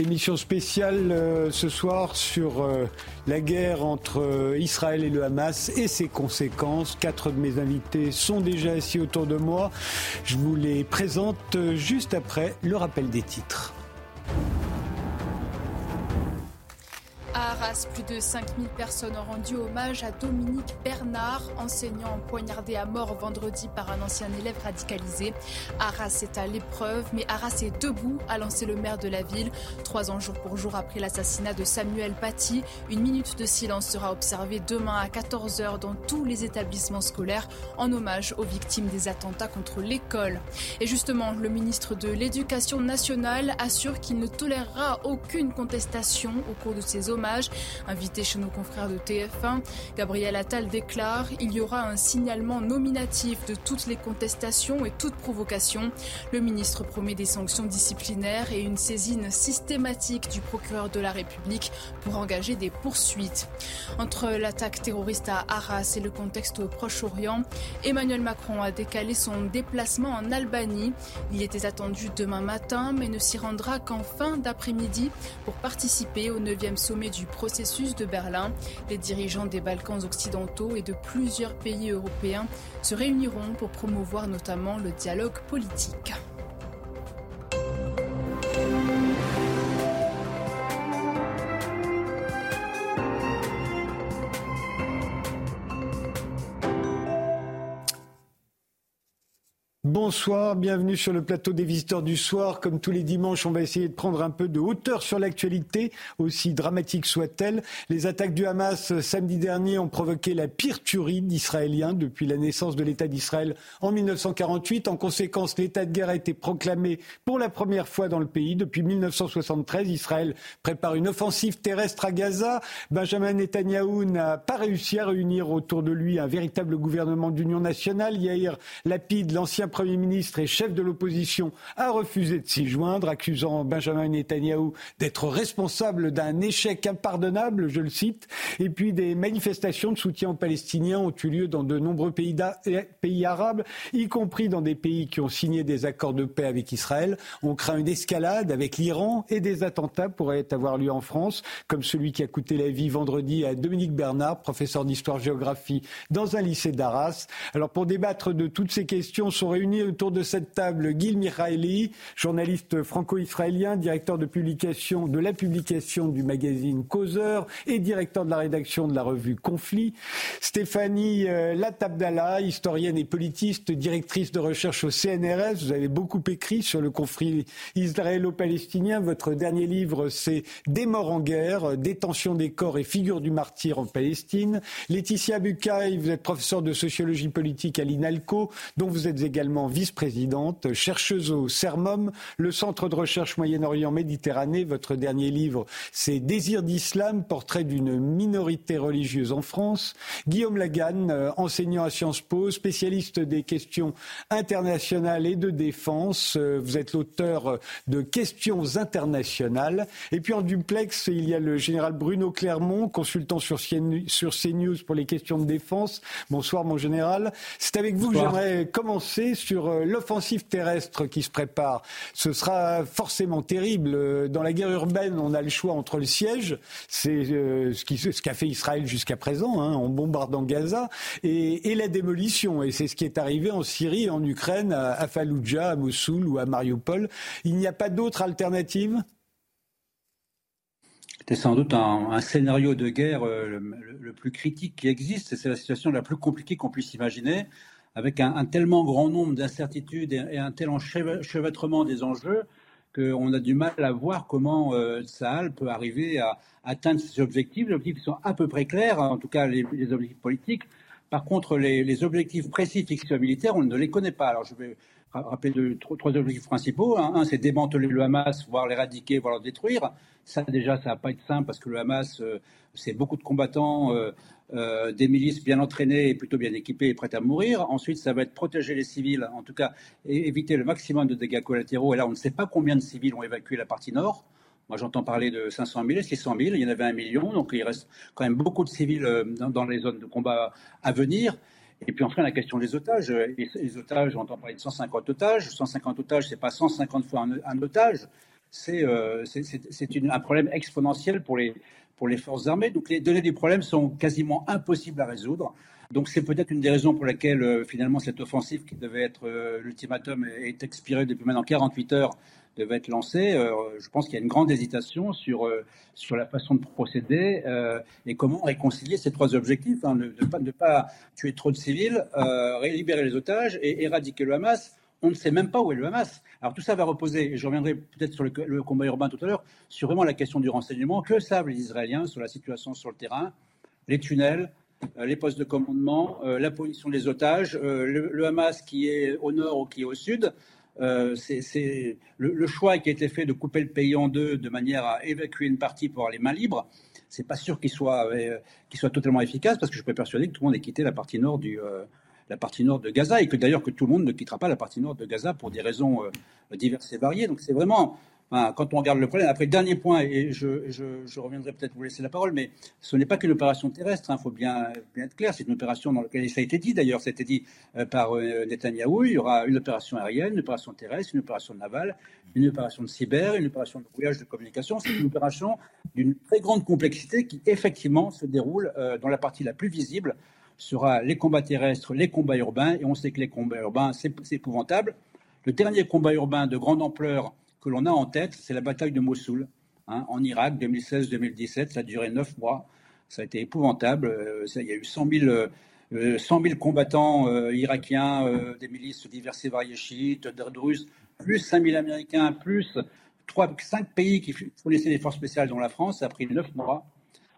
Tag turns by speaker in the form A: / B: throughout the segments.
A: Émission spéciale euh, ce soir sur euh, la guerre entre euh, Israël et le Hamas et ses conséquences. Quatre de mes invités sont déjà assis autour de moi. Je vous les présente juste après le rappel des titres.
B: Plus de 5000 personnes ont rendu hommage à Dominique Bernard, enseignant poignardé à mort vendredi par un ancien élève radicalisé. Arras est à l'épreuve, mais Arras est debout, a lancé le maire de la ville. Trois ans jour pour jour après l'assassinat de Samuel Paty, une minute de silence sera observée demain à 14h dans tous les établissements scolaires en hommage aux victimes des attentats contre l'école. Et justement, le ministre de l'Éducation nationale assure qu'il ne tolérera aucune contestation au cours de ces hommages Invité chez nos confrères de TF1, Gabriel Attal déclare il y aura un signalement nominatif de toutes les contestations et toute provocation. Le ministre promet des sanctions disciplinaires et une saisine systématique du procureur de la République pour engager des poursuites. Entre l'attaque terroriste à Arras et le contexte au Proche-Orient, Emmanuel Macron a décalé son déplacement en Albanie. Il était attendu demain matin, mais ne s'y rendra qu'en fin d'après-midi pour participer au 9e sommet du de Berlin. Les dirigeants des Balkans occidentaux et de plusieurs pays européens se réuniront pour promouvoir notamment le dialogue politique.
A: Bonsoir, bienvenue sur le plateau des visiteurs du soir. Comme tous les dimanches, on va essayer de prendre un peu de hauteur sur l'actualité, aussi dramatique soit-elle. Les attaques du Hamas samedi dernier ont provoqué la pire tuerie d'Israéliens depuis la naissance de l'État d'Israël en 1948. En conséquence, l'état de guerre a été proclamé pour la première fois dans le pays depuis 1973. Israël prépare une offensive terrestre à Gaza. Benjamin Netanyahou n'a pas réussi à réunir autour de lui un véritable gouvernement d'union nationale. Yair Lapid, l'ancien Premier ministre et chef de l'opposition, a refusé de s'y joindre, accusant Benjamin Netanyahou d'être responsable d'un échec impardonnable, je le cite. Et puis des manifestations de soutien aux Palestiniens ont eu lieu dans de nombreux pays, pays arabes, y compris dans des pays qui ont signé des accords de paix avec Israël. On craint une escalade avec l'Iran et des attentats pourraient avoir lieu en France, comme celui qui a coûté la vie vendredi à Dominique Bernard, professeur d'histoire-géographie dans un lycée d'Arras. Alors pour débattre de toutes ces questions sont réunis autour de cette table Gil Mikhaeli, journaliste franco-israélien, directeur de publication de la publication du magazine Causeur et directeur de la rédaction de la revue Conflit. Stéphanie euh, Latabdala, historienne et politiste, directrice de recherche au CNRS. Vous avez beaucoup écrit sur le conflit israélo-palestinien. Votre dernier livre, c'est Des morts en guerre, détention des corps et figures du martyr en Palestine. Laetitia Bucaille, vous êtes professeure de sociologie politique à l'INALCO, dont vous êtes également vice-présidente, chercheuse au CERMOM, le Centre de recherche Moyen-Orient Méditerranée. Votre dernier livre, c'est Désir d'islam, portrait d'une minorité religieuse en France. Guillaume Lagan, euh, enseignant à Sciences Po, spécialiste des questions internationales et de défense. Euh, vous êtes l'auteur de Questions internationales. Et puis en duplex, il y a le général Bruno Clermont, consultant sur CNews pour les questions de défense. Bonsoir mon général. C'est avec vous que j'aimerais commencer sur euh, l'offensive terrestre qui se prépare. Ce sera forcément terrible. Euh, dans la guerre urbaine, on a le choix entre le siège, c'est euh, ce qu'a fait Israël jusqu'à présent, hein, en bombardant Gaza, et, la démolition. Et c'est ce qui est arrivé en Syrie, en Ukraine, à, Fallujah, à Mossoul ou à Mariupol. Il n'y a pas d'autre alternative?
C: C'est sans doute un, scénario de guerre le, plus critique qui existe. C'est la situation la plus compliquée qu'on puisse imaginer avec un, tellement grand nombre d'incertitudes et, un tel enchevêtrement des enjeux qu'on a du mal à voir comment euh, Sahel peut arriver à, atteindre ses objectifs. Les objectifs sont à peu près clairs, en tout cas les, objectifs politiques. Par contre, les, objectifs précis fixés militaires, on ne les connaît pas. Alors je vais rappeler trois, objectifs principaux. Un, c'est démanteler le Hamas, voire l'éradiquer, voire le détruire. Ça, déjà, ça va pas être simple parce que le Hamas, euh, c'est beaucoup de combattants, euh, euh, des milices bien entraînées et plutôt bien équipées et prêtes à mourir. Ensuite, ça va être protéger les civils, en tout cas, et éviter le maximum de dégâts collatéraux. Et là, on ne sait pas combien de civils ont évacué la partie nord. Moi, j'entends parler de 500 000 et 600 000. Il y en avait un million, donc il reste quand même beaucoup de civils dans, les zones de combat à venir. Et puis enfin, la question des otages. Les, otages, on entend parler de 150 otages. 150 otages, c'est pas 150 fois un, otage. c'est un problème exponentiel pour les, pour les forces armées. Donc les données du problème sont quasiment impossibles à résoudre. Donc c'est peut-être une des raisons pour laquelle finalement cette offensive qui devait être l'ultimatum est expirée depuis maintenant 48 heures devait être lancé, euh, je pense qu'il y a une grande hésitation sur, euh, sur la façon de procéder euh, et comment réconcilier ces trois objectifs, hein, ne, pas, ne, pas, tuer trop de civils, libérer les otages et éradiquer le Hamas. On ne sait même pas où est le Hamas. Alors tout ça va reposer, et je reviendrai peut-être sur le, combat urbain tout à l'heure, sur vraiment la question du renseignement. Que savent les Israéliens sur la situation sur le terrain, les tunnels, les postes de commandement, la position des otages, le, Hamas qui est au nord ou qui est au sud, euh, c'est le, choix qui a été fait de couper le pays en deux de manière à évacuer une partie pour avoir les mains libres. C'est pas sûr qu'il soit, euh, soit totalement efficace parce que je peux persuader que tout le monde ait quitté la partie nord du, euh, la partie nord de Gaza et que d'ailleurs que tout le monde ne quittera pas la partie nord de Gaza pour des raisons diverses et variées. Donc c'est vraiment quand on regarde le problème, après dernier point, et je, reviendrai peut-être vous laisser la parole, mais ce n'est pas qu'une opération terrestre, il hein, faut bien, être clair, c'est une opération dans laquelle, ça a été dit d'ailleurs, ça a été dit euh, par euh, Netanyahou, il y aura une opération aérienne, une opération terrestre, une opération navale, une opération de cyber, une opération de brouillage de communication, c'est une opération d'une très grande complexité qui effectivement se déroule euh, dans la partie la plus visible, sera les combats terrestres, les combats urbains, et on sait que les combats urbains, c'est épouvantable. Le dernier combat urbain de grande ampleur que l'on a en tête, c'est la bataille de Mossoul, hein, en Irak, 2016-2017. Ça a duré neuf mois. Ça a été épouvantable. Euh, il y a eu 100 000, euh, combattants euh, irakiens, des milices diverses et variées chiites, druzes, plus 5 000 Américains, plus 3, 5 pays qui fournissaient des forces spéciales, dont la France. Ça a pris neuf mois.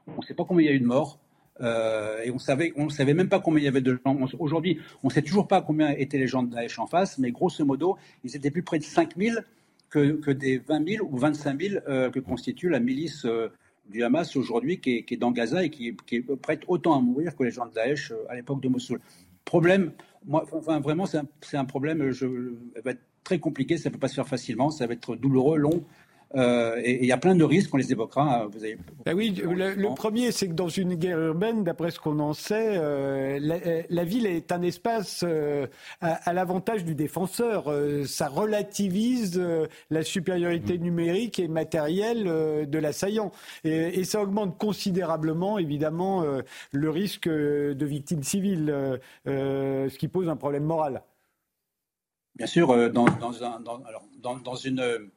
C: On ne sait pas combien il y a eu de morts. Et on savait, on savait même pas combien il y avait de gens. Aujourd'hui, on ne sait toujours pas combien étaient les gens de Daesh en face, mais grosso modo, ils étaient plus près de 5 000 que, des 20 000 ou 25 000 euh, que constitue la milice euh, du Hamas aujourd'hui qui, est, dans Gaza et qui, est prête autant à mourir que les gens de Daesh euh, à l'époque de Mossoul. Problème, moi, vraiment, c'est un, un, problème, je, va être très compliqué, ça ne peut pas se faire facilement, ça va être douloureux, long, euh, et il y a plein de risques, on les évoquera. Hein, vous avez...
A: Ben oui, le, premier, c'est que dans une guerre urbaine, d'après ce qu'on en sait, euh, euh, la, ville est un espace à, l'avantage du défenseur. ça relativise la supériorité mmh. numérique et matérielle de l'assaillant. Et, et, ça augmente considérablement, évidemment, le risque de victimes civiles, ce qui pose un problème moral.
C: Bien sûr, dans, dans, un, alors, dans une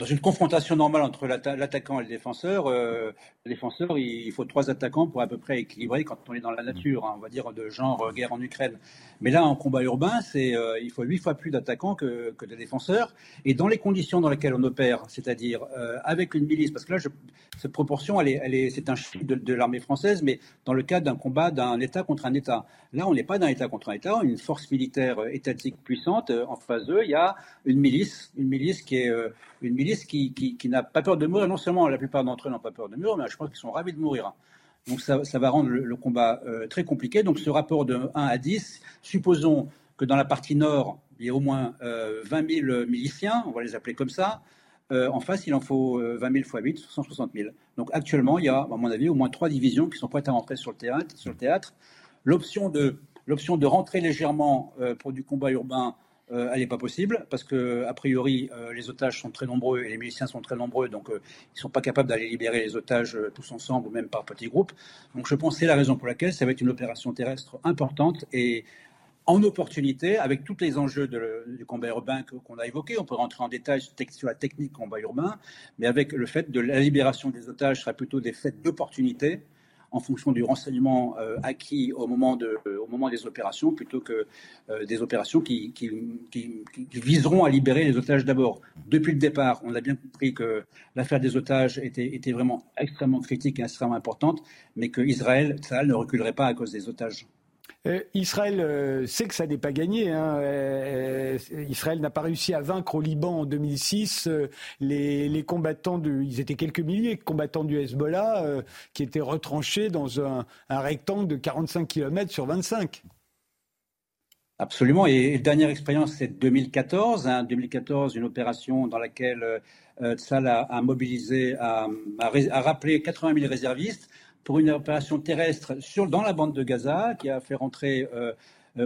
C: dans une confrontation normale entre l'attaquant et le défenseur, euh, le défenseur, il faut trois attaquants pour à peu près équilibrer quand on est dans la nature, hein, on va dire de genre euh, guerre en Ukraine. Mais là, en combat urbain, c'est euh, il faut huit fois plus d'attaquants que, que, de défenseurs. Et dans les conditions dans lesquelles on opère, c'est-à-dire avec une milice, parce que là, je, cette proportion, elle est, elle est, c'est un chiffre de, de l'armée française, mais dans le cadre d'un combat d'un État contre un État. Là, on n'est pas d'un État contre un État, une force militaire étatique puissante. En face d'eux, il y a une milice, une milice qui est une milice qui, n'a pas peur de mourir. Non seulement la plupart d'entre eux n'ont pas peur de mourir, mais je pense qu'ils sont ravis de mourir. Donc ça, va rendre le, combat euh, très compliqué. Donc ce rapport de 1 à 10, supposons que dans la partie nord, il y ait au moins 20 euh, 000 miliciens, on va les appeler comme ça. Euh, en face, il en faut 20 000 x 8, 160 000. Donc actuellement, il y a, à mon avis, au moins trois divisions qui sont prêtes à rentrer sur le théâtre. L'option de, l'option de rentrer légèrement pour du combat urbain euh, elle n'est pas possible parce que a priori euh, les otages sont très nombreux et les miliciens sont très nombreux, donc euh, ils ne sont pas capables d'aller libérer les otages tous ensemble ou même par petits groupes. Donc je pense que c'est la raison pour laquelle ça va être une opération terrestre importante et en opportunité, avec tous les enjeux du combat urbain qu'on a évoqué, on peut rentrer en détail sur la technique combat urbain, mais avec le fait de la libération des otages sera plutôt des faits d'opportunité en fonction du renseignement euh, acquis au moment, des opérations, plutôt que euh, des opérations qui, viseront à libérer les otages d'abord. Depuis le départ, on a bien compris que l'affaire des otages était, vraiment extrêmement critique et extrêmement importante, mais que Israël, ça ne reculerait pas à cause des otages.
A: Euh, Israël euh, sait que ça n'est pas gagné. Hein. Euh, Israël n'a pas réussi à vaincre au Liban en 2006 les, combattants de, ils étaient quelques milliers de combattants du Hezbollah qui étaient retranchés dans un, rectangle de 45 km sur 25.
C: Absolument. Et, dernière expérience, c'est 2014. 2014, une opération dans laquelle Tzal a, mobilisé, a, a, rappelé 80 000 réservistes pour une opération terrestre sur, dans la bande de Gaza qui a fait rentrer euh,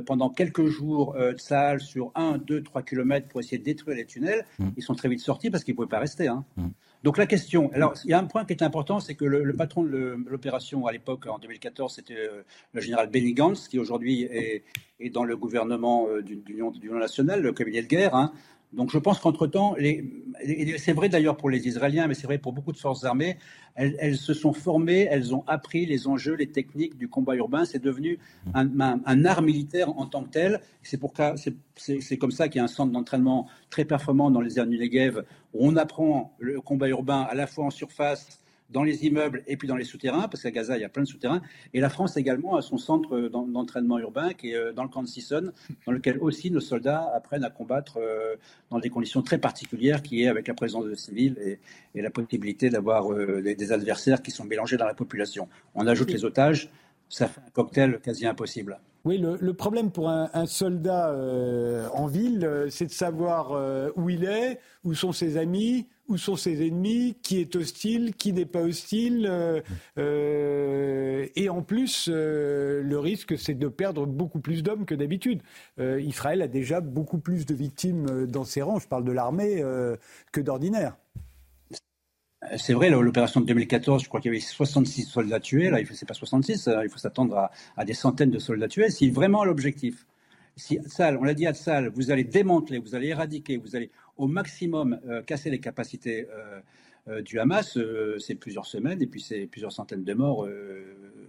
C: pendant quelques jours salle sur 1, 2, 3 kilomètres pour essayer de détruire les tunnels. Mm. Ils sont très vite sortis parce qu'ils ne pouvaient pas rester. Hein. Mm. Donc la question, alors il y a un point qui est important, c'est que le, patron de l'opération à l'époque, en 2014, c'était le général Benny Gantz, qui aujourd'hui est, dans le gouvernement d'Union nationale, le cabinet de guerre. Hein. Donc je pense qu'entre-temps, c'est vrai d'ailleurs pour les Israéliens, mais c'est vrai pour beaucoup de forces armées, elles, se sont formées, elles ont appris les enjeux, les techniques du combat urbain. C'est devenu un, art militaire en tant que tel. C'est comme ça qu'il y a un centre d'entraînement très performant dans les du Negev, où on apprend le combat urbain à la fois en surface dans les immeubles et puis dans les souterrains, parce qu'à Gaza, il y a plein de souterrains. Et la France également a son centre d'entraînement urbain qui est euh, dans le camp de Sisson, dans lequel aussi nos soldats apprennent à combattre euh, dans des conditions très particulières, qui est avec la présence de civils et, la possibilité d'avoir euh, des, adversaires qui sont mélangés dans la population. On ajoute les otages, ça fait un cocktail quasi impossible.
A: Oui, le, problème pour un, soldat en ville, c'est de savoir où il est, où sont ses amis, où sont ses ennemis, qui est hostile, qui n'est pas hostile. Euh, euh, et en plus, euh, le risque, c'est de perdre beaucoup plus d'hommes que d'habitude. Israël a déjà beaucoup plus de victimes dans ses rangs, je parle de l'armée, que d'ordinaire.
C: C'est vrai, l'opération de 2014, je crois qu'il y avait 66 soldats tués. Là, il n'est pas 66, il faut s'attendre à, des centaines de soldats tués. Si vraiment l'objectif, si on l'a dit à Tsal, vous allez démanteler, vous allez éradiquer, vous allez au maximum euh, casser les capacités euh, euh, du Hamas, c'est plusieurs semaines et puis c'est plusieurs centaines de morts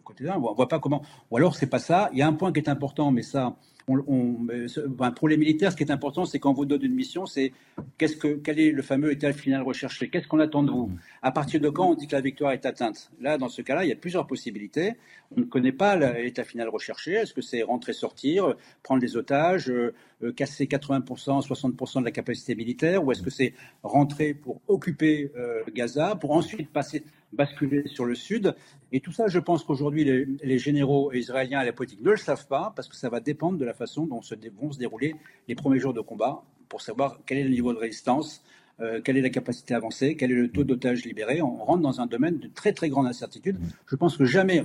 C: côté d'un. On voit pas comment. Ou alors c'est pas ça. Il y a un point qui est important, mais ça, pour les militaires, ce qui est important, c'est quand on vous donne une mission, c'est qu'est-ce que, quel est le fameux état final recherché? Qu'est-ce qu'on attend de vous? À partir de quand on dit que la victoire est atteinte? Là, dans ce cas-là, il y a plusieurs possibilités. On ne connaît pas l'état final recherché. Est-ce que c'est rentrer, sortir, prendre des otages, euh, casser 80%, 60% de la capacité militaire, ou est-ce que c'est rentrer pour occuper euh, Gaza, pour ensuite passer basculer sur le sud. Et tout ça, je pense qu'aujourd'hui, les, généraux israéliens et la politique ne le savent pas, parce que ça va dépendre de la façon dont se, vont se dérouler les premiers jours de combat, pour savoir quel est le niveau de résistance, euh, quelle est la capacité avancée, quel est le taux d'otages libérés. On rentre dans un domaine de très très grande incertitude. Je pense que jamais,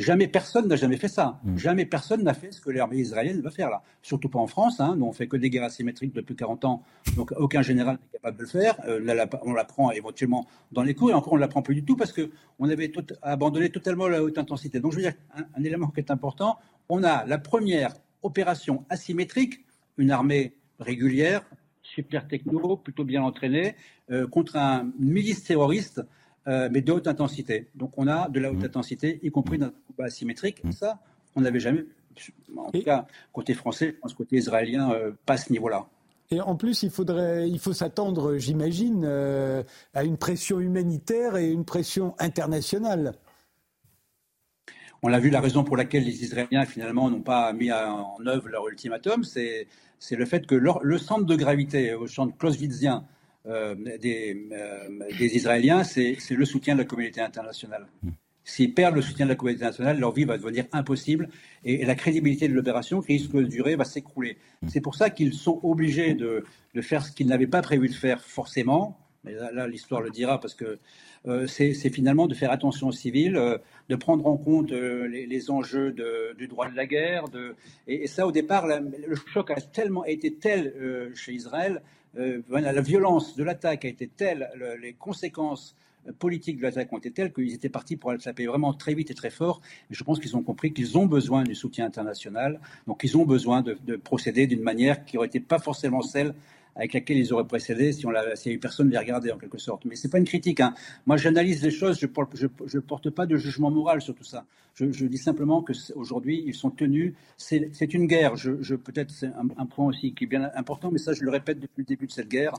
C: Jamais personne n'a jamais fait ça. Mm. Jamais personne n'a fait ce que l'armée israélienne va faire là. Surtout pas en France. Hein. Nous, on fait que des guerres asymétriques depuis 40 ans. Donc, aucun général n'est capable de le faire. Euh, là, on l'apprend éventuellement dans les cours. Et encore, on ne l'apprend plus du tout parce qu'on avait tout, abandonné totalement la haute intensité. Donc, je veux dire, un, élément qui est important. On a la première opération asymétrique, une armée régulière, super techno, plutôt bien entraînée, euh, contre un milice terroriste euh, mais de haute intensité. Donc on a de la haute mmh. intensité, y compris dans un combat asymétrique. Mmh. Ça, on n'avait jamais. En tout cas, côté français, je pense côté israélien, euh, pas à ce niveau-là.
A: Et en plus, il faudrait, il faut s'attendre, j'imagine, euh, à une pression humanitaire et une pression internationale.
C: On l'a vu, la raison pour laquelle les Israéliens finalement n'ont pas mis en œuvre leur ultimatum, c'est le fait que le centre de gravité au centre clausewitzien euh, des, euh, des, Israéliens, c'est le soutien de la communauté internationale. Hmm. S'ils perdent le soutien de la communauté internationale, leur vie va devenir impossible et, la crédibilité de l'opération qui risque de durer va s'écrouler. Hmm. C'est pour ça qu'ils sont obligés de, de faire ce qu'ils n'avaient pas prévu de faire forcément. Mais là, l'histoire le dira parce que euh, c'est finalement de faire attention aux civils, de prendre en compte les, enjeux de, du droit de la guerre. De, et, ça, au départ, le choc a tellement été tel chez Israël euh, la violence de l'attaque a été telle, les conséquences politiques de l'attaque ont été telles qu'ils étaient partis pour taper vraiment très vite et très fort. Et je pense qu'ils ont compris qu'ils ont besoin du soutien international, donc ils ont besoin de, de procéder d'une manière qui n'aurait été pas forcément celle avec laquelle ils auraient précédé si on s'il n'y a eu personne les regarder en quelque sorte. Mais ce n'est pas une critique. Hein. Moi, j'analyse les choses, je ne porte, pas de jugement moral sur tout ça. Je, dis simplement qu'aujourd'hui, ils sont tenus. C'est une guerre. Je, Peut-être c'est un, point aussi qui est bien important, mais ça, je le répète depuis le début de cette guerre.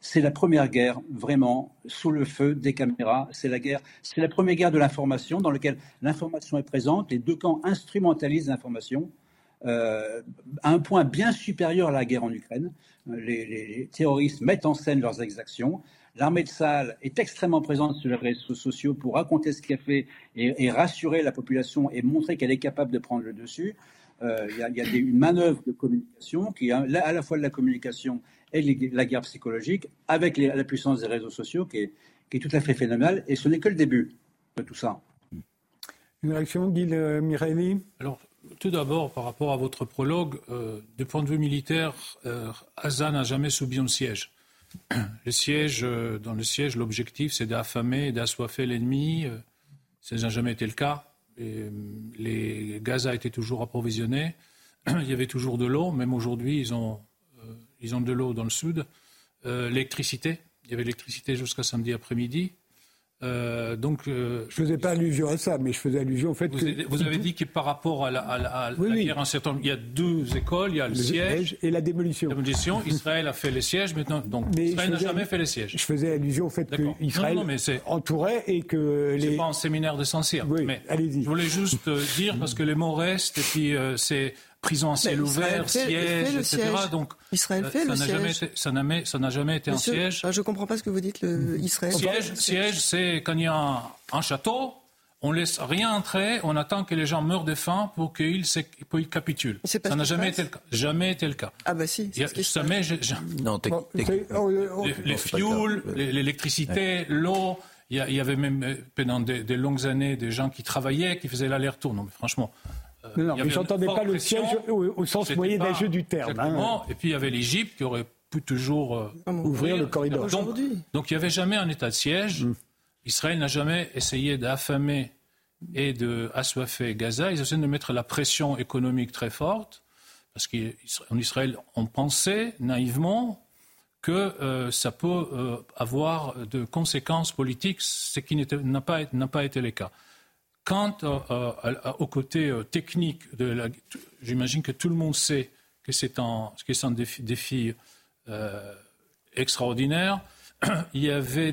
C: C'est la première guerre vraiment sous le feu des caméras. C'est la guerre, c'est la première guerre de l'information dans laquelle l'information est présente. Les deux camps instrumentalisent l'information euh, à un point bien supérieur à la guerre en Ukraine. Les, terroristes mettent en scène leurs exactions. L'armée de Sahel est extrêmement présente sur les réseaux sociaux pour raconter ce qu'elle fait et, rassurer la population et montrer qu'elle est capable de prendre le dessus. Euh, il y a, une manœuvre de communication qui est à la fois de la communication et la guerre psychologique avec la puissance des réseaux sociaux qui est, qui est tout à fait phénoménale. Et ce n'est que le début de tout ça.
A: Une réaction, Guy Mirelli
D: Alors, tout d'abord, par rapport à votre prologue, du point de vue militaire, Gaza n'a jamais subi un siège. Le siège, dans le siège, l'objectif, c'est d'affamer et d'assoiffer l'ennemi. Ça n'a jamais été le cas. Les Gaza étaient toujours approvisionnés. Il y avait toujours de l'eau. Même aujourd'hui, ils ont, ils ont de l'eau dans le sud. l'électricité. Il y avait l'électricité jusqu'à samedi après-midi.
A: Euh, donc, euh, je faisais pas allusion à ça, mais je faisais allusion au fait
D: vous,
A: que...
D: Vous avez dit que par rapport à la, à guerre, un certain, il y a deux écoles, il y a le, siège
A: et la démolition.
D: La démolition. Israël a fait les sièges, maintenant, donc Israël n'a jamais fait les sièges.
A: Je faisais allusion au fait qu'Israël entourait et que les...
D: C'est pas un séminaire de Saint-Cyr,
A: oui,
D: mais
A: allez-y.
D: je voulais juste euh, dire, parce que les mots restent, et puis c'est prison à ciel ouvert, siège, etc. Donc,
E: Israël fait le
D: siège. ça n'a jamais été un siège.
E: Je ne comprends pas ce que vous dites, le Israël.
D: Siège, siège c'est quand il y a un, château, on laisse rien entrer, on attend que les gens meurent de faim pour qu'ils capitulent. Ça n'a jamais été le cas. Jamais été le cas.
E: Ah bah si.
D: Il y a, jamais,
F: non,
D: les, les fuels, l'électricité, l'eau. Il y, avait même euh, pendant des, des, longues années des gens qui travaillaient, qui faisaient l'aller-retour. Non, mais franchement,
A: non, non mais j'entendais pas le siège au, sens moyen-âgeux du terme.
D: Hein. Et puis il y avait l'Égypte qui aurait pu toujours euh,
A: ouvrir le corridor.
D: Donc, donc, il n'y avait jamais un état de siège. Mm. Israël n'a jamais essayé d'affamer et d'assoiffer Gaza. Ils essaient de mettre la pression économique très forte. Parce qu'en Israël, on pensait naïvement que euh, ça peut euh, avoir de conséquences politiques, ce qui n'a pas, pas été le cas. Quant au côté euh, technique j'imagine que tout le monde sait que c'est un, défi, euh, extraordinaire. Il y avait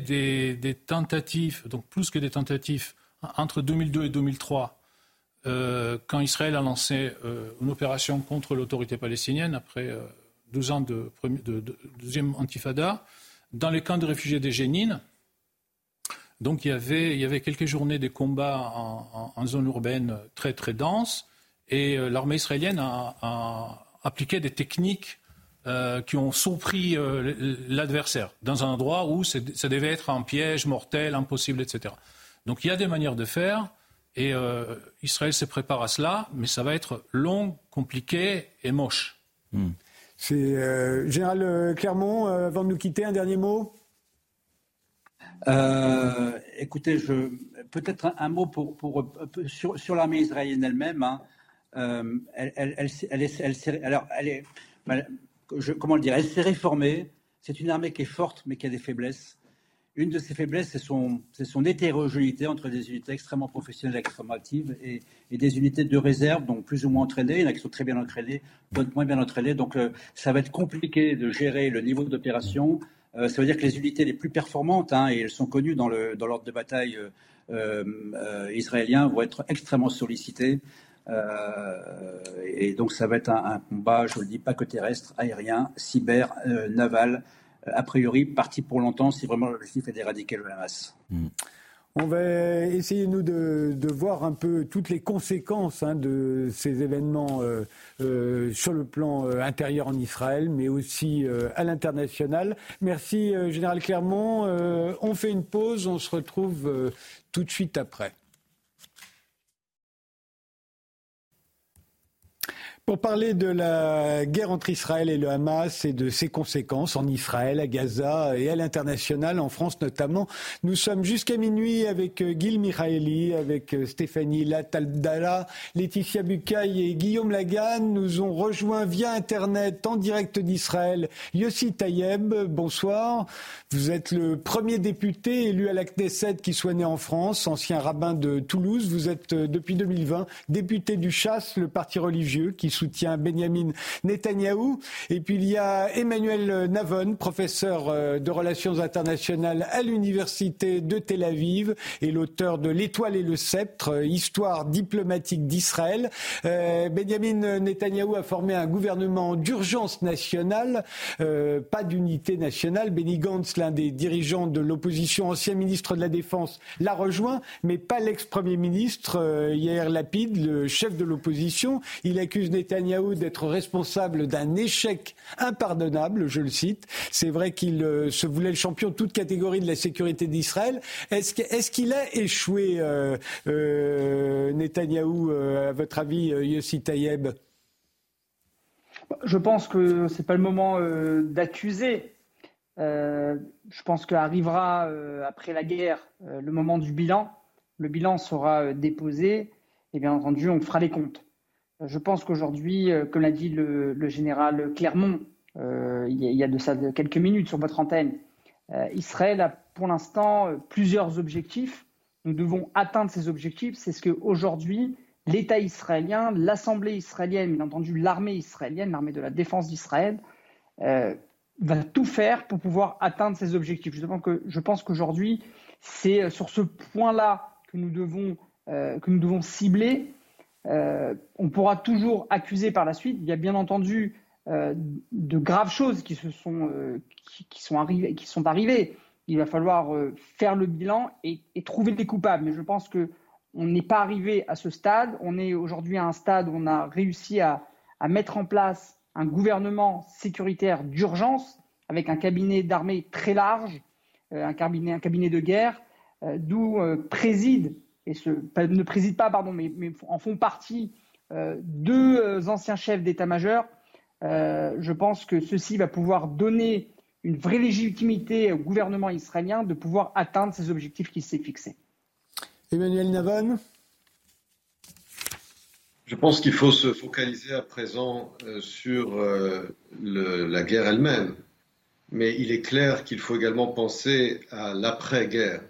D: des, tentatives, donc plus que des tentatives, entre 2002 et 2003, euh, quand Israël a lancé une opération contre l'autorité palestinienne après 12 ans de, de, de, deuxième intifada, dans les camps de réfugiés des Génines, donc il y avait, quelques journées de combats en, zone urbaine très très dense et euh, l'armée israélienne a, appliqué des techniques euh, qui ont surpris euh, l'adversaire dans un endroit où ça devait être un piège mortel, impossible, etc. Donc il y a des manières de faire et Israël se prépare à cela, mais ça va être long, compliqué et moche.
A: Hmm. Général Clermont, avant de nous quitter, un dernier mot?
C: Euh, écoutez, peut-être un, mot pour, sur, l'armée israélienne elle-même. Hein. Euh, elle, elle, elle, elle, comment le dire, elle s'est réformée. C'est une armée qui est forte, mais qui a des faiblesses. Une de ses faiblesses, c'est son, son, hétérogénéité entre des unités extrêmement professionnelles, extrêmement actives, et, des unités de réserve, donc plus ou moins entraînées. Il y en a qui sont très bien entraînées, d'autres moins bien entraînées. Donc, euh, ça va être compliqué de gérer le niveau d'opération. Euh, ça veut dire que les unités les plus performantes, hein, et elles sont connues dans l'ordre de bataille euh, euh, israélien, vont être extrêmement sollicitées. et donc ça va être un, combat, je le dis pas que terrestre, aérien, cyber, naval, a priori parti pour longtemps si vraiment l'objectif est d'éradiquer le Hamas.
A: Mm. On va essayer, nous, de, voir un peu toutes les conséquences hein, de ces événements euh, euh, sur le plan euh, intérieur en Israël, mais aussi à l'international. Merci, Général Clermont. on fait une pause, on se retrouve tout de suite après. Pour parler de la guerre entre Israël et le Hamas et de ses conséquences en Israël, à Gaza et à l'international, en France notamment, nous sommes jusqu'à minuit avec euh, Gil Michaeli, avec euh, Stéphanie Lataldala, Laetitia Bucaille et Guillaume Lagan. Nous ont rejoint via Internet en direct d'Israël Yossi Tayeb. Bonsoir. Vous êtes le premier député élu à la Knesset qui soit né en France, ancien rabbin de Toulouse. Vous êtes euh, depuis 2020 député du Chasse, le parti religieux qui soutient Benjamin Netanyahou. Et puis il y a Emmanuel Navon, professeur euh, de relations internationales à l'université de Tel Aviv et l'auteur de L'étoile et le sceptre, euh, histoire diplomatique d'Israël. Benjamin Netanyahou a formé un gouvernement d'urgence nationale, pas d'unité nationale. Benny Gantz l'un des dirigeants de l'opposition, ancien ministre de la Défense, l'a rejoint, mais pas l'ex-premier ministre euh, Yair Lapid, le chef de l'opposition. Il accuse Netanyahou d'être responsable d'un échec impardonnable, je le cite. C'est vrai qu'il euh, se voulait le champion de toute catégorie de la sécurité d'Israël. Est-ce qu'il a échoué, euh, euh, Netanyahou, à votre avis, Yossi Tayeb?
F: Je pense que ce n'est pas le moment d'accuser. je pense qu'arrivera après la guerre le moment du bilan. Le bilan sera déposé et bien entendu, on fera les comptes. Je pense qu'aujourd'hui, euh, comme l'a dit le, général Clermont, euh, il y a de ça quelques minutes sur votre antenne, euh, Israël a pour l'instant plusieurs objectifs. Nous devons atteindre ces objectifs. C'est ce qu'aujourd'hui, l'État israélien, l'Assemblée israélienne, bien entendu l'armée israélienne, l'armée de la défense d'Israël, va tout faire pour pouvoir atteindre ces objectifs. je pense qu'aujourd'hui, c'est sur ce point-là que nous devons que nous devons cibler. Euh, on pourra toujours accuser par la suite. Il y a bien entendu euh, de graves choses qui, se sont, sont arrivées. Il va falloir faire le bilan et, trouver les coupables. Mais je pense que on n'est pas arrivé à ce stade. On est aujourd'hui à un stade où on a réussi à, à mettre en place un gouvernement sécuritaire d'urgence avec un cabinet d'armée très large, un, cabinet, un cabinet de guerre, d'où préside et ne président pas, pardon, mais, en font partie euh, deux euh, anciens chefs d'état-major, euh, je pense que ceci va pouvoir donner une vraie légitimité au gouvernement israélien de pouvoir atteindre ses objectifs qu'il s'est fixés.
A: Emmanuel Navon
G: Je pense qu'il faut se focaliser à présent sur la guerre elle-même, mais il est clair qu'il faut également penser à l'après-guerre.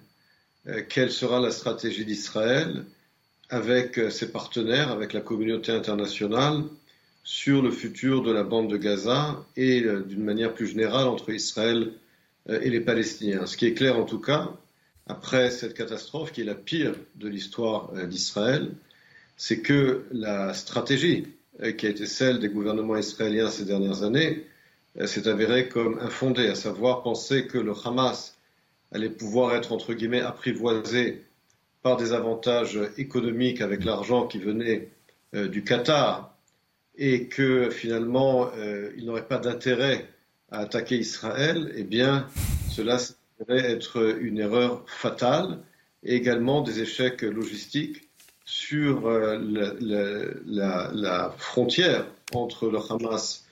G: Euh, quelle sera la stratégie d'Israël avec euh, ses partenaires, avec la communauté internationale, sur le futur de la bande de Gaza et euh, d'une manière plus générale entre Israël et les Palestiniens? Ce qui est clair en tout cas, après cette catastrophe qui est la pire de l'histoire d'Israël, c'est que la stratégie qui a été celle des gouvernements israéliens ces dernières années s'est avérée comme infondée, à savoir penser que le Hamas allait pouvoir être, entre guillemets, par des avantages économiques avec l'argent qui venait euh, du Qatar et que finalement euh, il n'aurait pas d'intérêt à attaquer Israël, eh bien cela serait être une erreur fatale et également des échecs logistiques sur euh, la, la, frontière entre le Hamas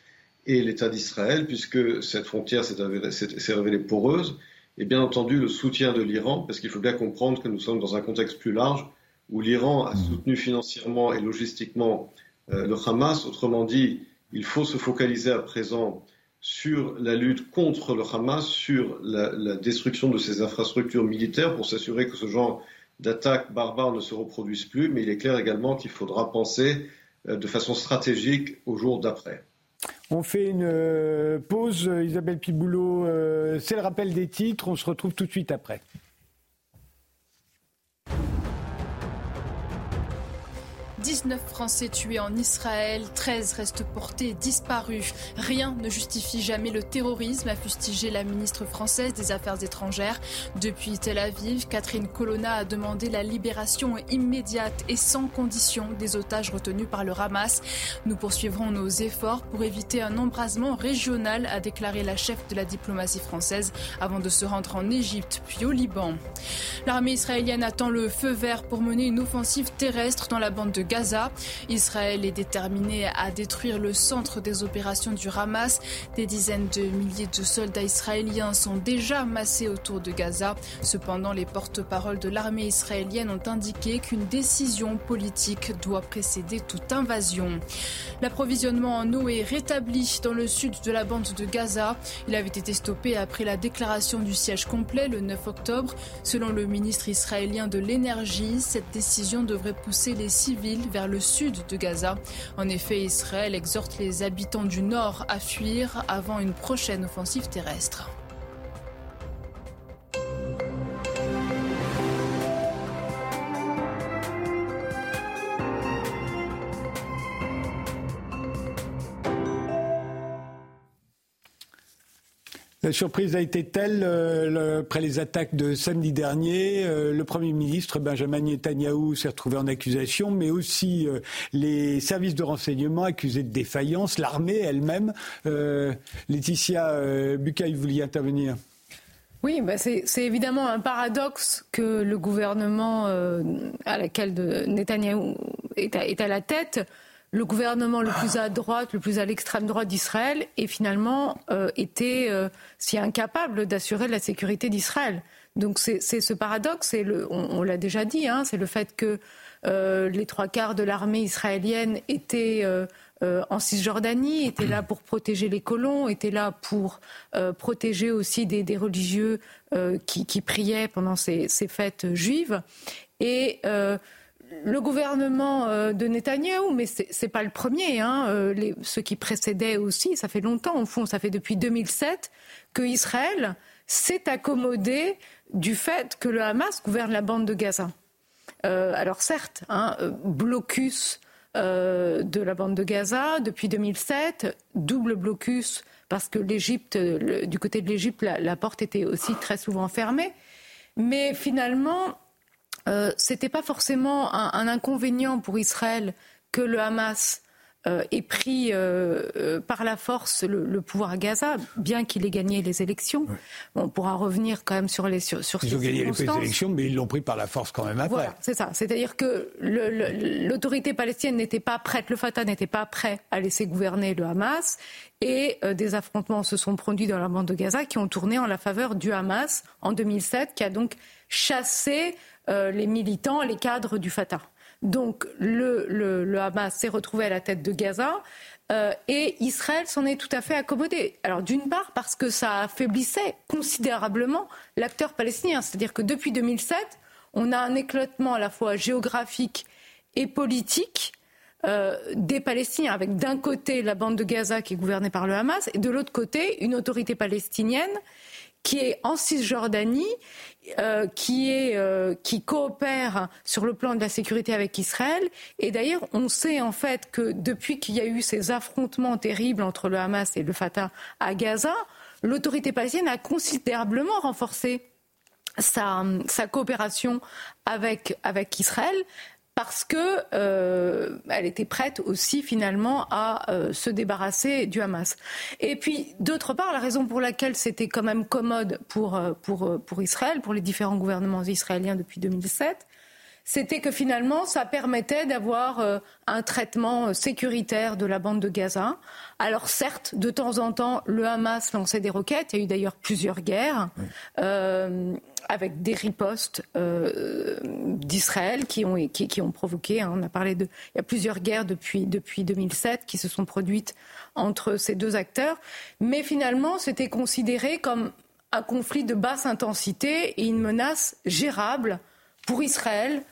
G: et l'État d'Israël, puisque cette frontière s'est révélée poreuse et bien entendu le soutien de l'Iran, parce qu'il faut bien comprendre que nous sommes dans un contexte plus large où l'Iran a mmh. soutenu financièrement et logistiquement euh, le Hamas. Autrement dit, il faut se focaliser à présent sur la lutte contre le Hamas, sur la, destruction de ses infrastructures militaires pour s'assurer que ce genre d'attaques barbares ne se reproduisent plus. Mais il est clair également qu'il faudra penser euh, de façon stratégique au jour d'après.
A: On fait une euh, pause, Isabelle Piboulot. Euh, c'est le rappel des titres. On se retrouve tout de suite après.
B: 19 Français tués en Israël, 13 restent portés disparus. Rien ne justifie jamais le terrorisme, a fustigé la ministre française des Affaires étrangères. Depuis Tel Aviv, Catherine Colonna a demandé la libération immédiate et sans condition des otages retenus par le Hamas. Nous poursuivrons nos efforts pour éviter un embrasement régional, a déclaré la chef de la diplomatie française avant de se rendre en Égypte puis au Liban. L'armée israélienne attend le feu vert pour mener une offensive terrestre dans la bande de Gaza. Israël est déterminé à détruire le centre des opérations du Hamas. Des dizaines de milliers de soldats israéliens sont déjà massés autour de Gaza. Cependant, les porte-paroles de l'armée israélienne ont indiqué qu'une décision politique doit précéder toute invasion. L'approvisionnement en eau est rétabli dans le sud de la bande de Gaza. Il avait été stoppé après la déclaration du siège complet le 9 octobre. Selon le ministre israélien de l'énergie, cette décision devrait pousser les civils vers le sud de Gaza. En effet, Israël exhorte les habitants du nord à fuir avant une prochaine offensive terrestre.
A: La surprise a été telle, euh, après les attaques de samedi dernier, euh, le Premier ministre Benjamin Netanyahou s'est retrouvé en accusation, mais aussi euh, les services de renseignement accusés de défaillance, l'armée elle-même. Laetitia Bucaille, vous vouliez intervenir?
H: Oui, bah c'est évidemment un paradoxe que le gouvernement à laquelle Netanyahou est à, la tête le gouvernement le plus à droite, le plus à l'extrême droite d'Israël, ait finalement euh, été euh, si incapable d'assurer la sécurité d'Israël. Donc c'est ce paradoxe, le, on, l'a déjà dit, hein, c'est le fait que euh, les trois quarts de l'armée israélienne étaient en Cisjordanie, étaient là pour protéger les colons, étaient là pour protéger aussi des, religieux qui, priaient pendant ces, ces fêtes juives. Et le gouvernement euh, de Netanyahou, mais ce n'est pas le premier, hein, euh, ceux qui précédaient aussi, ça fait longtemps, au fond, ça fait depuis 2007 que Israël s'est accommodé du fait que le Hamas gouverne la bande de Gaza. Euh, alors certes, hein, blocus de la bande de Gaza depuis 2007, double blocus parce que l'Égypte, du côté de l'Égypte, la porte était aussi très souvent fermée. Mais finalement, euh, ce n'était pas forcément un, inconvénient pour Israël que le Hamas euh, ait pris euh, par la force le, pouvoir à Gaza, bien qu'il ait gagné les élections. on pourra revenir quand même sur les sur, sur
A: Ils ont gagné les élections, mais ils l'ont pris par la force quand même après.
H: Voilà, c'est ça. C'est-à-dire que l'autorité palestinienne n'était pas prête, le Fatah n'était pas prêt à laisser gouverner le Hamas, et des affrontements se sont produits dans la bande de Gaza qui ont tourné en la faveur du Hamas en 2007, qui a donc chassé euh, les militants, les cadres du Fatah. Donc le, Hamas s'est retrouvé à la tête de Gaza. Euh, et Israël s'en est tout à fait accommodé. Alors d'une part parce que ça affaiblissait considérablement l'acteur palestinien, c'est-à-dire que depuis 2007, on a un éclatement à la fois géographique et politique euh, des Palestiniens, avec d'un côté la bande de Gaza qui est gouvernée par le Hamas, et de l'autre côté une autorité palestinienne qui est en Cisjordanie, euh, qui, est, euh, qui coopère sur le plan de la sécurité avec Israël. Et d'ailleurs, on sait en fait que depuis qu'il y a eu ces affrontements terribles entre le Hamas et le Fatah à Gaza, l'autorité palestinienne a considérablement renforcé sa, sa coopération avec, avec Israël parce que euh, elle était prête aussi finalement à euh, se débarrasser du Hamas. Et puis d'autre part, la raison pour laquelle c'était quand même commode pour, euh, pour, pour Israël, pour les différents gouvernements israéliens depuis 2007, c'était que finalement, ça permettait d'avoir euh, un traitement euh, sécuritaire de la bande de Gaza. Alors certes, de temps en temps, le Hamas lançait des roquettes. Il y a eu d'ailleurs plusieurs guerres euh, avec des ripostes d'Israël qui ont, qui, ont provoqué. Hein, on a parlé de. Il y a plusieurs guerres depuis, depuis 2007 qui se sont produites entre ces deux acteurs. Mais finalement, c'était considéré comme un conflit de basse intensité et une menace gérable pour Israël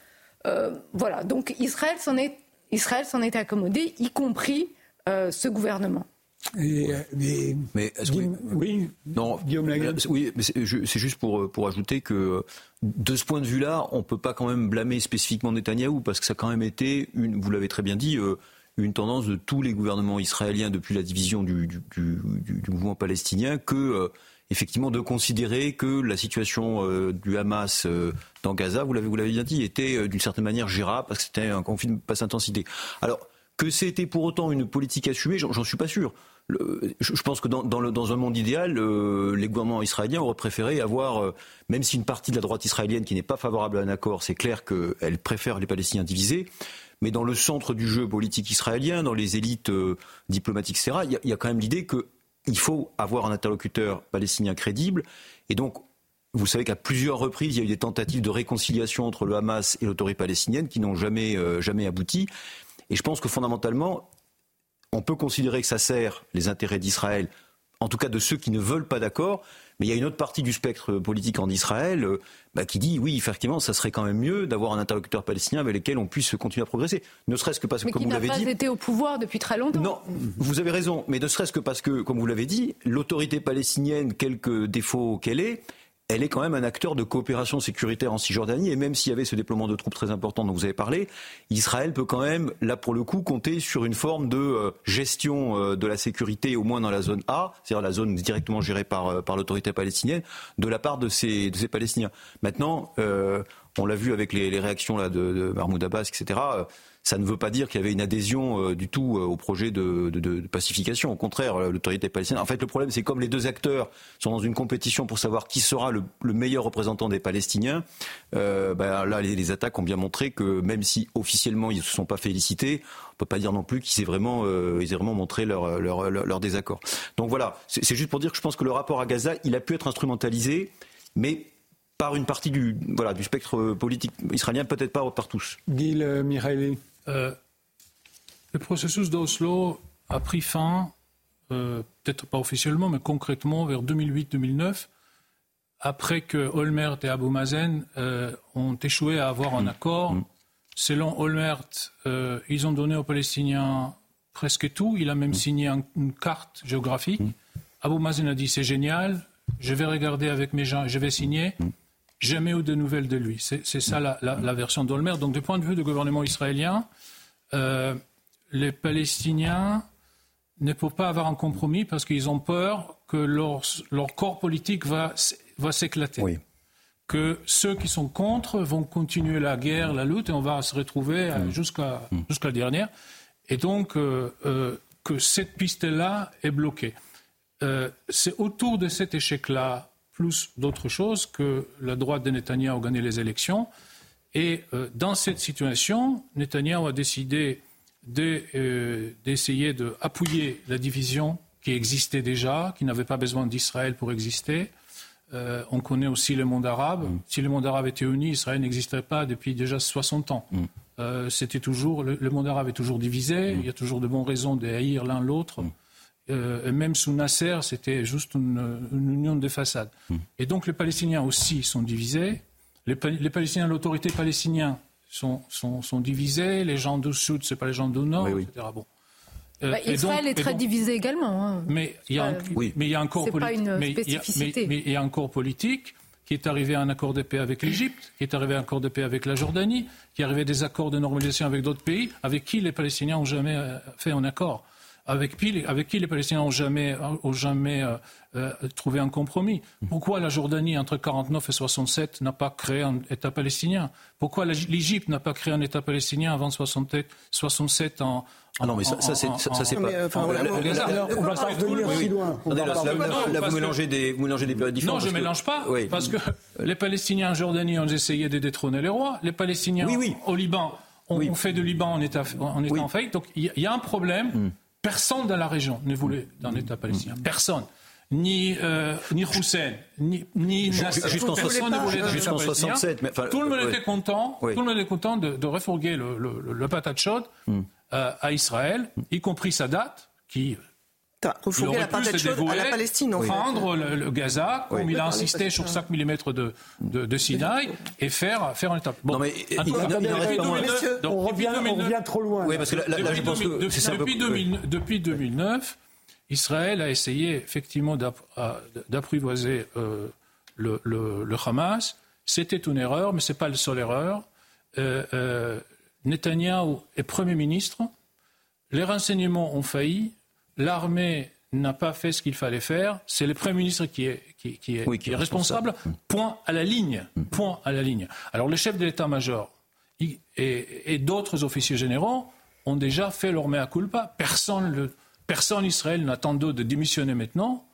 H: euh, voilà, donc Israël s'en est, est accommodé, y compris euh, ce gouvernement.
A: Euh,
I: mais, oui, non, oui, mais c'est juste pour pour ajouter que de ce point de vue-là, on peut pas quand même blâmer spécifiquement Netanyahou parce que ça a quand même été une, vous l'avez très bien dit, une tendance de tous les gouvernements israéliens depuis la division du, du, du mouvement palestinien que effectivement de considérer que la situation euh, du Hamas euh, dans Gaza, vous l'avez vous l'avez bien dit, était euh, d'une certaine manière gérable parce que c'était un conflit de basse intensité. Alors que c'était pour autant une politique assumée, j'en suis pas sûr. je pense que dans, un monde idéal, les gouvernements israéliens auraient préféré avoir, même si une partie de la droite israélienne qui n'est pas favorable à un accord, c'est clair qu'elle préfère les Palestiniens divisés, mais dans le centre du jeu politique israélien, dans les élites diplomatiques, etc., il y, y, a quand même l'idée que il faut avoir un interlocuteur palestinien crédible. Et donc, vous savez qu'à plusieurs reprises, il y a eu des tentatives de réconciliation entre le Hamas et l'autorité palestinienne qui n'ont jamais, euh, jamais abouti. Et je pense que fondamentalement, on peut considérer que ça sert les intérêts d'Israël, en tout cas de ceux qui ne veulent pas d'accord, mais il y a une autre partie du spectre politique en Israël euh, bah, qui dit oui, effectivement, ça serait quand même mieux d'avoir un interlocuteur palestinien avec lequel on puisse continuer à progresser. Ne serait-ce que parce que,
H: comme
I: vous l'avez dit.
H: n'a pas été au pouvoir depuis très longtemps.
I: Non, vous avez raison, mais ne serait-ce que parce que, comme vous l'avez dit, l'autorité palestinienne, quelques défauts qu'elle ait, elle est quand même un acteur de coopération sécuritaire en Cisjordanie. Et même s'il y avait ce déploiement de troupes très important dont vous avez parlé, Israël peut quand même, là pour le coup, compter sur une forme de euh, gestion euh, de la sécurité, au moins dans la zone A, c'est-à-dire la zone directement gérée par, euh, l'autorité palestinienne, de la part de ces, de ces Palestiniens. Maintenant, on l'a vu avec les, réactions là, de, de Mahmoud Abbas, etc ça ne veut pas dire qu'il y avait une adhésion euh, du tout euh, au projet de, pacification. Au contraire, l'autorité palestinienne. En fait, le problème, c'est comme les deux acteurs sont dans une compétition pour savoir qui sera le, meilleur représentant des Palestiniens. Euh, ben là, les, attaques ont bien montré que même si officiellement ils ne se sont pas félicités, on peut pas dire non plus qu'ils aient vraiment, montré leur, désaccord. Donc voilà, c'est juste pour dire que je pense que le rapport à Gaza, il a pu être instrumentalisé, mais par une partie du, spectre politique israélien, peut-être pas par tous.
A: Gil
D: euh, le processus d'Oslo a pris fin, euh, peut-être pas officiellement, mais concrètement vers 2008-2009, après que Olmert et Abou Mazen euh, ont échoué à avoir un mm. accord. Mm. Selon Olmert, ils ont donné aux Palestiniens presque tout. Il a même mm. signé une carte géographique. Abou Mazen a dit c'est génial, je vais regarder avec mes gens, je vais signer jamais eu de nouvelles de lui. C'est ça la, version d'Olmer. Donc, du point de vue du gouvernement israélien, euh, les Palestiniens ne peuvent pas avoir un compromis parce qu'ils ont peur que leur, corps politique va, va s'éclater. Que ceux qui sont contre vont continuer la guerre, la lutte, et on va se retrouver mm. jusqu'à mm. jusqu'à la dernière. Et donc, euh, euh, que cette piste-là est bloquée. C'est autour de cet échec-là plus d'autres choses que la droite de Netanyahu a gagné les élections. Et euh, dans cette situation, Netanyahu a décidé euh, d'essayer d'appuyer la division qui existait déjà, qui n'avait pas besoin d'Israël pour exister. Euh, on connaît aussi le monde arabe. Mm. Si le monde arabe était uni, Israël n'existerait pas depuis déjà 60 ans. Mm. C'était toujours le, monde arabe est toujours divisé. Mm. Il y a toujours de bonnes raisons de haïr l'un l'autre. Euh, même sous Nasser, c'était juste une, union de façades. Hmm. Et donc les Palestiniens aussi sont divisés. Les, Palestiniens, l'autorité palestinienne sont, sont, divisés. Les gens du sud, c'est pas les gens du nord, etc. Bon.
H: Euh, bah, Israël est très divisé également. Hein.
D: Mais il y a, un, oui. mais il y a encore politique. Mais il y a un corps politique qui est arrivé à un accord de paix avec l'Égypte, qui est arrivé à un accord de paix avec la Jordanie, qui est arrivé à des accords de normalisation avec d'autres pays, avec qui les Palestiniens n'ont jamais euh, fait un accord avec qui, avec qui les Palestiniens n'ont jamais, ont jamais euh, euh, trouvé un compromis. Pourquoi la Jordanie, entre 1949 et 67, n'a pas créé un État palestinien? Pourquoi l'Égypte n'a pas créé un État palestinien avant 67 en,
I: ah non, mais ça, ça c'est pas. on va pas revenir si loin. Là, vous mélangez des, vous mélangez des périodes différentes.
D: Non, je ne mélange pas. Parce que les Palestiniens en Jordanie ont essayé de détrôner les rois. Les Palestiniens au Liban ont fait de Liban en État, en, état en faillite. Donc il y, a un problème. Hmm. Personne dans la région ne voulait d'un État palestinien. Personne. Ni, euh, ni Hussein, ni, ni
I: Jusqu'en personne ne voulait d'un État 67,
D: mais, tout le monde était content, tout le monde était content de, de refourguer le, le, le, patate chaude euh, à Israël, y compris sa date, qui
E: refourguer la patate chaude à la Palestine.
D: Prendre le, Gaza, comme il a insisté sur 5 mm de, de, de Sinaï, et faire, faire un étape.
A: Bon, non, mais il, il, il, on, revient, on revient trop loin.
D: Oui, parce que là, là, depuis, je pense que depuis, 2000, depuis 2009, Israël a essayé effectivement d'apprivoiser euh, le, le, le, Hamas. C'était une erreur, mais ce n'est pas la seule erreur. Euh, euh, Netanyahou est Premier ministre. Les renseignements ont failli l'armée n'a pas fait ce qu'il fallait faire, c'est le Premier ministre qui est, qui, est, responsable. Point à la ligne. Mm. Point à la ligne. Alors le chef de l'état-major et, d'autres officiers généraux ont déjà fait leur mea culpa. Personne, le, personne Israël n'attend d'eux de démissionner maintenant.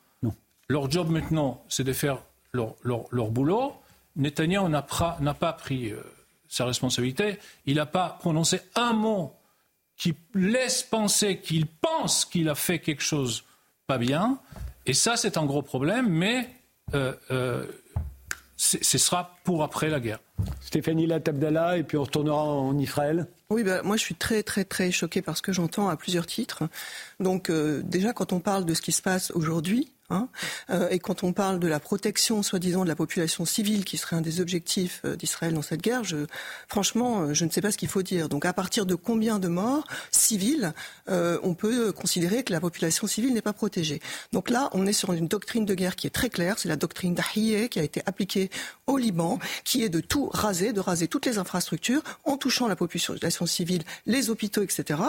D: Leur job maintenant, c'est de faire leur, boulot. Netanyahu n'a pas pris euh, sa responsabilité. Il n'a pas prononcé un mot qui laisse penser qu'il pense qu'il a fait quelque chose pas bien. Et ça, c'est un gros problème, mais euh, euh, ce sera pour après la guerre.
A: Stéphanie Latabdallah, et puis on retournera en Israël.
E: Oui, ben, moi je suis très très très choquée par ce que j'entends à plusieurs titres. Donc euh, déjà quand on parle de ce qui se passe aujourd'hui, Hein. Euh, et quand on parle de la protection, soi-disant, de la population civile, qui serait un des objectifs euh, d'Israël dans cette guerre, franchement, euh, je ne sais pas ce qu'il faut dire. Donc, à partir de combien de morts civiles on peut considérer que la population civile n'est pas protégée? Donc là, on est sur une doctrine de guerre qui est très claire. C'est la doctrine d'Ahiyeh qui a été appliquée au Liban, qui est de tout raser, de raser toutes les infrastructures en touchant la population civile, les hôpitaux, etc.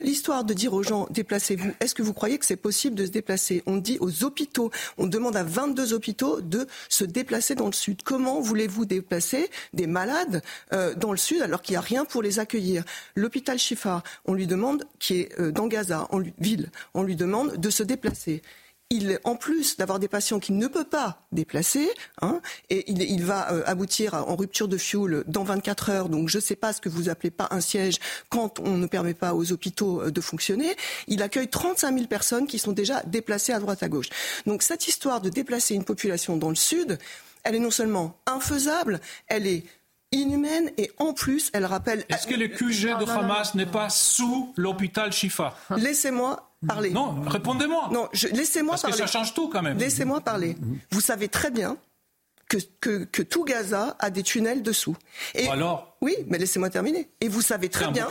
E: L'histoire de dire aux gens déplacez-vous. Est-ce que vous croyez que c'est possible de se déplacer? On dit aux hôpitaux on demande à 22 hôpitaux de se déplacer dans le sud. Comment voulez-vous déplacer des malades euh, dans le sud alors qu'il n'y a rien pour les accueillir? L'hôpital Shifa, on lui demande, qui est euh, dans Gaza, en ville, on lui demande de se déplacer il, en plus d'avoir des patients qu'il ne peut pas déplacer, hein, et il, va euh, aboutir en rupture de fuel dans 24 heures. Donc je ne sais pas ce que vous appelez pas un siège quand on ne permet pas aux hôpitaux euh, de fonctionner. Il accueille 35 000 personnes qui sont déjà déplacées à droite à gauche. Donc cette histoire de déplacer une population dans le sud, elle est non seulement infaisable, elle est inhumaine et en plus elle rappelle.
D: Est-ce que le QG de Hamas n'est pas sous l'hôpital Shifa?
E: Laissez-moi
D: Non, répondez-moi.
E: Non, laissez-moi
D: parler. Parce que ça change tout quand même.
E: Laissez-moi parler. Vous savez très bien que, que, que, tout Gaza a des tunnels dessous.
D: Et alors
E: Oui, mais laissez-moi terminer. Et vous savez très un bien.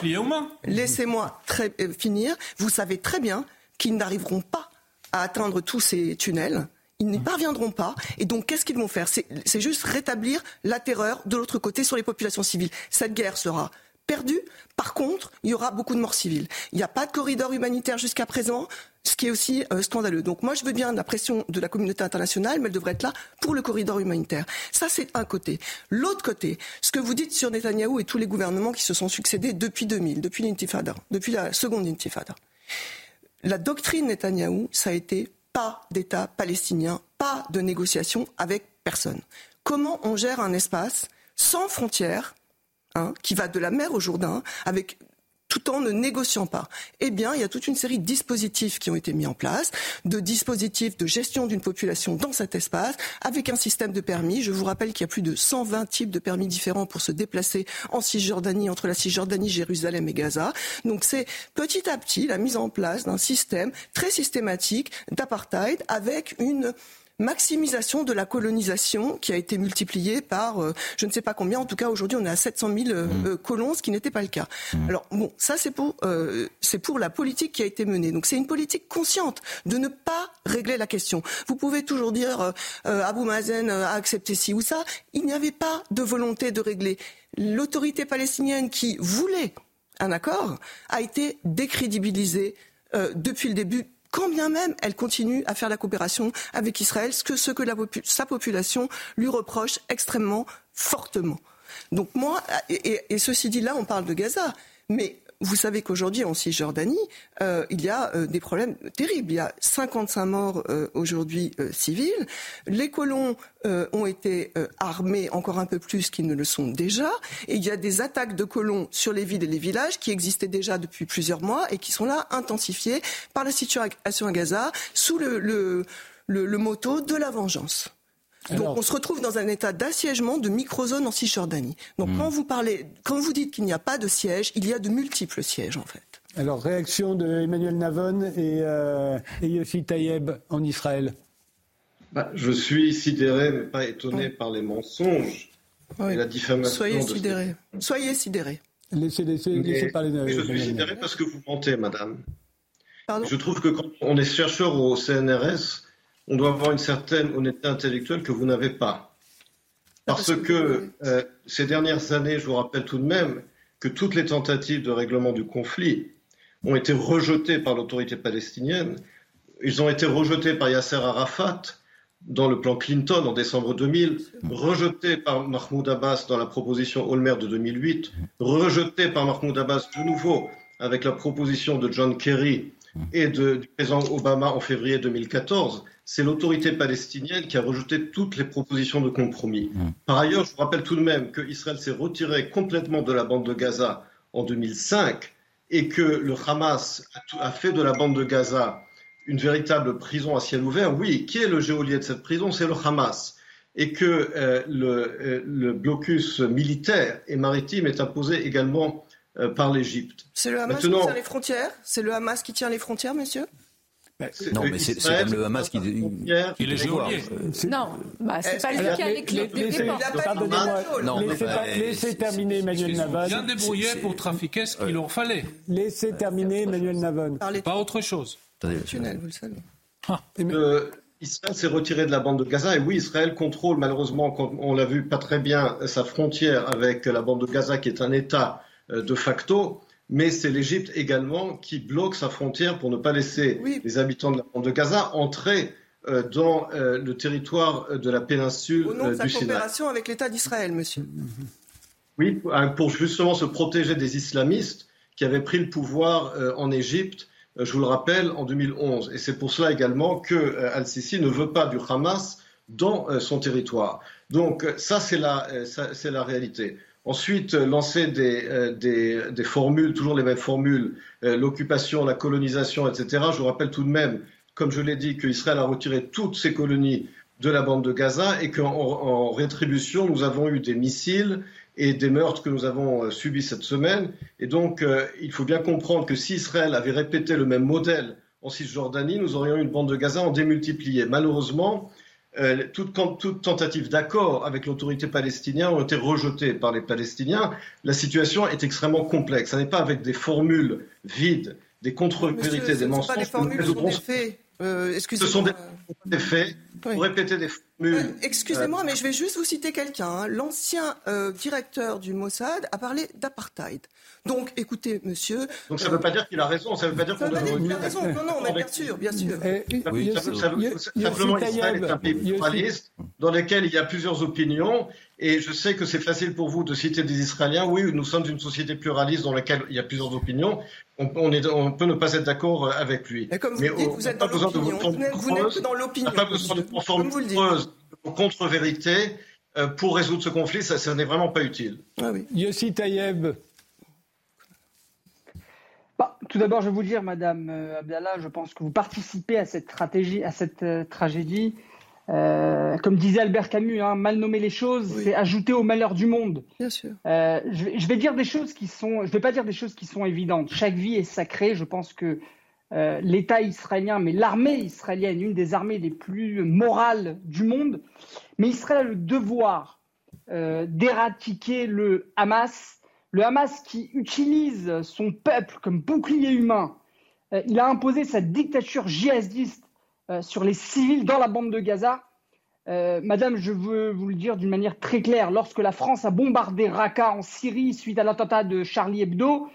E: Laissez-moi très, euh, finir. Vous savez très bien qu'ils n'arriveront pas à atteindre tous ces tunnels. Ils n'y parviendront pas. Et donc, qu'est-ce qu'ils vont faire? C'est juste rétablir la terreur de l'autre côté sur les populations civiles. Cette guerre sera perdu. Par contre, il y aura beaucoup de morts civiles. Il n'y a pas de corridor humanitaire jusqu'à présent, ce qui est aussi euh, scandaleux. Donc moi, je veux bien la pression de la communauté internationale, mais elle devrait être là pour le corridor humanitaire. Ça, c'est un côté. L'autre côté, ce que vous dites sur Netanyahou et tous les gouvernements qui se sont succédés depuis 2000, depuis l'intifada, depuis la seconde intifada. La doctrine Netanyahou, ça a été pas d'État palestinien, pas de négociation avec personne. Comment on gère un espace sans frontières Hein, qui va de la mer au Jourdain, avec tout en ne négociant pas. Eh bien, il y a toute une série de dispositifs qui ont été mis en place, de dispositifs de gestion d'une population dans cet espace, avec un système de permis. Je vous rappelle qu'il y a plus de 120 types de permis différents pour se déplacer en Cisjordanie, entre la Cisjordanie, Jérusalem et Gaza. Donc c'est petit à petit la mise en place d'un système très systématique d'apartheid avec une maximisation de la colonisation qui a été multipliée par euh, je ne sais pas combien. En tout cas, aujourd'hui, on est à 700 000 euh, mmh. euh, colons, ce qui n'était pas le cas. Mmh. Alors bon, ça c'est pour c'est pour la politique qui a été menée. Donc c'est une politique consciente de ne pas régler la question. Vous pouvez toujours dire Abou Mazen a accepté ci ou ça. Il n'y avait pas de volonté de régler. L'autorité palestinienne qui voulait un accord a été décrédibilisée depuis le début quand bien même elle continue à faire la coopération avec Israël, ce que, sa population lui reproche extrêmement fortement. Donc moi, et, ceci dit là, on parle de Gaza, mais vous savez qu'aujourd'hui, en Cisjordanie, euh, il y a euh, des problèmes terribles. Il y a 55 morts euh, aujourd'hui civils. Les colons ont été armés encore un peu plus qu'ils ne le sont déjà. Et il y a des attaques de colons sur les villes et les villages qui existaient déjà depuis plusieurs mois et qui sont là intensifiées par la situation à Gaza sous le, le, le, le motto de la vengeance. Donc on se retrouve dans un état d'assiègement de microzone en Cisjordanie. Donc hmm. quand vous parlez, quand vous dites qu'il n'y a pas de siège, il y a de multiples sièges en fait.
A: Alors réaction de Emmanuel Navon et, euh, Yossi Tayeb en Israël.
G: Bah, je suis sidéré, mais pas étonné par les mensonges et la diffamation.
E: Soyez sidéré. Soyez sidéré.
A: Laissez, laissez, laissez parler.
G: De, je suis sidéré parce que vous mentez, madame. Pardon je trouve que quand on est chercheur au CNRS, on doit avoir une certaine honnêteté intellectuelle que vous n'avez pas. Parce que euh, ces dernières années, je vous rappelle tout de même que toutes les tentatives de règlement du conflit ont été rejetées par l'autorité palestinienne. Ils ont été rejetés par Yasser Arafat dans le plan Clinton en décembre 2000, rejetés par Mahmoud Abbas dans la proposition Olmer de 2008, rejetés par Mahmoud Abbas de nouveau avec la proposition de John Kerry et du président Obama en février 2014 c'est l'autorité palestinienne qui a rejeté toutes les propositions de compromis. Mmh. Par ailleurs, je vous rappelle tout de même qu'Israël s'est retiré complètement de la bande de Gaza en 2005 et que le Hamas a, fait de la bande de Gaza une véritable prison à ciel ouvert. Oui, qui est le géolier de cette prison? C'est le Hamas. Et que euh, euh, le, blocus militaire et maritime est imposé également euh, par l'Égypte.
E: C'est le Hamas qui tient les frontières? C'est le Hamas qui tient les frontières, monsieur?
I: Non, mais c'est même le Hamas qui,
D: qui les geôlier.
H: Non, bah, c'est pas lui qui a les clés des
A: Non, laissez terminer Emmanuel Navon.
D: Bien débrouillé pour trafiquer ce qu'il leur fallait.
A: Laissez terminer Emmanuel Navon.
D: Pas autre chose.
E: vous le savez.
G: Euh, Israël s'est retiré de la bande de Gaza et oui, Israël contrôle malheureusement, on l'a vu pas très bien, sa frontière avec la bande de Gaza qui est un État euh, de facto mais c'est l'Égypte également qui bloque sa frontière pour ne pas laisser les habitants de la bande de Gaza entrer euh, dans euh, le territoire euh, de la péninsule Au
E: nom
G: de
E: sa coopération avec l'État d'Israël, monsieur.
G: Oui, pour justement se protéger des islamistes qui avaient pris le pouvoir en Égypte, je vous le rappelle, en 2011. Et c'est pour cela également que Al-Sisi ne veut pas du Hamas dans son territoire. Donc ça, c'est la, c'est la réalité. Ensuite, euh, lancer euh, des, formules, toujours les mêmes formules, euh, l'occupation, la colonisation, etc. Je vous rappelle tout de même, comme je l'ai dit, qu'Israël a retiré toutes ses colonies de la bande de Gaza et qu'en rétribution, nous avons eu des missiles et des meurtres que nous avons subis cette semaine. Et donc, il faut bien comprendre que si Israël avait répété le même modèle en Cisjordanie, nous aurions eu une bande de Gaza en démultiplié. Malheureusement, euh, toute, tentative d'accord avec l'autorité palestinienne ont été rejetées par les Palestiniens. La situation est extrêmement complexe. Ce n'est pas avec des formules vides, des contre-vérités, des mensonges. Ce
E: sont pas des formules, ce sont des faits.
G: Euh, ce sont des, faits. Pour répéter des formules. Euh,
E: excusez-moi, mais je vais juste vous citer quelqu'un. Hein. L'ancien directeur du Mossad a parlé d'apartheid. Donc, écoutez, monsieur.
G: Donc, ça ne veut pas dire qu'il a raison, ça ne veut pas dire qu'on
E: doit. Il a raison, non, non, mais bien sûr, bien sûr.
G: oui, simplement, Israël est un pays pluraliste dans lequel il y a plusieurs opinions. Et je sais que c'est facile pour vous de citer des Israéliens. Oui, nous sommes une société pluraliste dans laquelle il y a plusieurs opinions. On, on, peut ne pas être d'accord avec lui.
E: Mais comme vous dites, vous êtes dans l'opinion. Vous n'êtes dans l'opinion.
G: Pas besoin de conformer contre-vérité euh, pour résoudre ce conflit. Ça, ça n'est vraiment pas utile.
A: Ah oui. Yossi Tayeb,
F: bah, tout d'abord, je vais vous dire, Madame euh, Abdallah, je pense que vous participez à cette, stratégie, à cette euh, tragédie. Euh, comme disait Albert Camus, hein, mal nommer les choses, c'est ajouter au malheur du monde.
E: Bien sûr.
F: je, vais, dire des choses qui sont, je vais pas dire des choses qui sont évidentes. Chaque vie est sacrée. Je pense que l'État israélien, mais l'armée israélienne, une des armées les plus morales du monde, mais Israël a le devoir d'éradiquer le Hamas le Hamas qui utilise son peuple comme bouclier humain, euh, il a imposé sa dictature djihadiste euh, sur les civils dans la bande de Gaza. Euh, madame, je veux vous le dire d'une manière très claire, lorsque la France a bombardé Raqqa en Syrie suite à l'attentat de Charlie Hebdo,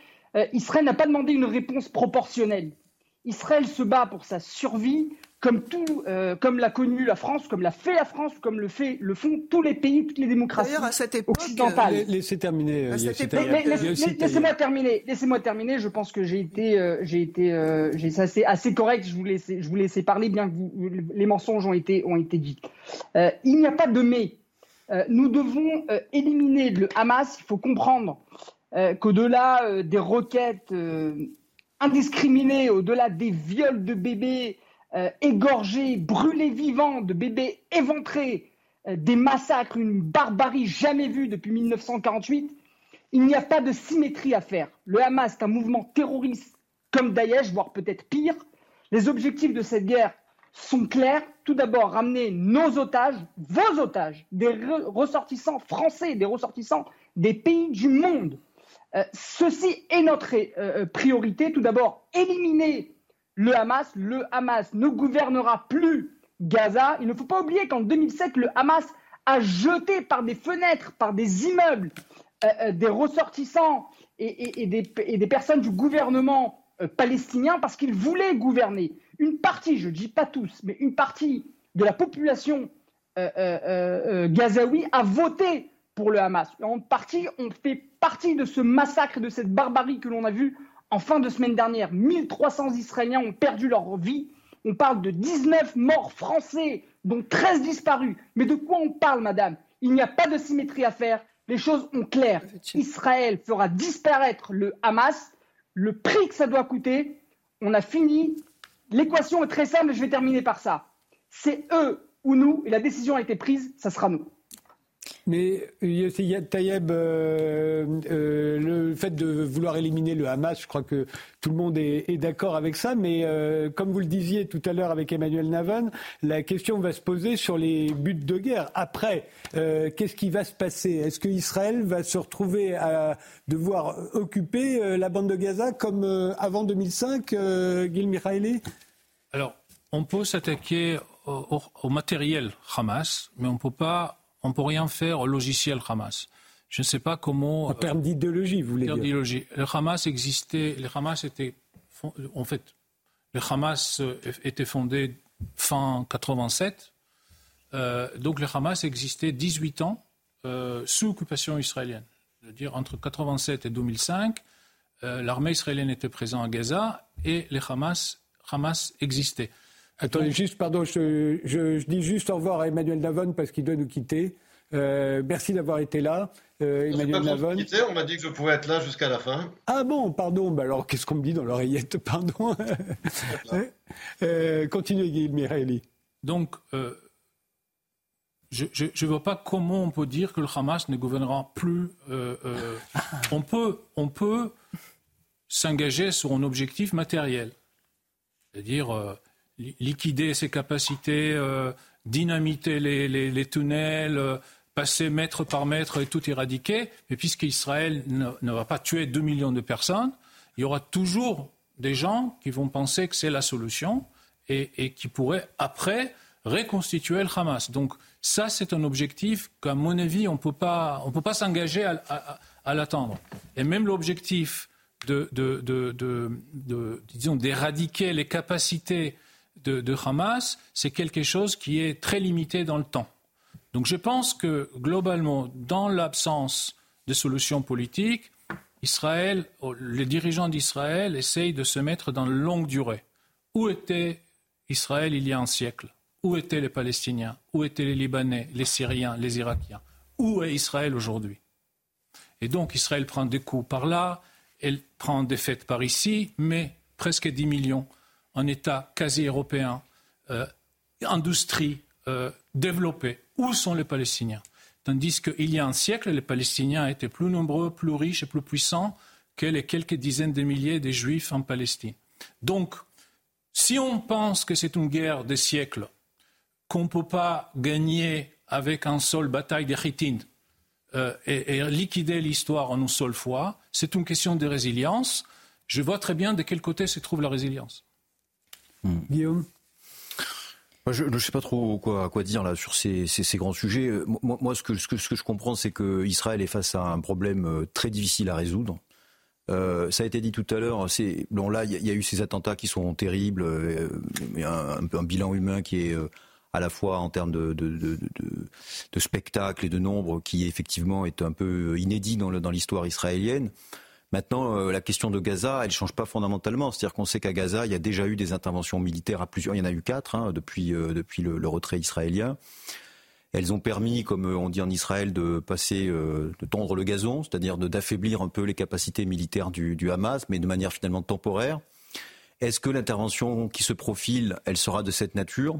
F: Israël n'a pas demandé une réponse proportionnelle. Israël se bat pour sa survie, comme tout, euh, comme l'a connu la France, comme l'a fait la France, comme le, fait, le font tous les pays, toutes les démocraties à cette époque, occidentales.
A: laissez terminer.
F: laissez-moi terminer. Laissez-moi terminer. Je pense que j'ai été, euh, j'ai été, euh, j'ai assez, assez correct. Je vous laisse, je vous laisse parler, bien que les mensonges ont été, ont été dits. il n'y a pas de mais. nous devons éliminer le Hamas. Il faut comprendre qu'au-delà des requêtes indiscriminées, au-delà des viols de bébés euh, égorgés, brûlés vivants, de bébés éventrés, euh, des massacres, une barbarie jamais vue depuis 1948, il n'y a pas de symétrie à faire. Le Hamas est un mouvement terroriste comme Daesh, voire peut-être pire. Les objectifs de cette guerre sont clairs. Tout d'abord, ramener nos otages, vos otages, des ressortissants français, des ressortissants des pays du monde. Euh, ceci est notre priorité. Tout d'abord, éliminer le Hamas. Le Hamas ne gouvernera plus Gaza. Il ne faut pas oublier qu'en 2007, le Hamas a jeté par des fenêtres, par des immeubles, euh, euh, des ressortissants et, des, personnes du gouvernement euh, palestinien parce qu'il voulait gouverner. Une partie, je ne dis pas tous, mais une partie de la population gazaoui a voté pour le Hamas. En partie, on fait partie de ce massacre, de cette barbarie que l'on a vu en fin de semaine dernière, 1300 Israéliens ont perdu leur vie. On parle de 19 morts français, dont 13 disparus. Mais de quoi on parle, madame? Il n'y a pas de symétrie à faire. Les choses ont clair. Israël fera disparaître le Hamas. Le prix que ça doit coûter, on a fini. L'équation est très simple, je vais terminer par ça. C'est eux ou nous, et la décision a été prise, ça sera nous.
A: Mais Tayeb, euh, euh, le fait de vouloir éliminer le Hamas, je crois que tout le monde est, d'accord avec ça. Mais euh, comme vous le disiez tout à l'heure avec Emmanuel Navon, la question va se poser sur les buts de guerre. Après, qu'est-ce qui va se passer? Est-ce qu'Israël va se retrouver à devoir occuper la bande de Gaza comme avant 2005, Gil Mikhaili
D: Alors, on peut s'attaquer au, au matériel Hamas, mais on ne peut pas on ne peut rien faire au logiciel Hamas. Je ne sais pas comment.
A: En termes d'idéologie, vous voulez dire
D: Le Hamas existait. Le Hamas était. En fait, le Hamas euh, était fondé fin 87. Euh, donc le Hamas existait 18 ans euh, sous occupation israélienne. C'est-à-dire entre 87 et 2005, l'armée israélienne était présente à Gaza et le Hamas, Hamas existait.
A: Attendez, juste, pardon, je, dis juste au revoir à Emmanuel Davon parce qu'il doit nous quitter. Euh, merci d'avoir été là,
G: euh, Emmanuel Davon. on m'a dit que je pouvais être là jusqu'à la fin.
A: Ah bon, pardon. Bah alors, qu'est-ce qu'on me dit dans l'oreillette Pardon. euh, continuez, Guy Mirelli.
D: Donc, euh, je ne vois pas comment on peut dire que le Hamas ne gouvernera plus. on peut, on peut s'engager sur un objectif matériel. C'est-à-dire liquider ses capacités, euh, dynamiter les, tunnels, euh, passer mètre par mètre et tout éradiquer. Mais puisqu'Israël ne, ne, va pas tuer 2 millions de personnes, il y aura toujours des gens qui vont penser que c'est la solution et, qui pourraient après reconstituer le Hamas. Donc ça, c'est un objectif qu'à mon avis, on ne peut pas s'engager à l'attendre. Et même l'objectif de, disons, d'éradiquer les capacités de, Hamas, c'est quelque chose qui est très limité dans le temps. Donc je pense que globalement, dans l'absence de solution politique, Israël, les dirigeants d'Israël essayent de se mettre dans la longue durée. Où était Israël il y a un siècle? Où étaient les Palestiniens? Où étaient les Libanais, les Syriens, les Irakiens? Où est Israël aujourd'hui? Et donc Israël prend des coups par là, elle prend des fêtes par ici, mais presque 10 millions un État quasi européen, euh, industrie euh, développée, où sont les Palestiniens? Tandis qu'il y a un siècle, les Palestiniens étaient plus nombreux, plus riches et plus puissants que les quelques dizaines de milliers de Juifs en Palestine. Donc, si on pense que c'est une guerre des siècles, qu'on ne peut pas gagner avec un seul bataille des euh, et, et, liquider l'histoire en une seule fois, c'est une question de résilience. Je vois très bien de quel côté se trouve la résilience.
A: Hmm. Guillaume
I: je ne sais pas trop quoi, quoi dire là sur ces, grands sujets. Euh, moi, ce, que, ce, que, ce que je comprends, c'est qu'Israël est face à un problème euh, très difficile à résoudre. Euh, ça a été dit tout à l'heure. Bon, là, il y, a eu ces attentats qui sont terribles, un, un, bilan humain qui est à la fois en termes de, de, de, spectacle et de nombre, qui effectivement est un peu inédit dans l'histoire israélienne. Maintenant, euh, la question de Gaza, elle ne change pas fondamentalement. C'est-à-dire qu'on sait qu'à Gaza, il y a déjà eu des interventions militaires à plusieurs. Il y en a eu quatre hein, depuis, euh, depuis le, retrait israélien. Elles ont permis, comme on dit en Israël, de passer, euh, de tendre le gazon, c'est-à-dire d'affaiblir un peu les capacités militaires du, Hamas, mais de manière finalement temporaire. Est-ce que l'intervention qui se profile, elle sera de cette nature?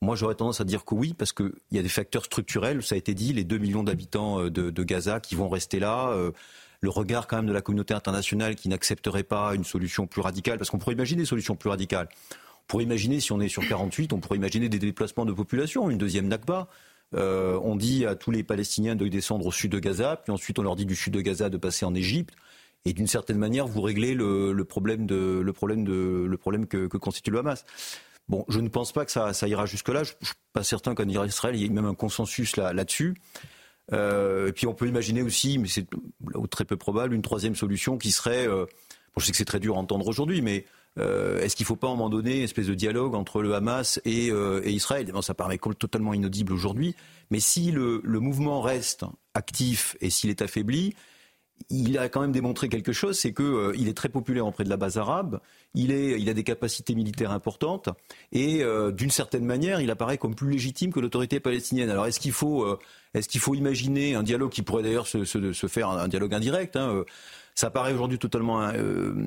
I: Moi, j'aurais tendance à dire que oui, parce qu'il y a des facteurs structurels. Ça a été dit, les 2 millions d'habitants de, Gaza qui vont rester là le regard quand même de la communauté internationale qui n'accepterait pas une solution plus radicale, parce qu'on pourrait imaginer des solutions plus radicales. On pourrait imaginer, si on est sur 48, on pourrait imaginer des déplacements de population, une deuxième Nakba. Euh, on dit à tous les Palestiniens de descendre au sud de Gaza, puis ensuite on leur dit du sud de Gaza de passer en Égypte. Et d'une certaine manière, vous réglez le, problème, de, le problème, que, constitue le Hamas. Bon, je ne pense pas que ça, ira jusque-là. Je ne suis pas certain qu'en Israël, il y ait même un consensus là-dessus. Euh, et puis on peut imaginer aussi, mais c'est très peu probable, une troisième solution qui serait, euh, bon, je sais que c'est très dur à entendre aujourd'hui, mais euh, est-ce qu'il ne faut pas à un moment donné une espèce de dialogue entre le Hamas et, Israël? Bon, Ça paraît totalement inaudible aujourd'hui, mais si le, mouvement reste actif et s'il est affaibli, il a quand même démontré quelque chose, c'est qu'il euh, est très populaire auprès de la base arabe, il, est, il a des capacités militaires importantes, et euh, d'une certaine manière, il apparaît comme plus légitime que l'autorité palestinienne. Alors est-ce qu'il faut, euh, faut imaginer un dialogue qui pourrait d'ailleurs se, se, faire, un dialogue indirect hein, Ça paraît aujourd'hui totalement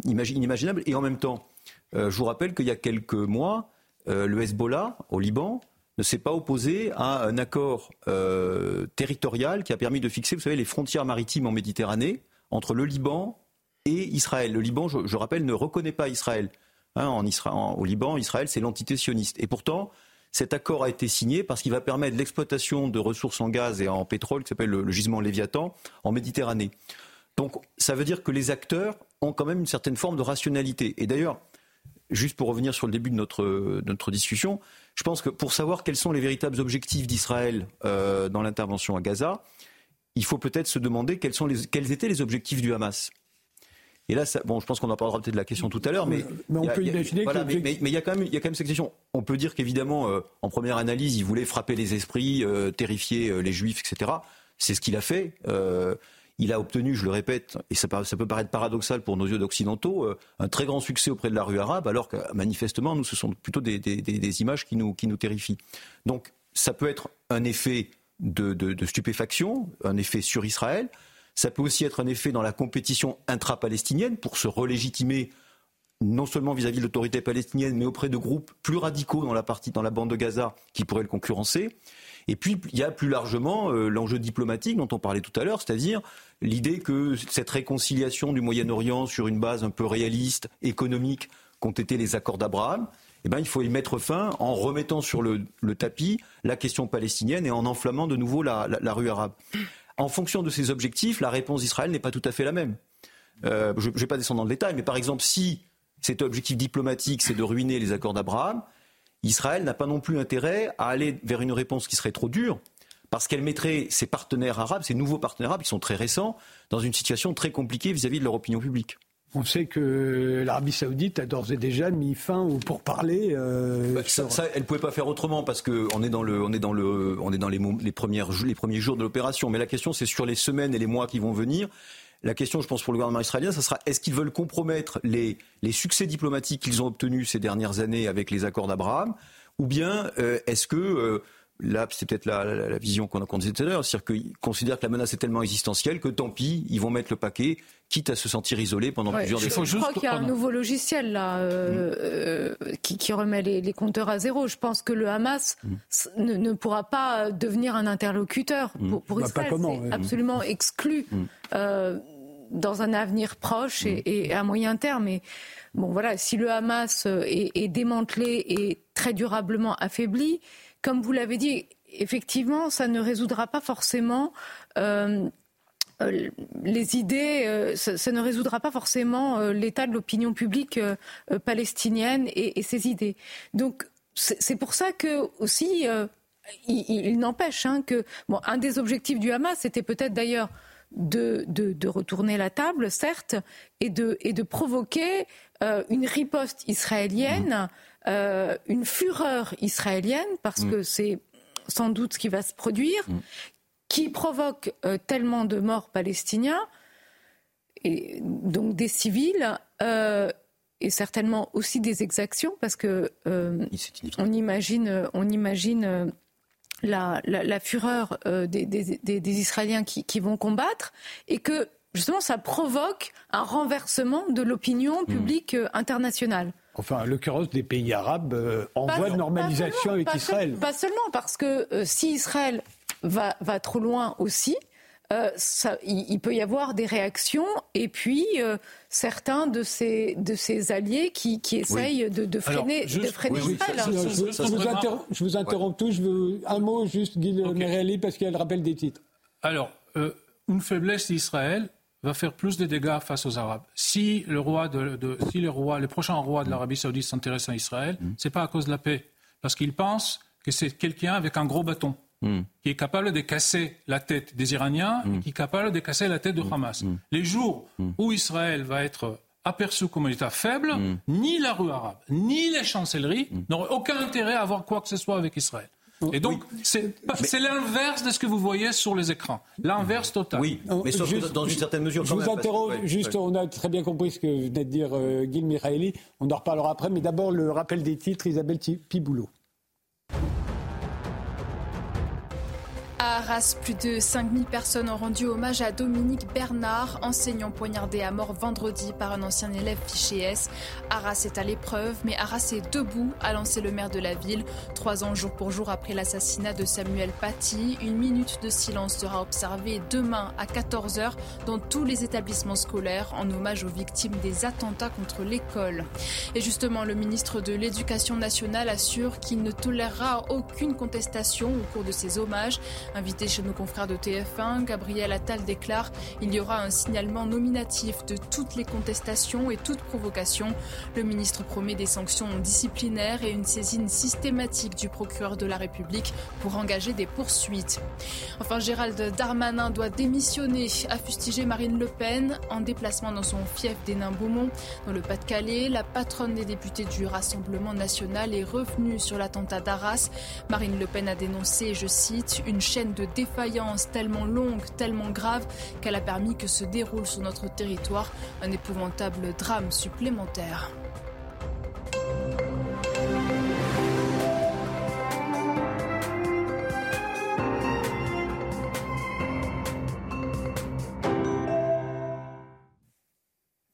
I: inimaginable, et en même temps, je vous rappelle qu'il y a quelques mois, le Hezbollah, au Liban, ne s'est pas opposé à un accord euh, territorial qui a permis de fixer, vous savez, les frontières maritimes en Méditerranée entre le Liban et Israël. Le Liban, je, rappelle, ne reconnaît pas Israël. Hein, en au Liban, Israël, c'est l'entité sioniste. Et pourtant, cet accord a été signé parce qu'il va permettre l'exploitation de ressources en gaz et en pétrole, qui s'appelle le, gisement Léviathan, en Méditerranée. Donc, ça veut dire que les acteurs ont quand même une certaine forme de rationalité. Et d'ailleurs, juste pour revenir sur le début de notre, notre discussion, je pense que pour savoir quels sont les véritables objectifs d'Israël euh, dans l'intervention à Gaza, il faut peut-être se demander quels, sont les, quels étaient les objectifs du Hamas. Et là, bon, je pense qu'on en parlera peut-être de la question tout à l'heure, mais,
A: mais on peut imaginer
I: que mais, il y a quand même, il y a quand même cette question. On peut dire qu'évidemment, euh, en première analyse, il voulait frapper les esprits, euh, terrifier les Juifs, etc. C'est ce qu'il a fait il a obtenu, je le répète, et ça, peut paraître paradoxal pour nos yeux d'occidentaux, euh, un très grand succès auprès de la rue arabe, alors que manifestement, nous, ce sont plutôt des, images qui nous, qui nous terrifient. Donc, ça peut être un effet de, stupéfaction, un effet sur Israël. Ça peut aussi être un effet dans la compétition intra-palestinienne pour se relégitimer non seulement vis-à-vis de l'autorité palestinienne, mais auprès de groupes plus radicaux dans la partie, dans la bande de Gaza, qui pourraient le concurrencer. Et puis, il y a plus largement euh, l'enjeu diplomatique dont on parlait tout à l'heure, c'est-à-dire l'idée que cette réconciliation du Moyen-Orient sur une base un peu réaliste, économique, qu'ont été les accords d'Abraham, eh ben, il faut y mettre fin en remettant sur le, tapis la question palestinienne et en enflammant de nouveau la, rue arabe. En fonction de ces objectifs, la réponse d'Israël n'est pas tout à fait la même. Euh, je ne vais pas descendre dans le détail, mais par exemple, si cet objectif diplomatique, c'est de ruiner les accords d'Abraham, Israël n'a pas non plus intérêt à aller vers une réponse qui serait trop dure, parce qu'elle mettrait ses partenaires arabes, ses nouveaux partenaires arabes, qui sont très récents, dans une situation très compliquée vis-à-vis de leur opinion publique.
A: On sait que l'Arabie Saoudite a d'ores et déjà mis fin au pourparlers. Euh,
I: bah, ça, elle ne pouvait pas faire autrement parce qu'on est dans le, on est dans le, on est dans les, les premières, les premiers jours de l'opération. Mais la question, c'est sur les semaines et les mois qui vont venir. La question, je pense, pour le gouvernement israélien, ce sera est-ce qu'ils veulent compromettre les, succès diplomatiques qu'ils ont obtenus ces dernières années avec les accords d'Abraham, ou bien euh, est-ce que euh, là, c'est peut-être la, vision qu'on a disait tout à l'heure, c'est-à-dire qu'ils considèrent que la menace est tellement existentielle que tant pis, ils vont mettre le paquet, quitte à se sentir isolés pendant plusieurs
H: décennies. Je crois qu'il y a un nouveau logiciel là euh, mm. qui, remet les, compteurs à zéro. Je pense que le Hamas mm. ne, pourra pas devenir un interlocuteur mm. pour, bah, Israël. C'est absolument exclu dans un avenir proche et, à moyen terme. Et bon, voilà, si le Hamas est, démantelé et très durablement affaibli, comme vous l'avez dit, effectivement, ça ne résoudra pas forcément. Euh, euh, les idées, euh, ça, ne résoudra pas forcément l'état de l'opinion publique palestinienne et, ses idées. Donc c'est pour ça que aussi il, n'empêche hein, que bon, un des objectifs du Hamas, c'était peut-être d'ailleurs de, de, retourner la table, certes, et de, et de provoquer euh, une riposte israélienne, mmh. euh, une fureur israélienne, parce mmh. que c'est sans doute ce qui va se produire, mmh. qui provoque euh, tellement de morts palestiniens, et donc des civils, et certainement aussi des exactions, parce que on imagine, on imagine la, fureur euh, des, Israéliens qui, vont combattre et que justement ça provoque un renversement de l'opinion hmm. publique euh, internationale.
A: Enfin, à l'occurrence des pays arabes euh, en voie de normalisation avec Israël.
H: pas seulement parce que si Israël va, va trop loin aussi, euh, il, peut y avoir des réactions et puis euh, certains de ces, de ces alliés qui, qui essayent de, freiner, de freiner
A: je, vous interromps tous. Je veux un mot juste, Guy okay. parce qu'il y a le rappel des titres.
D: Alors, euh, une faiblesse d'Israël va faire plus de dégâts face aux Arabes. Si le roi, de, si le roi, les prochains rois de l'Arabie Saoudite s'intéressent à Israël, mm. c'est pas à cause de la paix, parce qu'ils pensent que c'est quelqu'un avec un gros bâton. Hmm. qui est capable de casser la tête des Iraniens et hmm. qui est capable de casser la tête de hmm. Hamas. Les jours où Israël va être aperçu comme un État faible, ni la rue arabe, ni les chancelleries n'auraient aucun intérêt à avoir quoi que ce soit avec Israël. Et donc, c'est l'inverse de ce que vous voyez sur les écrans. L'inverse total.
I: Oui, mais sauf dans une certaine mesure.
A: Je vous interromps, juste, on a très bien compris ce que venait de dire euh, Gil Mikhaeli. On en reparlera après, mais d'abord le rappel des titres, Isabelle Piboulot.
B: À Arras, plus de 5000 personnes ont rendu hommage à Dominique Bernard, enseignant poignardé à mort vendredi par un ancien élève fiché S. Arras est à l'épreuve, mais Arras est debout, a lancé le maire de la ville. Trois ans jour pour jour après l'assassinat de Samuel Paty, une minute de silence sera observée demain à 14h dans tous les établissements scolaires en hommage aux victimes des attentats contre l'école. Et justement, le ministre de l'Éducation nationale assure qu'il ne tolérera aucune contestation au cours de ces hommages. Invité chez nos confrères de TF1, Gabriel Attal déclare Il y aura un signalement nominatif de toutes les contestations et toute provocation. Le ministre promet des sanctions disciplinaires et une saisine systématique du procureur de la République pour engager des poursuites. Enfin, Gérald Darmanin doit démissionner, a fustigé Marine Le Pen en déplacement dans son fief des Nains-Beaumont. Dans le Pas-de-Calais, la patronne des députés du Rassemblement national est revenue sur l'attentat d'Arras. Marine Le Pen a dénoncé, je cite, une chaîne de défaillance tellement longue, tellement grave qu'elle a permis que se déroule sur notre territoire un épouvantable drame supplémentaire.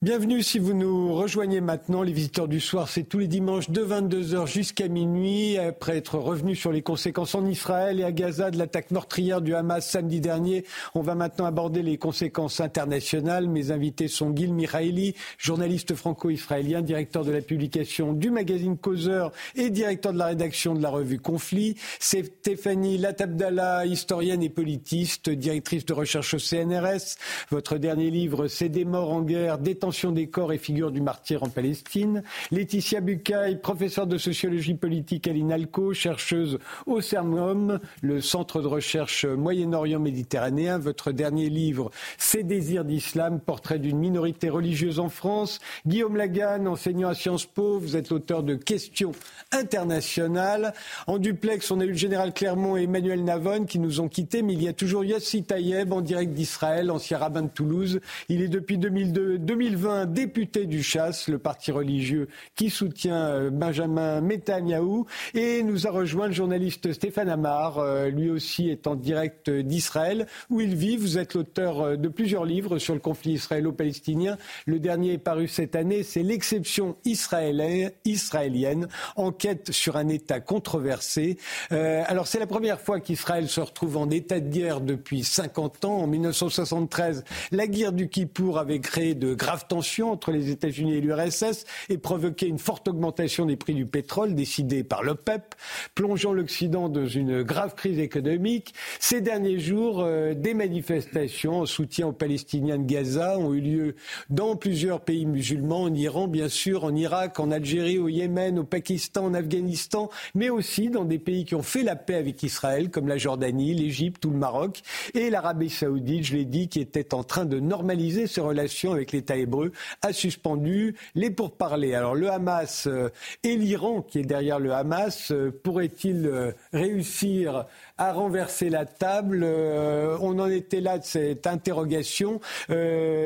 A: Bienvenue si vous nous rejoignez maintenant. Les visiteurs du soir, c'est tous les dimanches de 22h jusqu'à minuit. Après être revenus sur les conséquences en Israël et à Gaza de l'attaque meurtrière du Hamas samedi dernier, on va maintenant aborder les conséquences internationales. Mes invités sont Gil Mikhaili, journaliste franco-israélien, directeur de la publication du magazine Causeur et directeur de la rédaction de la revue Conflit. Stéphanie Latabdallah, historienne et politiste, directrice de recherche au CNRS. Votre dernier livre, C'est des morts en guerre, détention des corps et figures du martyr en Palestine. Laetitia Bucaille, professeure de sociologie politique à l'INALCO, chercheuse au CERNOM, le centre de recherche Moyen-Orient méditerranéen. Votre dernier livre, Ces désirs d'islam, portrait d'une minorité religieuse en France. Guillaume Lagan, enseignant à Sciences Po, vous êtes l'auteur de Questions internationales. En duplex, on a eu le général Clermont et Emmanuel Navon qui nous ont quittés, mais il y a toujours Yossi Tayeb en direct d'Israël, ancien rabbin de Toulouse. Il est depuis 2002, 2020 2020 député du Chasse, le parti religieux qui soutient euh, Benjamin Netanyahou. Et nous a rejoint le journaliste Stéphane Amar, euh, lui aussi est en direct d'Israël, où il vit. Vous êtes l'auteur euh, de plusieurs livres sur le conflit israélo-palestinien. Le dernier est paru cette année, c'est L'exception israélienne, enquête sur un État controversé. alors c'est la première fois qu'Israël se retrouve en état de guerre depuis 50 ans. En 1973, la guerre du Kippour avait créé de graves tension entre les États-Unis et l'URSS et provoqué une forte augmentation des prix du pétrole décidée par l'OPEP, plongeant l'Occident dans une grave crise économique. Ces derniers jours, euh, des manifestations en soutien aux Palestiniens de Gaza ont eu lieu dans plusieurs pays musulmans, en Iran bien sûr, en Irak, en Algérie, au Yémen, au Pakistan, en Afghanistan, mais aussi dans des pays qui ont fait la paix avec Israël, comme la Jordanie, l'Égypte ou le Maroc, et l'Arabie saoudite, je l'ai dit, qui était en train de normaliser ses relations avec l'État hébreu a suspendu les pourparlers. Alors le Hamas euh, et l'Iran, qui est derrière le Hamas, euh, pourraient-ils euh, réussir à renverser la table? On en était là de cette interrogation.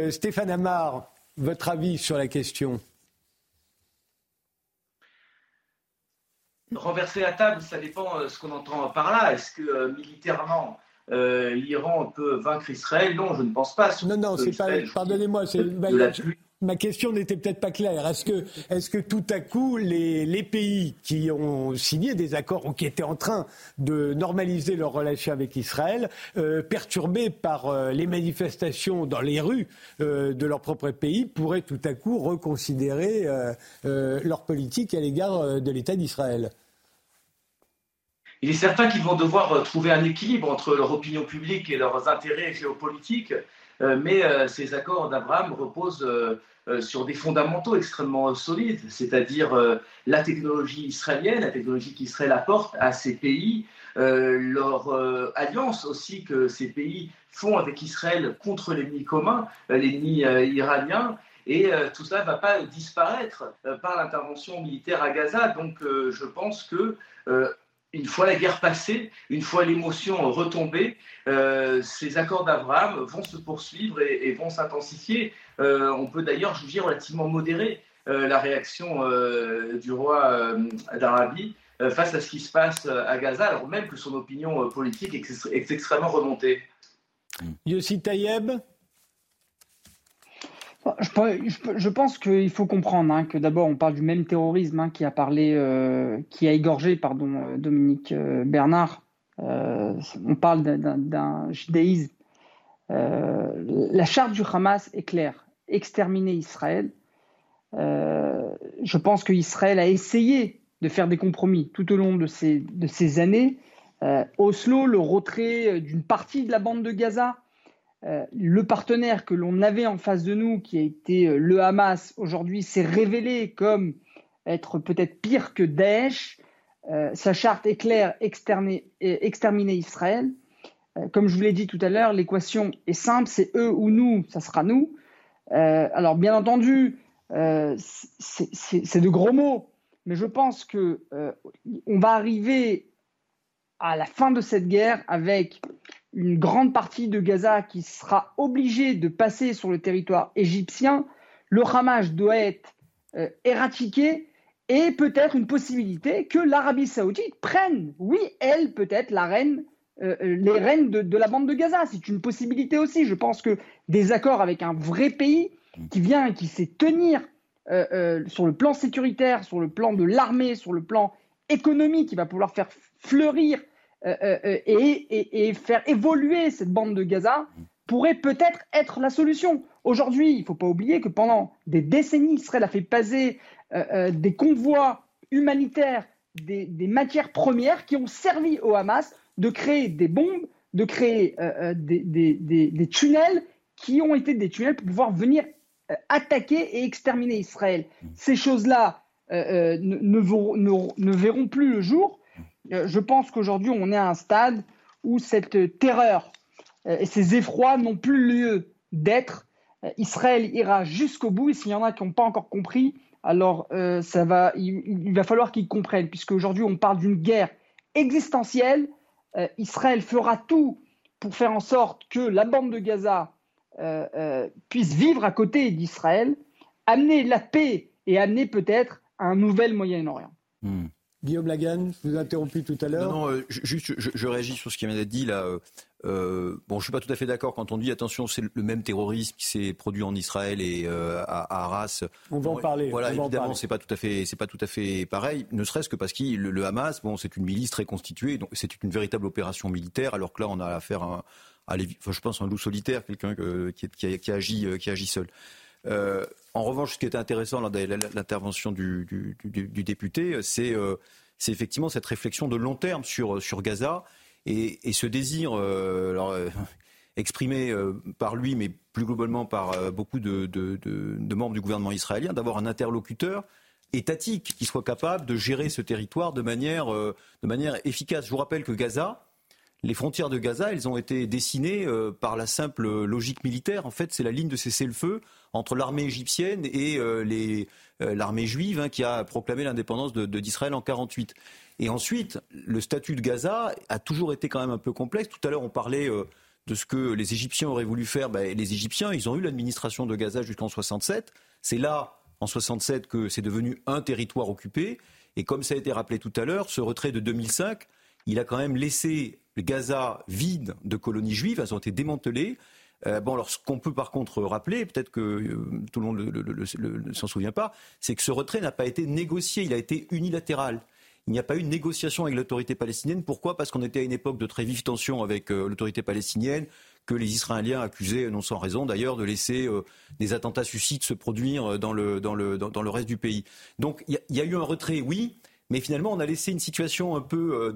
A: Stéphane Amar, votre avis sur la question?
J: Renverser la table, ça dépend de ce qu'on entend par là. Est-ce que militairement, euh, l'Iran peut vaincre Israël. Non, je ne pense pas.
A: Non, non, c'est pas. Pardonnez-moi, ma question n'était peut-être pas claire. Est-ce que, tout à coup, les, les, pays qui ont signé des accords ou qui étaient en train de normaliser leurs relations avec Israël, euh, perturbés par euh, les manifestations dans les rues de leur propre pays, pourraient tout à coup reconsidérer leur politique à l'égard de l'État d'Israël?
J: Il est certain qu'ils vont devoir euh, trouver un équilibre entre leur opinion publique et leurs intérêts géopolitiques, euh, mais euh, ces accords d'Abraham reposent sur des fondamentaux extrêmement solides, c'est-à-dire la technologie israélienne, la technologie qu'Israël apporte à ces pays, leur alliance aussi que ces pays font avec Israël contre l'ennemi commun, l'ennemi iranien, et tout ça ne va pas disparaître par l'intervention militaire à Gaza. Donc je pense que une fois la guerre passée, une fois l'émotion retombée, euh, ces accords d'Abraham vont se poursuivre et, vont s'intensifier. Euh, on peut d'ailleurs juger relativement modéré euh, la réaction du roi d'Arabie face à ce qui se passe à Gaza, alors même que son opinion politique est extrêmement remontée.
A: Yossi Tayeb
F: je, pense qu'il faut comprendre hein, que d'abord on parle du même terrorisme hein, qui a parlé, euh, qui a égorgé, pardon, euh, Dominique euh, Bernard. on parle d'un judaïsme. la charte du Hamas est claire exterminer Israël. je pense qu'Israël a essayé de faire des compromis tout au long de ces, de ces années. Oslo, le retrait d'une partie de la bande de Gaza, euh, le partenaire que l'on avait en face de nous, qui a été euh, le Hamas, aujourd'hui s'est révélé comme être peut-être pire que Daesh. Euh, sa charte est claire, exterminer Israël. comme je vous l'ai dit tout à l'heure, l'équation est simple, c'est eux ou nous, ça sera nous. alors bien entendu, c'est de gros mots, mais je pense que on va arriver à la fin de cette guerre avec une grande partie de Gaza qui sera obligée de passer sur le territoire égyptien, le Hamas doit être euh, éradiqué et peut-être une possibilité que l'Arabie saoudite prenne, oui, elle peut-être euh, euh, les rênes de, la bande de Gaza. C'est une possibilité aussi. Je pense que des accords avec un vrai pays qui vient, qui sait tenir sur le plan sécuritaire, sur le plan de l'armée, sur le plan économique, qui va pouvoir faire fleurir euh, euh, euh, et, faire évoluer cette bande de Gaza pourrait peut-être être la solution. Aujourd'hui, il ne faut pas oublier que pendant des décennies, Israël a fait passer des convois humanitaires, des, matières premières qui ont servi au Hamas de créer des bombes, de créer des, tunnels qui ont été des tunnels pour pouvoir venir attaquer et exterminer Israël. Ces choses-là ne, ne, verront plus le jour je pense qu'aujourd'hui, on est à un stade où cette terreur euh, et ces effrois n'ont plus lieu d'être. Euh, Israël ira jusqu'au bout et s'il y en a qui n'ont pas encore compris, alors il, va falloir qu'ils comprennent, puisque aujourd'hui on parle d'une guerre existentielle. Israël fera tout pour faire en sorte que la bande de Gaza puisse vivre à côté d'Israël, amener la paix et amener peut-être un nouvel Moyen-Orient.
A: Hmm. Guillaume Lagan, je vous ai interrompu tout à l'heure.
I: Non, non euh, juste, je, réagis sur ce qui vient d'être dit là. Euh, euh, bon, je suis pas tout à fait d'accord quand on dit attention, c'est le même terrorisme qui s'est produit en Israël et à, Arras.
A: On va en parler.
I: Voilà, évidemment, c'est pas tout à fait, c'est pas tout à fait pareil. Ne serait-ce que parce que le, Hamas, bon, c'est une milice très constituée, donc c'est une véritable opération militaire, alors que là, on a affaire à, à je pense, un loup solitaire, quelqu'un qui, qui, qui, agit, qui agit seul. En revanche, ce qui était intéressant dans l'intervention du, député, c'est c'est effectivement cette réflexion de long terme sur, Gaza et, ce désir euh, euh, exprimé euh, par lui, mais plus globalement par beaucoup de, membres du gouvernement israélien, d'avoir un interlocuteur étatique qui soit capable de gérer ce territoire de manière efficace. Je vous rappelle que Gaza, les frontières de Gaza, elles ont été dessinées par la simple logique militaire. En fait, c'est la ligne de cessez-le-feu entre l'armée égyptienne et les, euh, l'armée juive hein, qui a proclamé l'indépendance d'Israël en 48. Et ensuite, le statut de Gaza a toujours été quand même un peu complexe. Tout à l'heure, on parlait euh, de ce que les Égyptiens auraient voulu faire. Ben, les Égyptiens, ils ont eu l'administration de Gaza jusqu'en 67. C'est là, en 67, que c'est devenu un territoire occupé. Et comme ça a été rappelé tout à l'heure, ce retrait de 2005, il a quand même laissé Gaza vide de colonies juives. Elles ont été démantelées. Euh, bon, alors ce qu'on peut par contre rappeler, peut-être que euh, tout le monde ne s'en souvient pas, c'est que ce retrait n'a pas été négocié, il a été unilatéral. Il n'y a pas eu de négociation avec l'autorité palestinienne. Pourquoi? Parce qu'on était à une époque de très vive tension avec euh, l'autorité palestinienne, que les Israéliens accusaient, non sans raison d'ailleurs, de laisser des attentats suicides se produire dans le, dans le, dans, le reste du pays. Donc il y, a eu un retrait, oui, mais finalement on a laissé une situation un peu,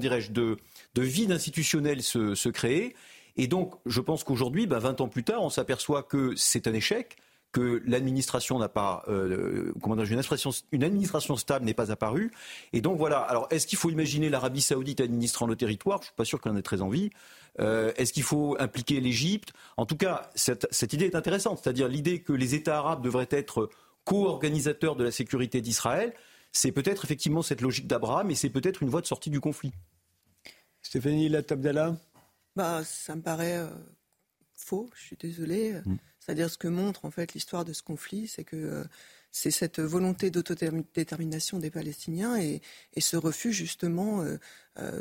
I: dirais-je, de, de vide institutionnel se, créer. Et donc, je pense qu'aujourd'hui, 20 ben, ans plus tard, on s'aperçoit que c'est un échec, que l'administration n'a pas, euh, comment dire, une administration, une administration stable n'est pas apparue. Et donc voilà. Alors, est-ce qu'il faut imaginer l'Arabie Saoudite administrant le territoire? Je suis pas sûr qu'on en ait très envie. Euh, est-ce qu'il faut impliquer l'Égypte? En tout cas, cette idée est intéressante, c'est-à-dire l'idée que les États arabes devraient être co-organisateurs de la sécurité d'Israël. C'est peut-être effectivement cette logique d'Abraham et c'est peut-être une voie de sortie du conflit.
A: Stéphanie Latabdallah
E: bah, ça me paraît euh, faux, je suis désolée. Mm. C'est-à-dire ce que montre en fait l'histoire de ce conflit, c'est que c'est cette volonté d'autodétermination des Palestiniens et, ce refus justement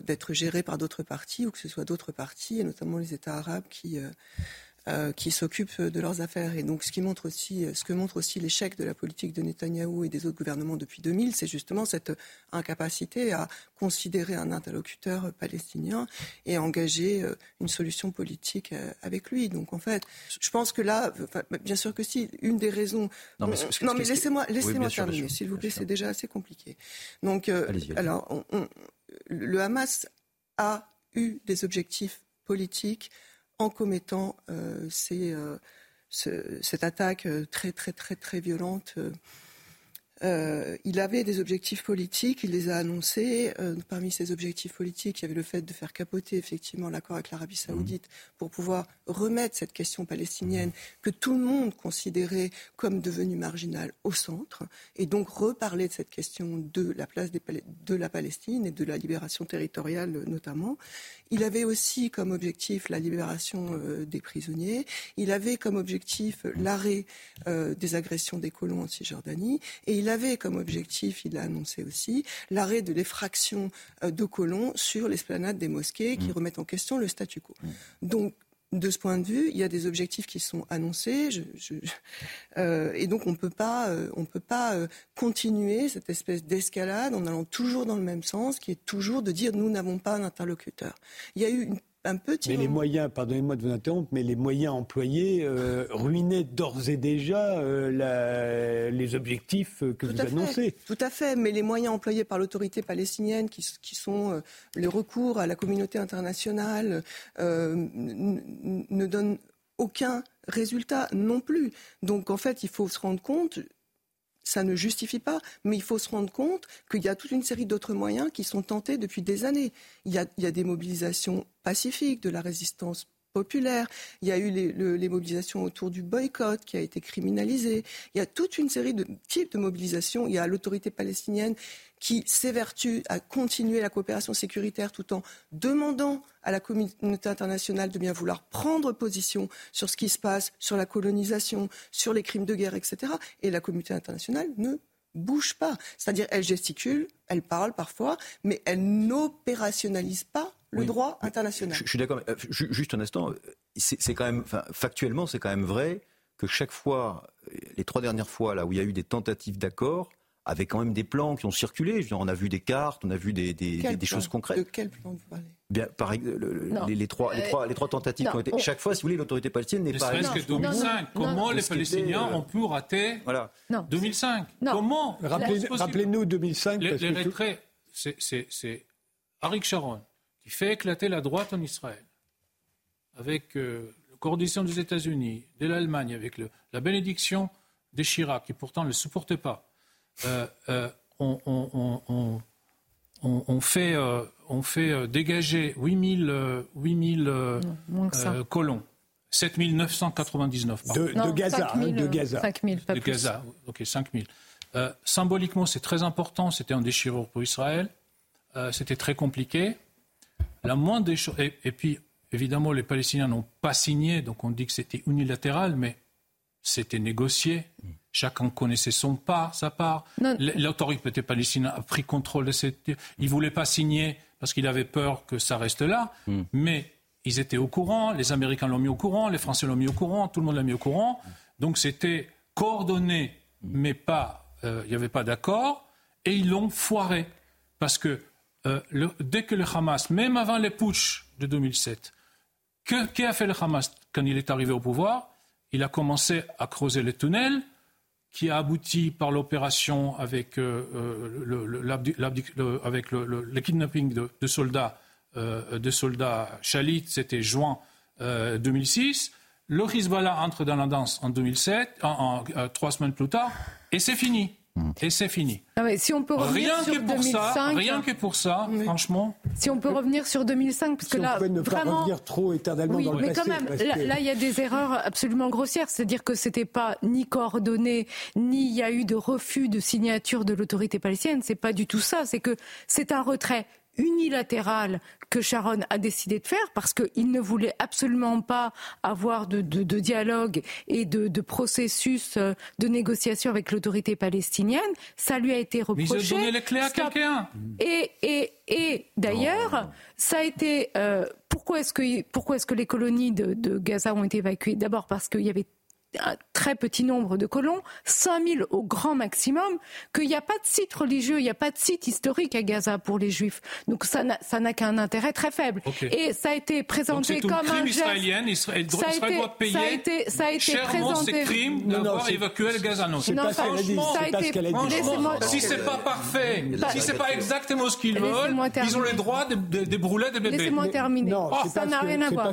E: d'être géré par d'autres partis ou que ce soit d'autres partis, et notamment les États arabes qui, euh, qui s'occupent de leurs affaires. Et donc, ce, qui montre aussi, ce que montre aussi l'échec de la politique de Netanyahou et des autres gouvernements depuis 2000, c'est justement cette incapacité à considérer un interlocuteur palestinien et à engager euh, une solution politique euh, avec lui. Donc, en fait, je pense que là, bien sûr que si, une des raisons. Non, mais, laissez-moi laissez terminer, s'il vous plaît, c'est déjà assez compliqué. Donc, alors, le Hamas a eu des objectifs politiques en commettant euh, euh, cette attaque euh, très très très très violente euh, il avait des objectifs politiques, il les a annoncés. Euh, parmi ces objectifs politiques, il y avait le fait de faire capoter effectivement l'accord avec l'Arabie saoudite pour pouvoir remettre cette question palestinienne que tout le monde considérait comme devenue marginale au centre, et donc reparler de cette question de la place de la Palestine et de la libération territoriale notamment. Il avait aussi comme objectif la libération euh, des prisonniers. Il avait comme objectif l'arrêt des agressions des colons en Cisjordanie. Et il avait comme objectif, il l'a annoncé aussi, l'arrêt de l'effraction euh, de colons sur l'esplanade des mosquées qui mm. remettent en question le statu quo. Mm. Donc, de ce point de vue, il y a des objectifs qui sont annoncés, euh, et donc on ne peut pas, euh, on peut pas continuer cette espèce d'escalade en allant toujours dans le même sens, qui est toujours de dire nous n'avons pas un interlocuteur. Il y a eu une
A: mais les moyens, pardonnez-moi de vous interrompre, mais les moyens employés euh, ruinaient d'ores et déjà euh, les objectifs que vous annoncez.
E: tout à fait, mais les moyens employés par l'autorité palestinienne, qui, sont euh, le recours à la communauté internationale, ne donnent aucun résultat non plus. Donc en fait, il faut se rendre compte, ça ne justifie pas, mais il faut se rendre compte qu'il y a toute une série d'autres moyens qui sont tentés depuis des années. Il y a, des mobilisations pacifiques, de la résistance populaire. Il y a eu les, mobilisations autour du boycott qui a été criminalisé. Il y a toute une série de types de mobilisations. Il y a l'autorité palestinienne qui s'évertue à continuer la coopération sécuritaire tout en demandant à la communauté internationale de bien vouloir prendre position sur ce qui se passe, sur la colonisation, sur les crimes de guerre, etc. Et la communauté internationale ne bouge pas. C'est-à-dire, elle gesticule, elle parle parfois, mais elle n'opérationnalise pas le droit international.
I: Je, suis d'accord. Euh, juste un instant, c'est quand même, factuellement, c'est quand même vrai que chaque fois, les trois dernières fois là où il y a eu des tentatives d'accord, avec quand même des plans qui ont circulé. on a vu des cartes, on a vu des, choses concrètes.
E: De quel plan vous parlez?
I: Bien, par, les, trois, les, trois, les trois tentatives qui ont été. Chaque fois, si vous voulez, l'autorité palestinienne n'est pas.
D: Ne serait-ce que 2005. Comment les Palestiniens ont pu rater voilà. 2005 Comment
A: Rappelez-nous 2005.
D: Les, les retraits, c'est Arik Sharon qui fait éclater la droite en Israël avec euh, la coordination des États-Unis, de l'Allemagne, avec le, la bénédiction des Chirac, qui pourtant ne le supportait pas euh, euh, on, fait, on fait euh, dégager 8000, 8000 colons. 7999
A: de, de, Gaza, de Gaza.
H: 5000, pas
D: de Gaza, ok, 5000. symboliquement, c'est très important. C'était un déchirure pour Israël. c'était très compliqué. La moindre des choses. Et, puis, évidemment, les Palestiniens n'ont pas signé, donc on dit que c'était unilatéral, mais c'était négocié. Chacun connaissait son part, sa part. L'autorité palestinienne a pris contrôle de cette. Il ne voulait pas signer parce qu'il avait peur que ça reste là, hmm. mais ils étaient au courant, les Américains l'ont mis au courant, les Français l'ont mis au courant, tout le monde l'a mis au courant. Donc c'était coordonné, mais pas, euh, il n'y avait pas d'accord, et ils l'ont foiré. Parce que euh, dès que le Hamas, même avant les putsch de 2007, qu'a fait le Hamas quand il est arrivé au pouvoir? Il a commencé à creuser les tunnels, qui a abouti par l'opération avec, euh, euh, le, kidnapping de, soldats, euh, soldats Chalit, c'était juin 2006. Le Hezbollah entre dans la danse en 2007, en, trois semaines plus tard, et c'est fini. Mm. Et c'est fini.
H: Ah si on peut revenir
D: rien
H: sur
D: que pour 2005, ça, rien que pour ça, franchement.
H: Si on peut revenir sur 2005, parce que là,
A: on ne vraiment, pas revenir trop éternellement dans le
H: mais quand même, là, il y a des erreurs absolument grossières. C'est-à-dire que c'était pas ni coordonné, ni il y a eu de refus de signature de l'autorité palestinienne. C'est pas du tout ça. C'est que c'est un retrait unilatérale que Sharon a décidé de faire parce qu'il ne voulait absolument pas avoir de, dialogue et de, processus euh, de négociation avec l'autorité palestinienne. Ça lui a été reproché. Mais
D: ils ont donné les clés à quelqu'un.
H: Et, et, et d'ailleurs, ça a été. Euh, pourquoi est-ce que, pourquoi est-ce que les colonies de, de Gaza ont été évacuées? D'abord parce qu'il y avait un très petit nombre de colons, 5000 au grand maximum, qu'il n'y a pas de site religieux, il n'y a pas de site historique à Gaza pour les juifs. Donc ça n'a qu'un intérêt très faible. Et ça a été présenté comme un geste.
D: Israélien, Israël, ça a été, payer ça a été, ça a été présenté. crimes d'avoir évacué le Gaza. Non,
A: c'est pas qu'elle a dit. C'est pas ce qu'elle a dit.
D: Si c'est pas parfait, si c'est pas exactement ce qu'ils veulent, ils ont le droit de, brûler des bébés.
H: Laissez-moi terminer. ça n'a rien à voir.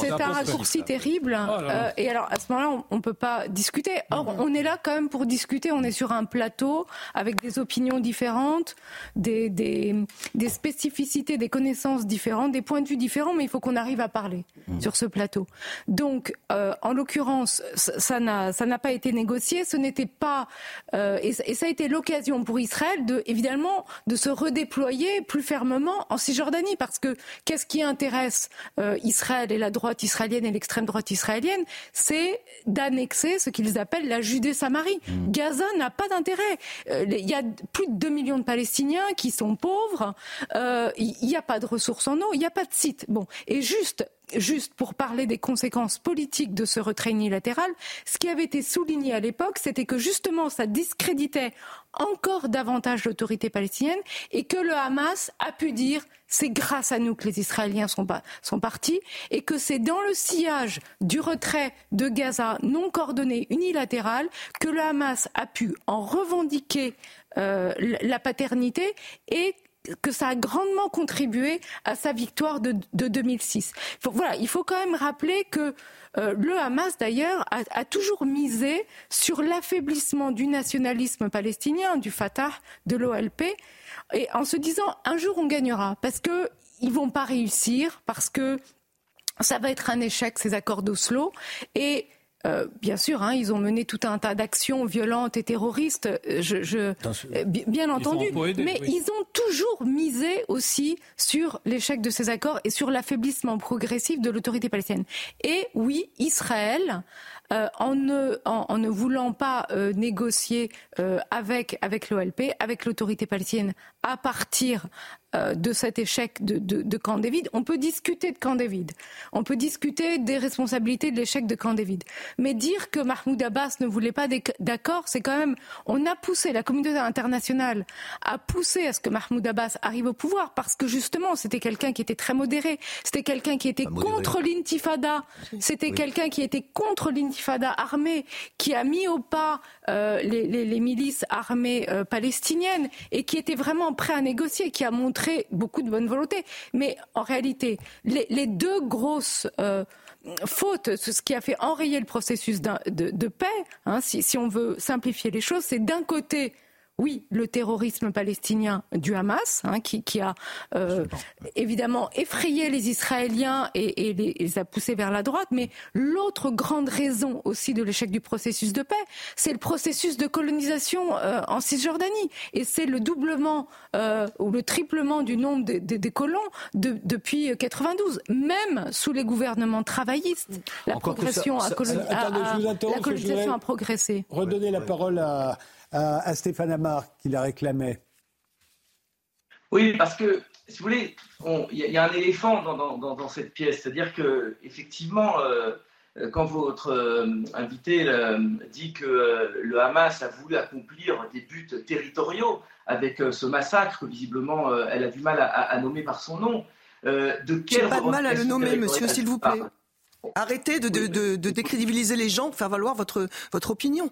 H: C'est un raccourci terrible. Oh euh, et alors, à ce moment-là, on ne peut pas discuter. Or, mm-hmm. on est là quand même pour discuter. On est sur un plateau avec des opinions différentes, des, des, des spécificités, des connaissances différentes, des points de vue différents, mais il faut qu'on arrive à parler mm-hmm. sur ce plateau. Donc, euh, en l'occurrence, ça n'a ça n'a pas été négocié. Ce n'était pas euh, et, ça a été l'occasion pour Israël de évidemment de se redéployer plus fermement en Cisjordanie, parce que qu'est-ce qui intéresse euh, Israël et la droite israélienne et l'extrême droite israélienne, c'est d'annexer ce qu'ils appellent la Judée-Samarie. Mmh. Gaza n'a pas d'intérêt. Euh, il y a plus de 2 millions de Palestiniens qui sont pauvres. Euh, il n'y a pas de ressources en eau, il n'y a pas de site. Bon, et juste juste pour parler des conséquences politiques de ce retrait unilatéral, ce qui avait été souligné à l'époque, c'était que justement ça discréditait encore davantage l'autorité palestinienne et que le Hamas a pu dire c'est grâce à nous que les Israéliens sont, partis et que c'est dans le sillage du retrait de Gaza non coordonné unilatéral que le Hamas a pu en revendiquer euh, la paternité et que ça a grandement contribué à sa victoire de, 2006. voilà, il faut quand même rappeler que euh, le Hamas, d'ailleurs, a, toujours misé sur l'affaiblissement du nationalisme palestinien, du Fatah, de l'OLP, et en se disant un jour on gagnera, parce qu'ils ne vont pas réussir, parce que ça va être un échec ces accords d'Oslo, et euh, bien sûr, hein, ils ont mené tout un tas d'actions violentes et terroristes, euh, je, euh, bien entendu, mais ils ont toujours misé aussi sur l'échec de ces accords et sur l'affaiblissement progressif de l'autorité palestinienne. Et oui, Israël euh, en, ne, en, ne, voulant pas euh, négocier avec, avec l'OLP, avec l'autorité palestinienne, à partir de cet échec de, de, Camp David. On peut discuter de Camp David. On peut discuter des responsabilités de l'échec de Camp David. Mais dire que Mahmoud Abbas ne voulait pas d'accord, c'est quand même. On a poussé, la communauté internationale a poussé à ce que Mahmoud Abbas arrive au pouvoir parce que justement, c'était quelqu'un qui était très modéré. C'était quelqu'un qui était contre l'intifada. C'était quelqu'un qui était contre l'intifada Fada armée qui a mis au pas euh, les, milices armées euh, palestiniennes et qui était vraiment prêt à négocier, qui a montré beaucoup de bonne volonté. Mais en réalité, les, deux grosses euh, fautes, ce qui a fait enrayer le processus de, paix, hein, si, on veut simplifier les choses, c'est d'un côté oui, le terrorisme palestinien du Hamas, hein, qui, a euh, évidemment effrayé les Israéliens et, les, a poussés vers la droite, mais l'autre grande raison aussi de l'échec du processus de paix, c'est le processus de colonisation euh, en Cisjordanie. Et c'est le doublement euh, ou le triplement du nombre des colons depuis 92, même sous les gouvernements travaillistes. La progression a, la colonisation a progressé.
A: Redonner la parole à à, Stéphane Amar qui la réclamait.
J: Oui, parce que, si vous voulez, il y, a un éléphant dans, cette pièce. C'est-à-dire que, effectivement, euh, quand votre euh, invité euh, dit que le Hamas a voulu accomplir des buts territoriaux avec ce massacre, visiblement, elle a du mal à, nommer par son nom.
E: de quel pas de mal à le nommer, monsieur, s'il vous plaît. Arrêtez de, de, décrédibiliser les gens pour faire valoir votre, votre opinion.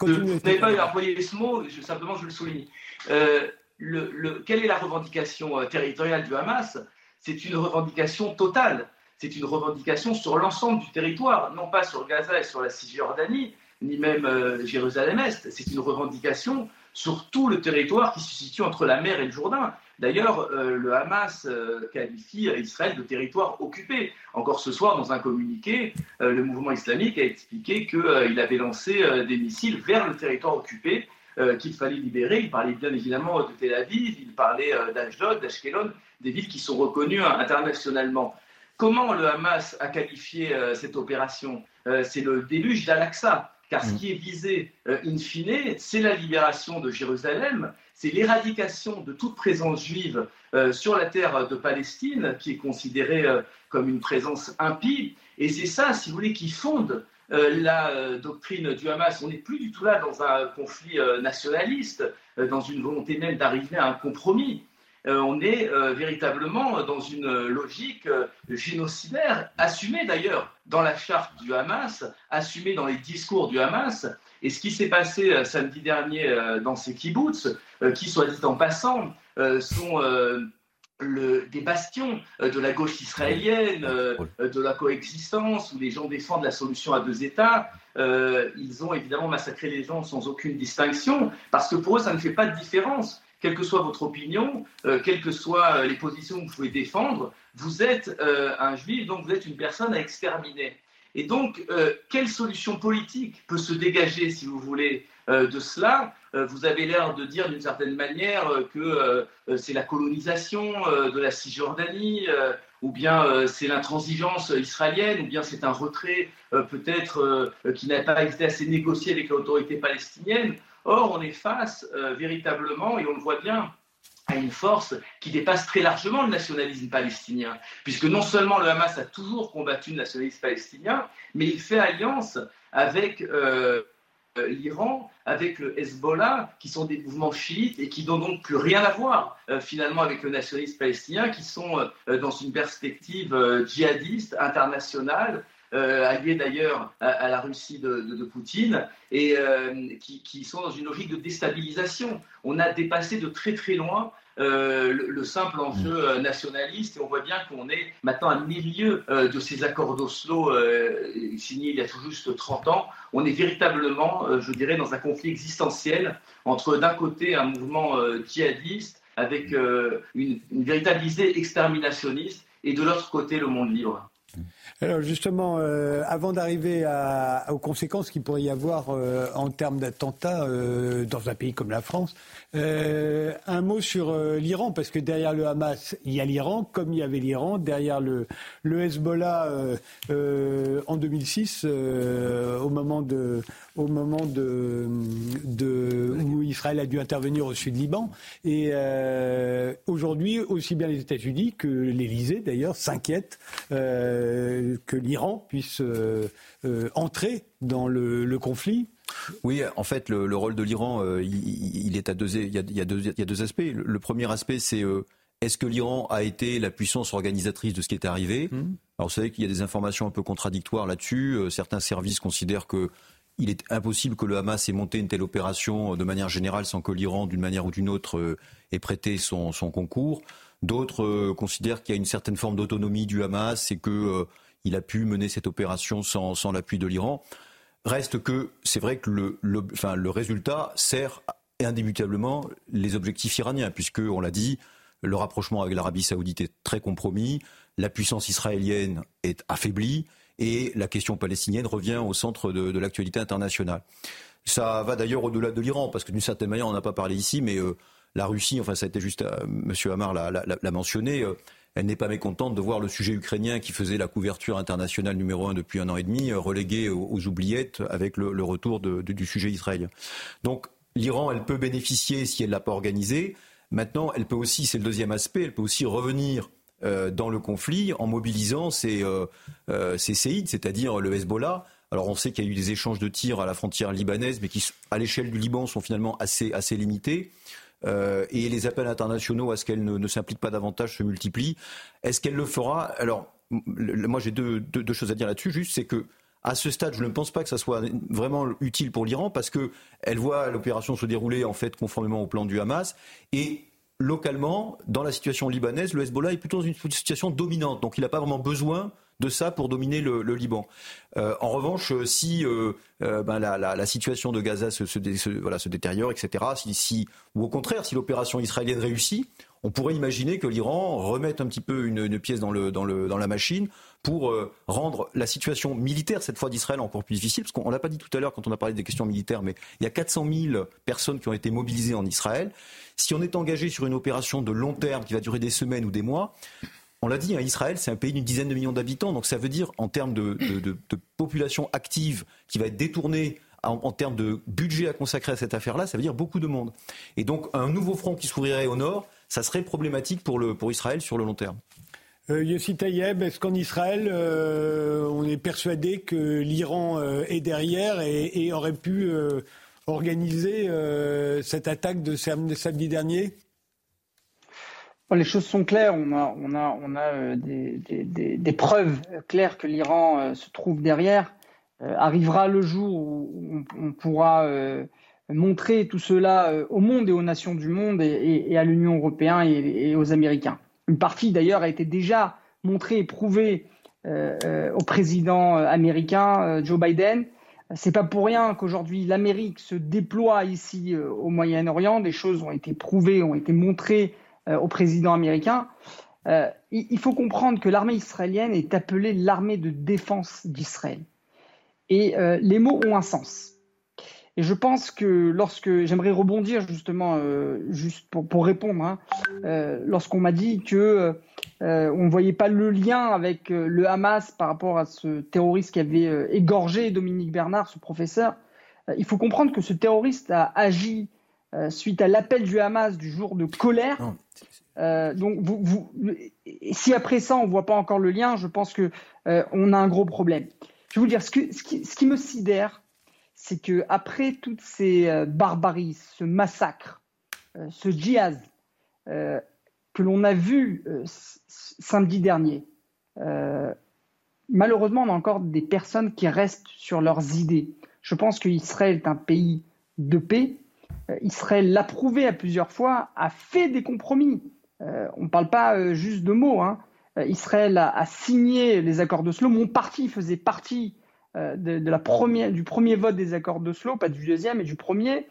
J: Vous n'avez pas employé ce mot, simplement je le souligne. Euh, le, quelle est la revendication euh, territoriale du Hamas? C'est une revendication totale. C'est une revendication sur l'ensemble du territoire, non pas sur Gaza et sur la Cisjordanie, ni même euh, Jérusalem-Est. C'est une revendication sur tout le territoire qui se situe entre la mer et le Jourdain. D'ailleurs, euh, le Hamas euh, qualifie Israël de territoire occupé. Encore ce soir, dans un communiqué, euh, le mouvement islamique a expliqué qu'il avait lancé des missiles vers le territoire occupé qu'il fallait libérer. Il parlait bien évidemment de Tel Aviv, il parlait d'Ashdod, d'Ashkelon, des villes qui sont reconnues internationalement. Comment le Hamas a qualifié cette opération? C'est le déluge d'Al-Aqsa. Car ce mm. qui est visé, in fine, c'est la libération de Jérusalem, c'est l'éradication de toute présence juive sur la terre de Palestine, qui est considérée comme une présence impie. Et c'est ça, si vous voulez, qui fonde euh, la euh, doctrine du Hamas. On n'est plus du tout là dans un conflit euh, nationaliste, dans une volonté même d'arriver à un compromis. on est véritablement dans une logique génocidaire, assumée d'ailleurs dans la charte du Hamas, assumée dans les discours du Hamas. Et ce qui s'est passé samedi dernier dans ces kibbutz, qui, soit dit en passant, sont des bastions euh, de la gauche israélienne, euh, euh, de la coexistence, où les gens défendent la solution à deux États. ils ont évidemment massacré les gens sans aucune distinction, parce que pour eux, ça ne fait pas de différence. Quelle que soit votre opinion, quelles que soient les positions que vous pouvez défendre, vous êtes un juif, donc vous êtes une personne à exterminer. Et donc, quelle solution politique peut se dégager, si vous voulez, euh, de cela? Euh, vous avez l'air de dire d'une certaine manière euh, que c'est la colonisation de la Cisjordanie, ou bien c'est l'intransigeance israélienne, ou bien c'est un retrait peut-être qui n'a pas été assez négocié avec l'autorité palestinienne. Or, on est face véritablement, et on le voit bien, à une force qui dépasse très largement le nationalisme palestinien, puisque non seulement le Hamas a toujours combattu le nationalisme palestinien, mais il fait alliance avec euh, l'Iran avec le Hezbollah, qui sont des mouvements chiites et qui n'ont donc plus rien à voir euh, finalement avec le nationalisme palestinien, qui sont euh, dans une perspective djihadiste internationale. Alliés d'ailleurs à, la Russie de, Poutine, et qui, sont dans une logique de déstabilisation. On a dépassé de très très loin euh, le, simple enjeu mm. euh, nationaliste. Et on voit bien qu'on est maintenant à milieu euh, de ces accords d'Oslo signés il y a tout juste 30 ans. On est véritablement, je dirais, dans un conflit existentiel entre d'un côté un mouvement djihadiste avec une, une véritable visée exterminationniste et de l'autre côté le monde libre.
A: Alors justement, euh, avant d'arriver aux conséquences qu'il pourrait y avoir euh, en termes d'attentats euh, dans un pays comme la France, un mot sur l'Iran, parce que derrière le Hamas, il y a l'Iran, comme il y avait l'Iran, derrière le, le Hezbollah en 2006, au moment de au moment de, Israël a dû intervenir au sud Liban. Et euh, aujourd'hui, aussi bien les États-Unis que l'Élysée, d'ailleurs, s'inquiètent euh, que l'Iran puisse euh, entrer dans le, conflit.
I: Oui, en fait, le, rôle de l'Iran, il, est à deux, il y a, deux, aspects. Le, premier aspect, c'est est-ce que l'Iran a été la puissance organisatrice de ce qui est arrivé? Mmh. Alors, vous savez qu'il y a des informations un peu contradictoires là-dessus. certains services considèrent que il est impossible que le Hamas ait monté une telle opération euh, de manière générale sans que l'Iran, d'une manière ou d'une autre, euh, ait prêté son, concours. D'autres euh, considèrent qu'il y a une certaine forme d'autonomie du Hamas et qu'il a pu mener cette opération sans, l'appui de l'Iran. Reste que c'est vrai que le, le résultat sert indébutablement les objectifs iraniens, puisque, on l'a dit, le rapprochement avec l'Arabie saoudite est très compromis, la puissance israélienne est affaiblie, et la question palestinienne revient au centre de, l'actualité internationale. Ça va d'ailleurs au-delà de l'Iran, parce que d'une certaine manière, on n'a pas parlé ici, mais euh, la Russie, enfin ça a été juste, euh, M. Hamar l'a mentionné, euh, elle n'est pas mécontente de voir le sujet ukrainien qui faisait la couverture internationale numéro un depuis un an et demi relégué aux, oubliettes avec le, retour du sujet israélien. Donc l'Iran, elle peut bénéficier si elle l'a pas organisé. Maintenant, elle peut aussi, c'est le deuxième aspect, elle peut aussi revenir euh, dans le conflit en mobilisant ces, euh, euh c'est-à-dire le Hezbollah. Alors on sait qu'il y a eu des échanges de tirs à la frontière libanaise, mais qui, à l'échelle du Liban, sont finalement assez, assez limités. Euh, et les appels internationaux à ce qu'elle ne, s'implique pas davantage se multiplient. Est-ce qu'elle le fera? Alors, moi j'ai deux, deux, choses à dire là-dessus. Juste, c'est que à ce stade, je ne pense pas que ça soit vraiment utile pour l'Iran parce que elle voit l'opération se dérouler en fait conformément au plan du Hamas et localement, dans la situation libanaise, le Hezbollah est plutôt dans une situation dominante. Donc il n'a pas vraiment besoin de ça pour dominer le, Liban. Euh, en revanche, euh, si euh, ben, la, situation de Gaza se, détériore, etc., si, ou au contraire, si l'opération israélienne réussit, on pourrait imaginer que l'Iran remette un petit peu une, pièce dans, dans, la machine pour rendre la situation militaire, cette fois d'Israël, encore plus difficile. Parce qu'on l'a pas dit tout à l'heure quand on a parlé des questions militaires, mais il y a 400 000 personnes qui ont été mobilisées en Israël. Si on est engagé sur une opération de long terme qui va durer des semaines ou des mois, on l'a dit, hein, Israël, c'est un pays d'une dizaine de millions d'habitants. Donc ça veut dire, en termes de, population active qui va être détournée en, termes de budget à consacrer à cette affaire-là, ça veut dire beaucoup de monde. Et donc un nouveau front qui s'ouvrirait au nord, ça serait problématique pour, Israël sur le long terme.
A: Euh, Yossi Tayeb, est-ce qu'en Israël, euh, on est persuadé que l'Iran euh, est derrière et, aurait pu euh, organiser cette attaque de samedi dernier?
F: Les choses sont claires. On a, on a, a des, preuves claires que l'Iran se trouve derrière. arrivera le jour où on, pourra montrer tout cela au monde et aux nations du monde et, à l'Union européenne et, aux Américains. Une partie d'ailleurs a été déjà montrée et prouvée euh, euh, au président euh, américain Joe Biden. C'est pas pour rien qu'aujourd'hui l'Amérique se déploie ici au Moyen-Orient. Des choses ont été prouvées, ont été montrées au président américain. il faut comprendre que l'armée israélienne est appelée l'armée de défense d'Israël. Et les mots ont un sens. Et je pense que lorsque j'aimerais rebondir justement, euh, juste pour, pour répondre, hein, euh, lorsqu'on m'a dit que euh, on ne voyait pas le lien avec le Hamas par rapport à ce terroriste qui avait égorgé Dominique Bernard, ce professeur, il faut comprendre que ce terroriste a agi suite à l'appel du Hamas du jour de colère. donc, vous, vous, si après ça on voit pas encore le lien, je pense que on a un gros problème. Je vais vous dire ce, que, ce, qui, ce qui me sidère c'est que après toutes ces euh, barbaries, ce massacre, euh, ce djihad euh, que l'on a vu samedi dernier, malheureusement, on a encore des personnes qui restent sur leurs idées. Je pense qu'Israël est un pays de paix. Israël l'a prouvé à plusieurs fois, a fait des compromis. on ne parle pas juste de mots. Hein. Israël a, a, signé les accords d'Oslo. Mon parti faisait partie euh, de, la première, du premier vote des accords d'Oslo, pas du deuxième, mais du premier.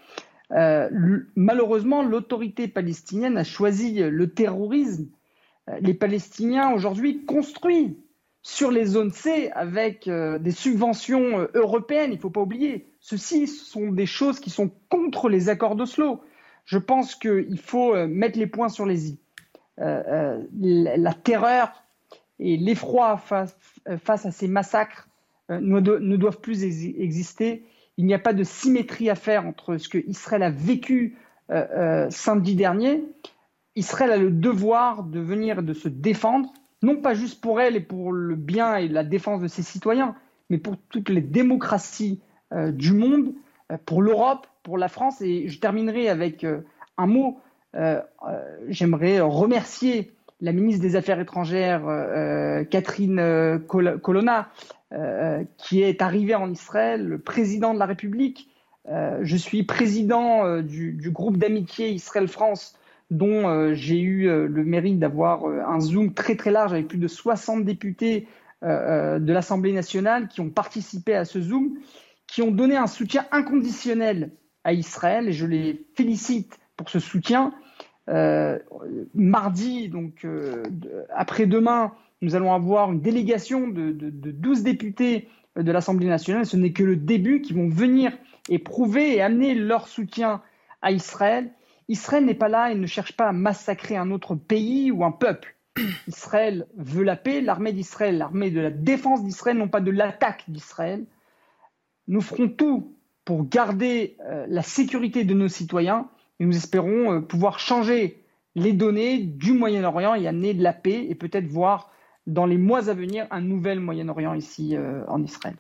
F: Euh, malheureusement, l'autorité palestinienne a choisi le terrorisme. Euh, les Palestiniens aujourd'hui construisent sur les zones C avec des subventions européennes, il ne faut pas oublier. Ceci sont des choses qui sont contre les accords d'Oslo. Je pense qu'il faut mettre les points sur les i. la terreur et l'effroi face, à ces massacres euh, ne, doivent plus exister. Il n'y a pas de symétrie à faire entre ce que Israël a vécu euh, euh, samedi dernier. Israël a le devoir de venir de se défendre, non pas juste pour elle et pour le bien et la défense de ses citoyens, mais pour toutes les démocraties du monde, pour l'Europe, pour la France. Et je terminerai avec un mot. J'aimerais remercier la ministre des Affaires étrangères, Catherine Colonna, euh, qui est arrivé en Israël, le président de la République. Euh, je suis président euh, du, du, groupe d'amitié Israël-France dont j'ai eu le mérite d'avoir un Zoom très très large avec plus de 60 députés de l'Assemblée nationale qui ont participé à ce Zoom, qui ont donné un soutien inconditionnel à Israël et je les félicite pour ce soutien. Mardi, donc après-demain, nous allons avoir une délégation de, 12 députés de l'Assemblée nationale. Ce n'est que le début qui vont venir et prouver et amener leur soutien à Israël. Israël n'est pas là et ne cherche pas à massacrer un autre pays ou un peuple. Israël veut la paix, l'armée d'Israël, l'armée de la défense d'Israël, non pas de l'attaque d'Israël. Nous ferons tout pour garder euh, la sécurité de nos citoyens et nous espérons euh, pouvoir changer les données du Moyen-Orient et amener de la paix et peut-être voir dans les mois à venir un nouvel Moyen-Orient ici euh, en Israël.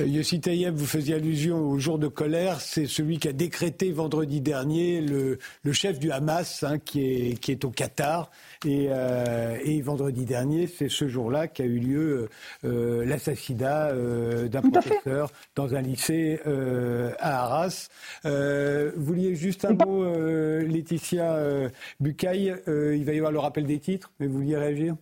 A: Euh, Yossi Tayeb, vous faisiez allusion au jour de colère. C'est celui qui a décrété vendredi dernier le, le chef du Hamas, hein, qui, est, qui est au Qatar. Et, euh, et vendredi dernier, c'est ce jour-là qu'a eu lieu euh, l'assassinat euh, d'un professeur dans un lycée euh, à Arras. vous vouliez juste un mot, Laetitia Bucaille. il va y avoir le rappel des titres, mais vous vouliez réagir?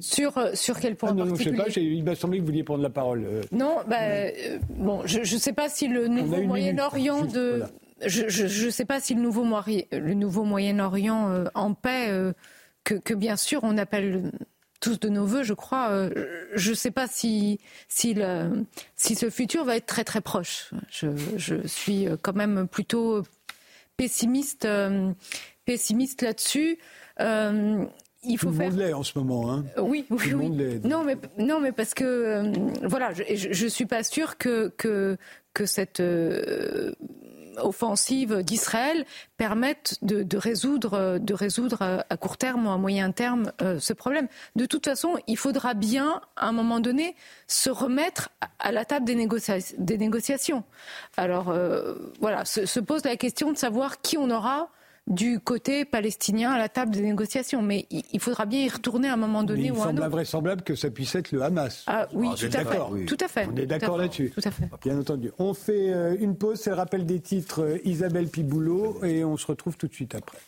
H: Sur, euh, sur quel point ah
A: non, je sais pas, il m'a semblé que vous vouliez prendre la parole. Euh.
H: Non, bah, euh, bon, je ne sais pas si le nouveau Moyen-Orient de... je ne sais pas si le nouveau, le nouveau Moyen-Orient euh, en paix, que, bien sûr on appelle tous de nos voeux, je crois. je ne sais pas si, si, le, si ce futur va être très très proche. Je, je suis quand même plutôt pessimiste, pessimiste là-dessus
A: il faut Tout le monde l'est en ce moment. Hein.
H: Oui, oui, oui. Non, mais non, mais parce que euh, voilà, je, ne suis pas sûre que que que cette euh, offensive d'Israël permette de, résoudre de résoudre à court terme ou à moyen terme euh, ce problème. De toute façon, il faudra bien à un moment donné se remettre à la table des, des négociations. Alors voilà, se pose la question de savoir qui on aura du côté palestinien à la table des négociations. Mais il faudra bien y retourner à un moment donné
A: il ou semble invraisemblable que ça puisse être le Hamas.
H: Ah oui, ah, tout, à fait. tout à fait.
A: On est d'accord là-dessus. Tout à fait. Bien entendu. On fait euh, une pause, c'est le rappel des titres euh, Isabelle Piboulot et on se retrouve tout de suite après.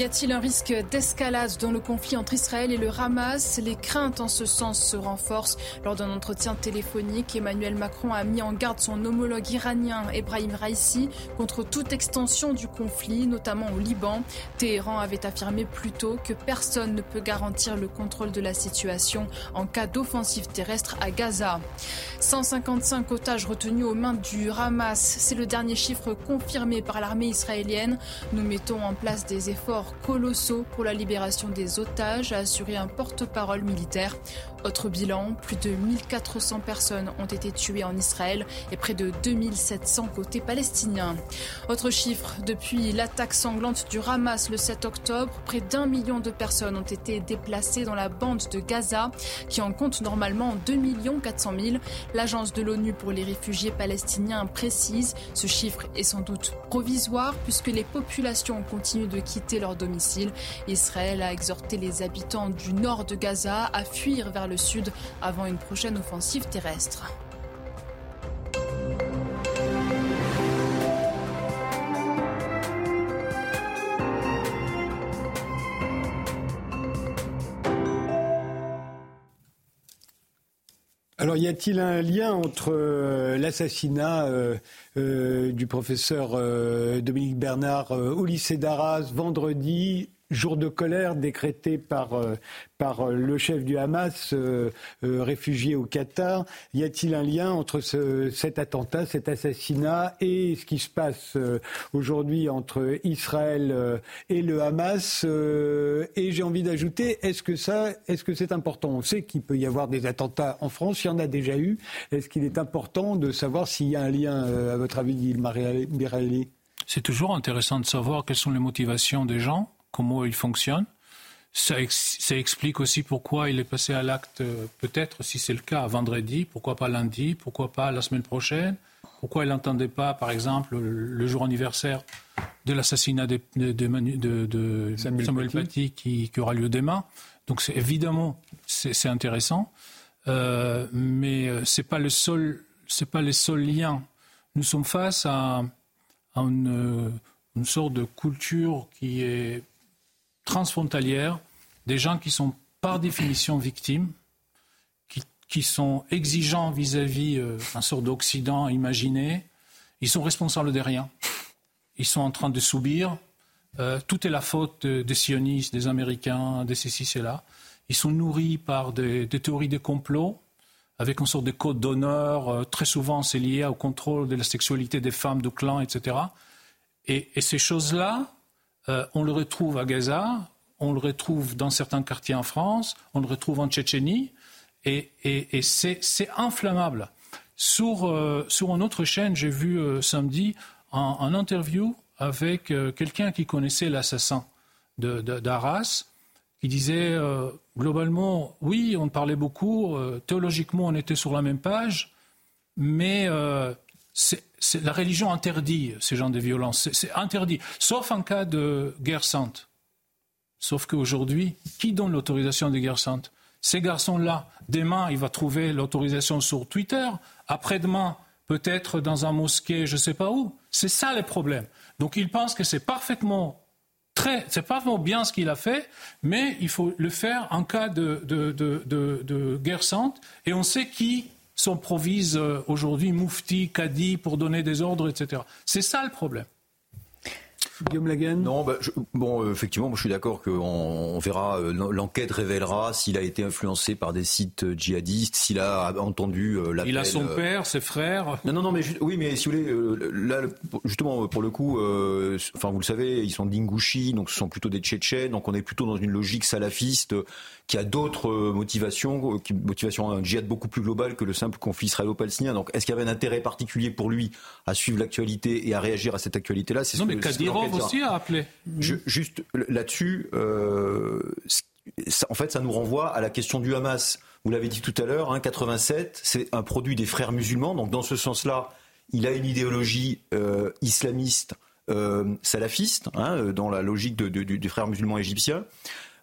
B: Y a-t-il un risque d'escalade dans le conflit entre Israël et le Hamas? Les craintes en ce sens se renforcent. Lors d'un entretien téléphonique, Emmanuel Macron a mis en garde son homologue iranien Ebrahim Raisi contre toute extension du conflit, notamment au Liban. Téhéran avait affirmé plus tôt que personne ne peut garantir le contrôle de la situation en cas d'offensive terrestre à Gaza. 155 otages retenus aux mains du Hamas, c'est le dernier chiffre confirmé par l'armée israélienne. Nous mettons en place des efforts colossaux pour la libération des otages, a assuré un porte-parole militaire. Autre bilan, plus de 1400 personnes ont été tuées en Israël et près de 2700 côté palestinien. Autre chiffre, depuis l'attaque sanglante du Hamas le 7 octobre, près d'un million de personnes ont été déplacées dans la bande de Gaza, qui en compte normalement 2 400 000. L'agence de l'ONU pour les réfugiés palestiniens précise, ce chiffre est sans doute provisoire puisque les populations continuent de quitter leur domicile. Israël a exhorté les habitants du nord de Gaza à fuir vers le sud avant une prochaine offensive terrestre.
A: Alors, y a-t-il un lien entre euh, l'assassinat euh, euh, du professeur Dominique Bernard au lycée d'Arras vendredi jour de colère décrété par, euh, par euh, le chef du Hamas euh, réfugié au Qatar. Y a-t-il un lien entre ce, cet attentat, cet assassinat et ce qui se passe aujourd'hui entre Israël et le Hamas Et j'ai envie d'ajouter, est-ce que ça, est-ce que c'est important? On sait qu'il peut y avoir des attentats en France, il y en a déjà eu. Est-ce qu'il est important de savoir s'il y a un lien, à votre avis, Ilmar
D: C'est toujours intéressant de savoir quelles sont les motivations des gens comment il fonctionne. Ça, explique aussi pourquoi il est passé à l'acte, euh, peut-être, si c'est le cas, vendredi, pourquoi pas lundi, pourquoi pas la semaine prochaine, pourquoi il n'entendait pas, par exemple, le, jour anniversaire de l'assassinat de, Samuel, Paty, qui, aura lieu demain. Donc évidemment, c'est intéressant, euh, mais euh, ce n'est pas, le seul, pas les seuls liens. Nous sommes face à, une, une sorte de culture qui est transfrontalière, des gens qui sont par définition victimes, qui, sont exigeants vis-à-vis d'un euh, sort d'Occident imaginé. Ils sont responsables de rien. Ils sont en train de subir. Euh, tout est la faute des sionistes, des Américains, de ceci, cela. Ils sont nourris par des, théories de complot, avec une sorte de code d'honneur. Euh, très souvent, c'est lié au contrôle de la sexualité des femmes, de clans, etc. et ces choses-là, euh, on le retrouve à Gaza, on le retrouve dans certains quartiers en France, on le retrouve en Tchétchénie, et, c'est inflammable. Sur, euh, sur une autre chaîne, j'ai vu euh, samedi un, interview avec quelqu'un qui connaissait l'assassin d'Arras, qui disait globalement, oui, on parlait beaucoup, théologiquement on était sur la même page, mais la religion interdit ces genres de violences. C'est interdit, sauf en cas de guerre sainte. Sauf qu'aujourd'hui, qui donne l'autorisation de guerre sainte? Ces garçons-là, demain, il va trouver l'autorisation sur Twitter. Après-demain, peut-être dans un mosquée, je ne sais pas où. C'est ça le problème. Donc il pense que c'est parfaitement très, c'est parfaitement bien ce qu'il a fait, mais il faut le faire en cas de, de guerre sainte. Et on sait qui s'improvisent euh, aujourd'hui moufti, kadi pour donner des ordres, etc. C'est ça le problème.
A: Guillaume Lagan
I: Non, bah, bon, euh, effectivement, moi, je suis d'accord qu'on on verra, euh, l'enquête révélera s'il a été influencé par des sites euh, djihadistes, s'il a entendu la
D: Il a son père, ses frères.
I: Non, non, non, mais oui, mais si vous voulez, là, justement, pour le coup, enfin, vous le savez, ils sont d'Ingouchi, donc ce sont plutôt des Tchétchènes, donc on est plutôt dans une logique salafiste qui a d'autres motivations, qui motivation un djihad beaucoup plus global que le simple conflit israélo-palestinien. Donc, est-ce qu'il y avait un intérêt particulier pour lui à suivre l'actualité et à réagir à cette actualité-là?
D: Non, mais Kadirov aussi a appelé.
I: juste là-dessus, euh, en fait, ça nous renvoie à la question du Hamas. Vous l'avez dit tout à l'heure, hein, 87, c'est un produit des frères musulmans. Donc, dans ce sens-là, il a une idéologie euh, islamiste, euh, salafiste, hein, dans la logique de, des frères musulmans égyptiens.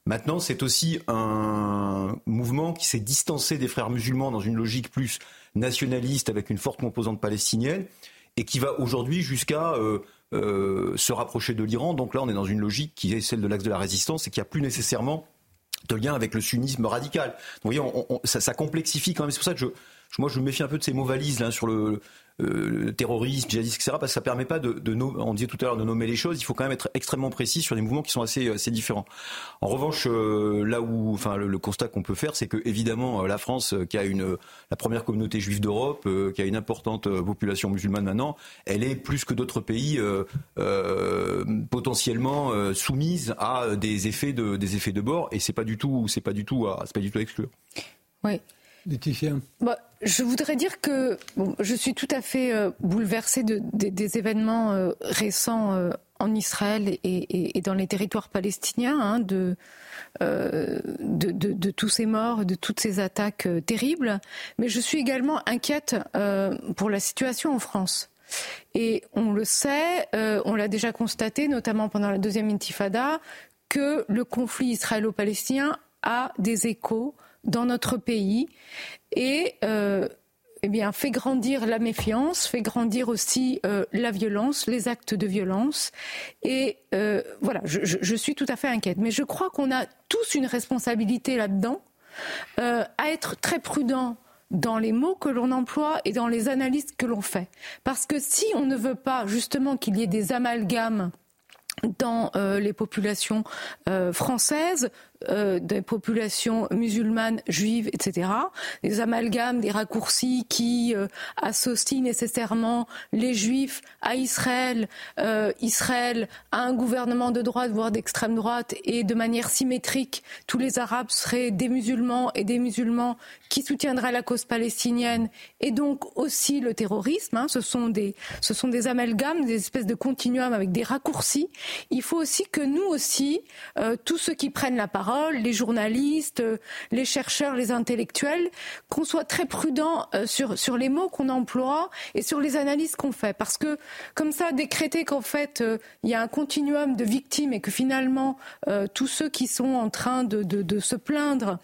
I: Maintenant, c'est aussi un mouvement qui s'est distancé des frères musulmans dans une logique plus nationaliste avec une forte composante palestinienne et qui va aujourd'hui jusqu'à euh, se rapprocher de l'Iran. Donc là, on est dans une logique qui est celle de l'axe de la résistance et qui a plus nécessairement de lien avec le sunnisme radical. Vous voyez, ça, ça, complexifie quand même. C'est pour ça que je, moi, je me méfie un peu de ces mots valises sur le, euh, terrorisme, djihadisme, etc. Parce que ça permet pas de, on disait tout à l'heure, de nommer les choses. Il faut quand même être extrêmement précis sur des mouvements qui sont assez, différents. En revanche, euh, là où, enfin, le, constat qu'on peut faire, c'est que évidemment, euh, la France, qui a une, la première communauté juive d'Europe, qui a une importante population musulmane maintenant, elle est plus que d'autres pays potentiellement soumise à des effets de, des effets de bord. Et c'est pas pas pas du tout à exclure.
H: Oui. Bah, je voudrais dire que je suis tout à fait euh, bouleversée de, des événements euh, récents euh, en Israël et, dans les territoires palestiniens, hein, de, de, tous ces morts, de toutes ces attaques terribles. Mais je suis également inquiète pour la situation en France. Et on le sait, on l'a déjà constaté, notamment pendant la deuxième intifada, que le conflit israélo-palestinien a des échos dans notre pays et euh, eh bien, fait grandir la méfiance, fait grandir aussi euh, la violence, les actes de violence. Et euh, voilà, je, je, suis tout à fait inquiète. Mais je crois qu'on a tous une responsabilité là-dedans, à être très prudent dans les mots que l'on emploie et dans les analyses que l'on fait. Parce que si on ne veut pas justement qu'il y ait des amalgames dans les populations françaises, euh, des populations musulmanes, juives, etc. Des amalgames, des raccourcis qui euh, associent nécessairement les juifs à Israël, euh, Israël à un gouvernement de droite, voire d'extrême droite, et de manière symétrique, tous les Arabes seraient des musulmans et des musulmans qui soutiendraient la cause palestinienne, et donc aussi le terrorisme. Hein. ce, sont des, ce sont des amalgames, des espèces de continuums avec des raccourcis. Il faut aussi que nous aussi, tous ceux qui prennent la parole, les journalistes, euh, les chercheurs, les intellectuels, qu'on soit très prudent euh, sur, sur les mots qu'on emploie et sur les analyses qu'on fait. Parce que comme ça, décréter qu'en fait, euh, il y a un continuum de victimes et que finalement, tous ceux qui sont en train de, de se plaindre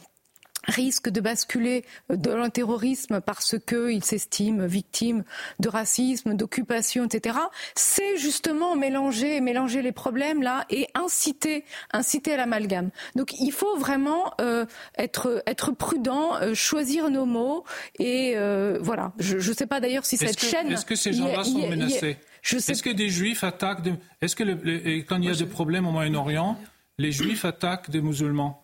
H: risque de basculer dans le terrorisme parce qu'ils s'estiment victimes de racisme, d'occupation, etc. C'est justement mélanger, mélanger les problèmes là et inciter, inciter à l'amalgame. Donc il faut vraiment euh, être, être prudent, euh, choisir nos mots et euh, voilà. Je ne sais pas d'ailleurs si cette chaîne.
D: Est-ce que ces gens-là sont menacés Est-ce que des juifs attaquent Est-ce que quand il y a des problèmes au Moyen-Orient, les juifs attaquent des musulmans?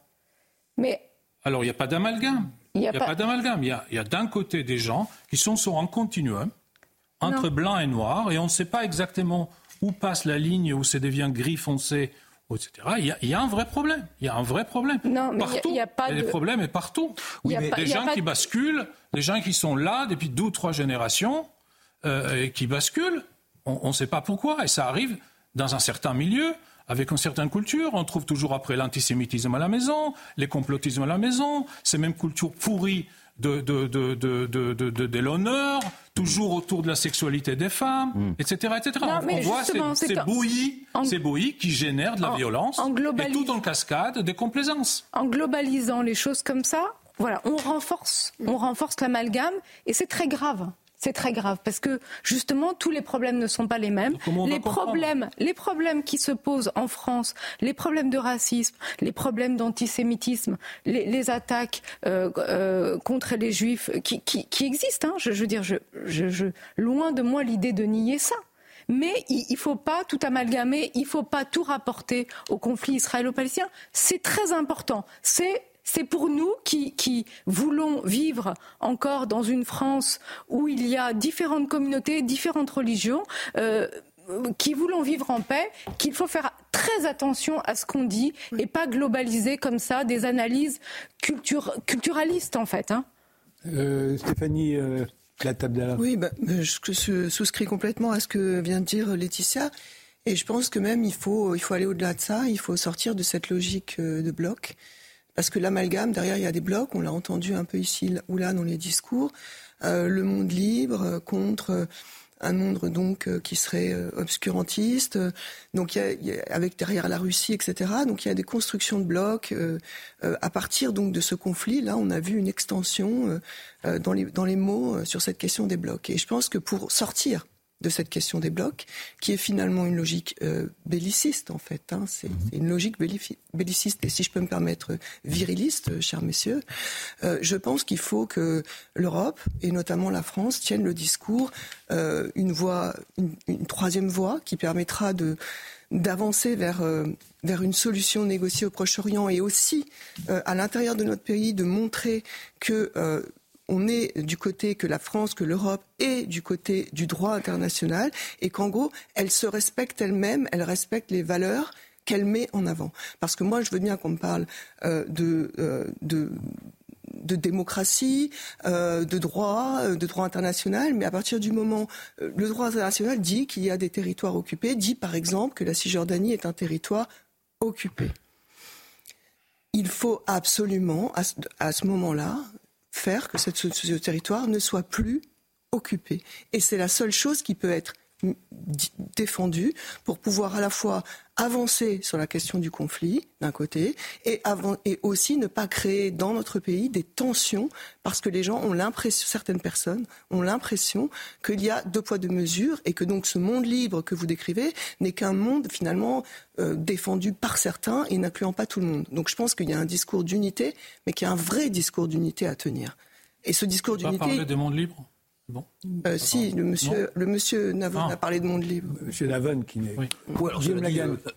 H: Mais
D: alors, il n'y a pas d'amalgame. Il n'y a, pas, d'amalgame. Il y a, d'un côté des gens qui sont sur un continuum entre blanc et noir, et on ne sait pas exactement où passe la ligne, où ça devient gris foncé, etc. Il y, a, un vrai problème. Il y a un vrai problème.
H: Non, mais
D: partout. Il y a, pas des problèmes et partout. Oui, mais des gens qui basculent, des gens qui sont là depuis deux ou trois générations, euh, et qui basculent, on ne sait pas pourquoi, et ça arrive dans un certain milieu avec une certaine culture. On trouve toujours après l'antisémitisme à la maison, les complotismes à la maison, ces mêmes cultures pourries de, de, de, de, l'honneur, toujours autour de la sexualité des femmes, etc. Mm. etc. on voit ces, bouillies, ces bouillies qui génèrent de la violence et tout en cascade des complaisances.
H: En globalisant les choses comme ça, voilà, on renforce, on renforce l'amalgame et c'est très grave. C'est très grave parce que justement tous les problèmes ne sont pas les mêmes. Les problèmes, les problèmes qui se posent en France, les problèmes de racisme, les problèmes d'antisémitisme, les, attaques euh, euh, contre les juifs qui, qui, existent. Hein. Je, veux dire, je, je, loin de moi l'idée de nier ça. Mais il ne faut pas tout amalgamer, il ne faut pas tout rapporter au conflit israélo-palestinien. C'est très important. C'est c'est pour nous qui, voulons vivre encore dans une France où il y a différentes communautés, différentes religions. Euh, qui voulons vivre en paix, qu'il faut faire très attention à ce qu'on dit et pas globaliser comme ça des analyses culturalistes en fait. Hein.
A: Euh, Stéphanie euh,
E: Oui, bah, je souscris complètement à ce que vient de dire Laetitia. Et je pense que même il faut, il faut aller au-delà de ça, il faut sortir de cette logique de bloc. Parce que l'amalgame, derrière, il y a des blocs, on l'a entendu un peu ici ou là dans les discours. Euh, le monde libre contre un monde donc euh, qui serait euh, obscurantiste. Donc il y, a, avec derrière la Russie, etc. Donc il y a des constructions de blocs. à partir donc de ce conflit, là, on a vu une extension dans les dans les mots sur cette question des blocs. Et je pense que pour sortir de cette question des blocs, qui est finalement une logique euh, belliciste en fait. Hein. C'est mhm. une logique belliciste et si je peux me permettre viriliste, euh, chers messieurs, euh, je pense qu'il faut que l'Europe et notamment la France tiennent le discours, une voie, une, troisième voie qui permettra de d'avancer vers vers une solution négociée au Proche-Orient et aussi à l'intérieur de notre pays de montrer que on est du côté que la France, que l'Europe est du côté du droit international et qu'en gros, elle se respecte elle-même, elle respecte les valeurs qu'elle met en avant. Parce que moi, je veux bien qu'on me parle euh, euh, de, démocratie, euh, de droit, de droit international, mais à partir du moment, le droit international dit qu'il y a des territoires occupés, dit par exemple que la Cisjordanie est un territoire occupé. Il faut absolument, à ce moment-là, faire que ce territoire ne soit plus occupé. Et c'est la seule chose qui peut être défendue pour pouvoir à la fois avancer sur la question du conflit d'un côté et, avant, et aussi ne pas créer dans notre pays des tensions parce que les gens ont l'impression, certaines personnes ont l'impression qu'il y a deux poids deux mesures et que donc ce monde libre que vous décrivez n'est qu'un monde finalement euh, défendu par certains et n'incluant pas tout le monde. Donc je pense qu'il y a un discours d'unité mais qu'il y a un vrai discours d'unité à tenir. Et ce discours d'unité.
D: parler des mondes libres?
E: Bon. Euh, si, le monsieur, le monsieur Navon ah. a parlé de monde libre.
A: Monsieur Navon qui n'est. Oui.
I: alors,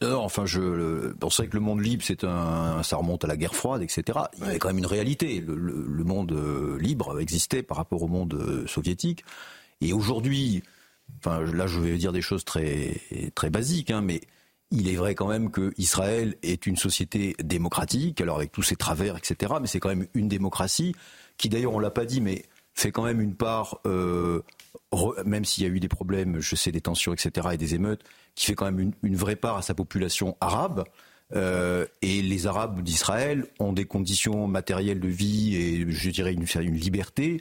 I: euh, enfin, je pensais que le monde libre, c'est un, ça remonte à la guerre froide, etc. Il y avait quand même une réalité. Le, monde euh, libre existait par rapport au monde soviétique. Et aujourd'hui, enfin, là, je vais dire des choses très, très basiques, hein, mais il est vrai quand même que Israël est une société démocratique, alors avec tous ses travers, etc. Mais c'est quand même une démocratie qui, d'ailleurs, on l'a pas dit, mais fait quand même une part, euh, même s'il y a eu des problèmes, je sais, des tensions, etc., et des émeutes, qui fait quand même une, vraie part à sa population arabe. Euh, et les Arabes d'Israël ont des conditions matérielles de vie et, je dirais, une, une liberté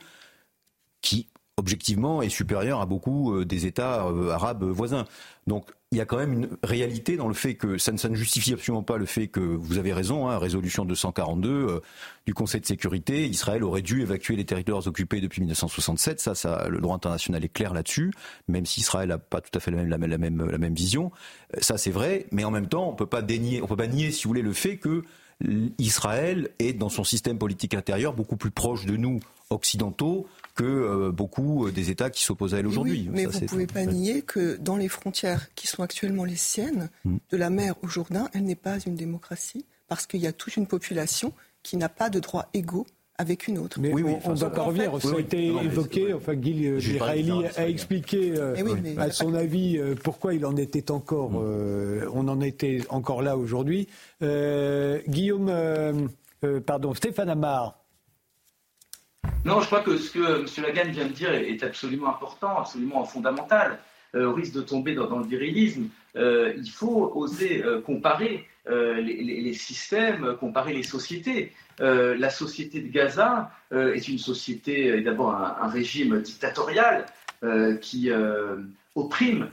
I: qui, objectivement, est supérieure à beaucoup euh, des États arabes voisins. Donc, il y a quand même une réalité dans le fait que ça ne, justifie absolument pas le fait que vous avez raison, hein, résolution 242 euh, du Conseil de sécurité, Israël aurait dû évacuer les territoires occupés depuis 1967. Ça, ça le droit international est clair là-dessus, même si Israël n'a pas tout à fait la même, vision. Euh, ça, c'est vrai, mais en même temps, on peut pas dénier, on peut pas nier, si vous voulez, le fait que Israël est dans son système politique intérieur beaucoup plus proche de nous occidentaux que euh, beaucoup euh, des États qui s'opposent à elle aujourd'hui.
E: mais vous ne pouvez pas nier que dans les frontières qui sont actuellement les siennes, hmm. de la mer au Jourdain, elle n'est pas une démocratie, parce qu'il y a toute une population qui n'a pas de droits égaux avec une autre.
A: Mais oui, on ne doit pas revenir. Ça a été évoqué. Enfin, Guy Giraeli a expliqué euh, eh à son avis pourquoi il en était encore. Hmm. on en était encore là aujourd'hui. Guillaume, pardon, Stéphane Amar.
J: Non, je crois que ce que M. Lagan vient de dire est absolument important, absolument fondamental. Euh, au risque de tomber dans, le virilisme, euh, il faut oser euh, comparer les, systèmes, comparer les sociétés. La société de Gaza est une société, d'abord un, régime dictatorial qui opprime,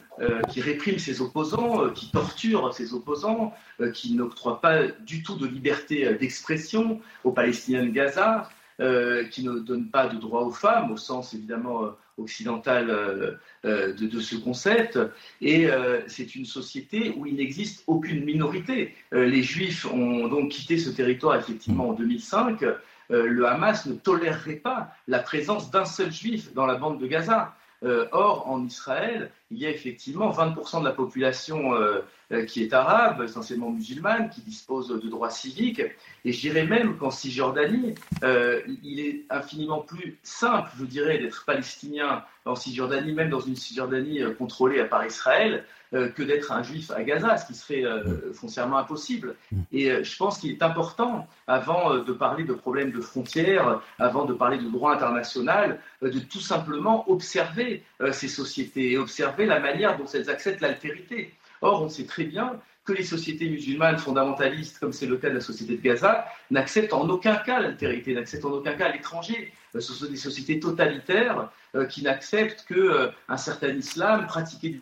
J: qui réprime ses opposants, qui torture ses opposants, qui n'octroie pas du tout de liberté d'expression aux Palestiniens de Gaza, qui ne donne pas de droit aux femmes, au sens évidemment occidental de, de, ce concept. Et c'est une société où il n'existe aucune minorité. les Juifs ont donc quitté ce territoire effectivement en 2005. le Hamas ne tolérerait pas la présence d'un seul juif dans la bande de Gaza. or, en Israël, il y a effectivement 20% de la population euh, euh, qui est arabe, essentiellement musulmane, qui dispose de droits civiques. Et je dirais même qu'en Cisjordanie, euh, il est infiniment plus simple, je dirais, d'être palestinien en Cisjordanie, même dans une Cisjordanie contrôlée par Israël, que d'être un juif à Gaza, ce qui serait foncièrement impossible. Et je pense qu'il est important, avant de parler de problèmes de frontières, avant de parler de droit international, de tout simplement observer ces sociétés, observer la manière dont elles acceptent l'altérité. Or, on sait très bien que les sociétés musulmanes fondamentalistes, comme c'est le cas de la société de Gaza, n'acceptent en aucun cas l'altérité, n'acceptent en aucun cas l'étranger. Euh, ce sont des sociétés totalitaires euh, qui n'acceptent qu'un euh, certain islam pratiqué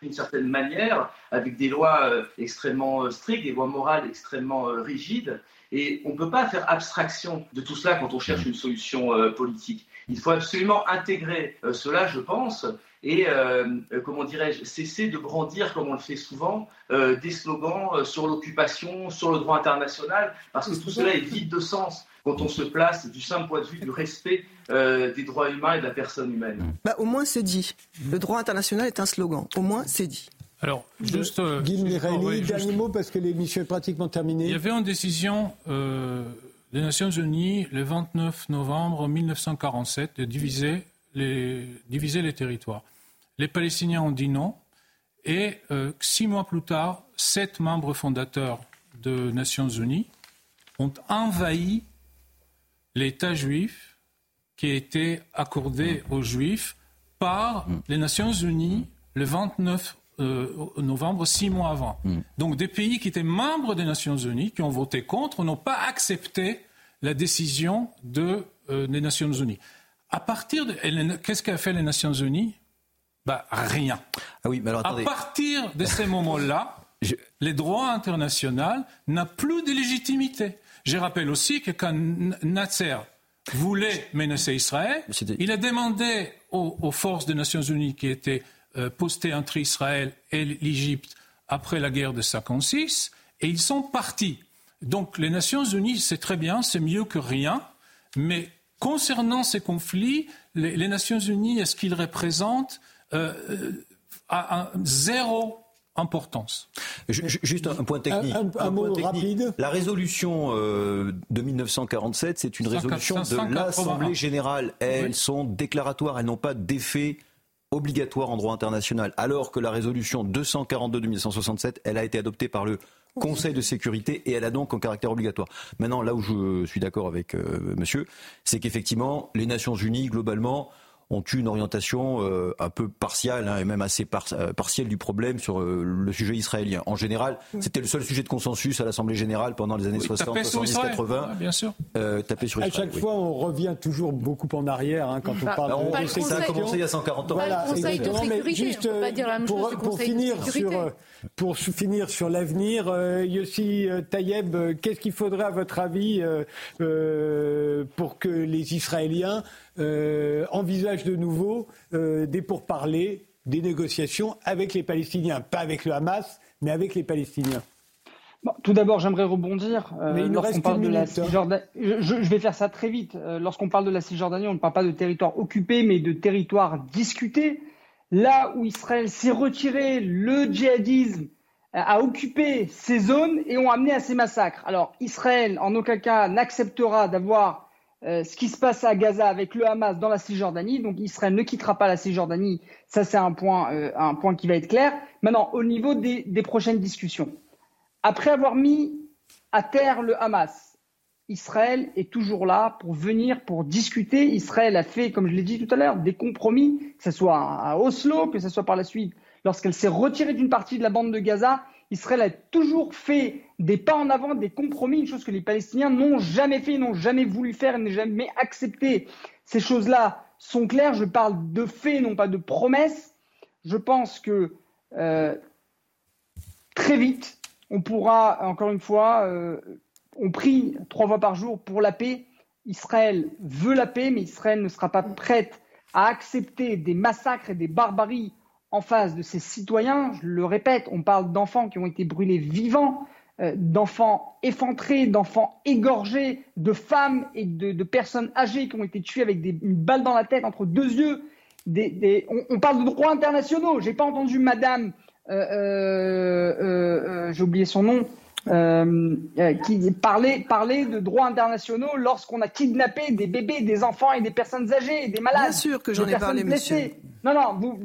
J: d'une certaine manière, avec des lois extrêmement strictes, des lois morales extrêmement rigides. Et on ne peut pas faire abstraction de tout cela quand on cherche une solution politique. Il faut absolument intégrer cela, je pense, et, euh, euh, comment dirais-je, cesser de brandir, comme on le fait souvent, euh, des slogans sur l'occupation, sur le droit international, parce que tout cela est vide de sens quand on se place du simple point de vue du respect des droits humains et de la personne humaine.
E: Bah, au moins c'est dit. Le droit international est un slogan. Au moins c'est dit.
D: Alors, juste.
A: Guy dernier mot parce que l'émission est pratiquement terminée.
D: Il y avait une décision des Nations Unies le 29 novembre 1947 de diviser les, diviser les territoires. Les Palestiniens ont dit non. Et euh, six mois plus tard, sept membres fondateurs de Nations Unies ont envahi l'État juif qui a été accordé mmh. aux Juifs par mmh. les Nations Unies le 29 euh, novembre, six mois avant. Donc des pays qui étaient membres des Nations Unies, qui ont voté contre, n'ont pas accepté la décision de, euh, des Nations Unies. À partir de. Qu'est-ce qu'a fait les Nations Unies? Bah, Rien.
I: Ah oui, mais alors,
D: À partir de ces moments-là, les droits internationaux n'ont plus de légitimité. Je rappelle aussi que quand Nasser voulait menacer Israël, il a demandé aux, forces des Nations Unies qui étaient euh, postées entre Israël et l'Égypte après la guerre de 56, et ils sont partis. Donc les Nations Unies, c'est très bien, c'est mieux que rien, mais Concernant ces conflits, les, Nations Unies, est-ce qu'ils représentent euh, euh zéro importance?
I: Juste un, point technique.
A: Un, mot rapide.
I: La résolution euh, de 1947, c'est une résolution de l'Assemblée générale. Elles sont déclaratoires, elles n'ont pas d'effet obligatoire en droit international, alors que la résolution 242 de 1967, elle a été adoptée par le Conseil de sécurité et elle a donc un caractère obligatoire. Maintenant, là où je suis d'accord avec euh, monsieur, c'est qu'effectivement, les Nations Unies, globalement, ont eu une orientation euh, un peu partiale hein, et même assez euh, partielle du problème sur euh, le sujet israélien. En général, c'était le seul sujet de consensus à l'Assemblée générale pendant les années 60, 70, 80.
D: bien sûr.
I: taper sur Israël.
A: À chaque fois, on revient toujours beaucoup en arrière hein, quand on bah, parle
I: de, Ça a commencé il y a 140 ans.
A: Voilà, exactement. Mais juste pour, pour finir sur pour finir sur l'avenir, Yossi Tayeb, qu'est-ce qu'il faudrait à votre avis pour que les Israéliens euh, envisage de nouveau euh, des pourparlers, des négociations avec les Palestiniens, pas avec le Hamas, mais avec les Palestiniens.
F: tout d'abord, j'aimerais rebondir. Euh, mais il nous reste parle de la hein. je, vais faire ça très vite. Lorsqu'on parle de la Cisjordanie, on ne parle pas de territoire occupé, mais de territoire discuté. Là où Israël s'est retiré, le djihadisme a occupé ces zones et ont amené à ces massacres. Alors, Israël, en aucun cas, n'acceptera d'avoir euh, ce qui se passe à Gaza avec le Hamas dans la Cisjordanie. Donc Israël ne quittera pas la Cisjordanie. Ça, c'est un point, euh, qui va être clair. Maintenant, au niveau des, prochaines discussions, après avoir mis à terre le Hamas, Israël est toujours là pour venir, pour discuter. Israël a fait, comme je l'ai dit tout à l'heure, des compromis, que ce soit à Oslo, que ce soit par la suite lorsqu'elle s'est retirée d'une partie de la bande de Gaza. Israël a toujours fait des pas en avant, des compromis, une chose que les Palestiniens n'ont jamais fait, n'ont jamais voulu faire, n'ont jamais accepté. Ces choses-là sont claires. Je parle de faits, non pas de promesses. Je pense que euh, très vite, on pourra, encore une fois, euh, on prie trois fois par jour pour la paix. Israël veut la paix, mais Israël ne sera pas prête à accepter des massacres et des barbaries en face de ses citoyens. Je le répète, on parle d'enfants qui ont été brûlés vivants, euh, d'enfants effondrés, d'enfants égorgés, de femmes et de, personnes âgées qui ont été tuées avec une balle dans la tête entre deux yeux. on, parle de droits internationaux. J'ai pas entendu Madame, euh, euh, j'ai oublié son nom, euh, euh, qui parlait, parlait de droits internationaux lorsqu'on a kidnappé des bébés, des enfants et des personnes âgées, des malades. Bien
E: sûr que j'en ai parlé, monsieur.
F: Non, non, vous,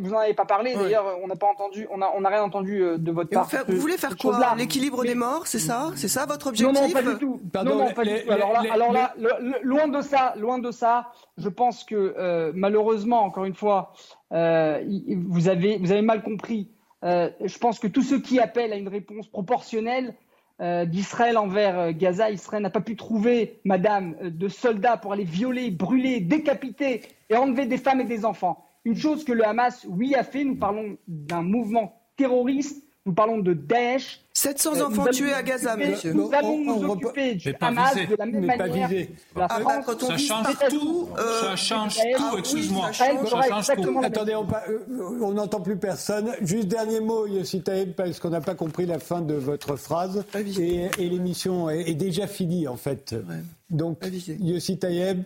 F: vous, en avez pas parlé. D'ailleurs, on n'a pas entendu, on a, on a rien entendu euh, de votre part.
E: Vous, voulez faire quoi? L'équilibre des morts, c'est ça? C'est ça votre objectif
F: Non, non, pas du tout. non, non, pas du tout. Alors là, alors là loin de ça, loin de ça, je pense que malheureusement, encore une fois, vous avez, vous avez mal compris. Euh, je pense que tous ceux qui appellent à une réponse proportionnelle euh, d'Israël envers euh, Gaza, Israël n'a pas pu trouver, madame, de soldats pour aller violer, brûler, décapiter et enlever des femmes et des enfants. Une chose que le Hamas, oui, a fait, nous parlons d'un mouvement terroriste nous parlons de Daesh.
E: 700 euh, enfants tués à Gaza, monsieur.
F: Nous allons nous occuper du Hamas de la même manière.
D: La ah, France, quand on ça change tout. Euh, ça change tout, excuse-moi. ça change, tout.
A: Attendez, on n'entend plus personne. Juste dernier mot, Yossi Taïeb, parce qu'on n'a pas compris la fin de votre phrase. Et, et l'émission est, déjà finie, en fait. Donc, Yossi Taïeb,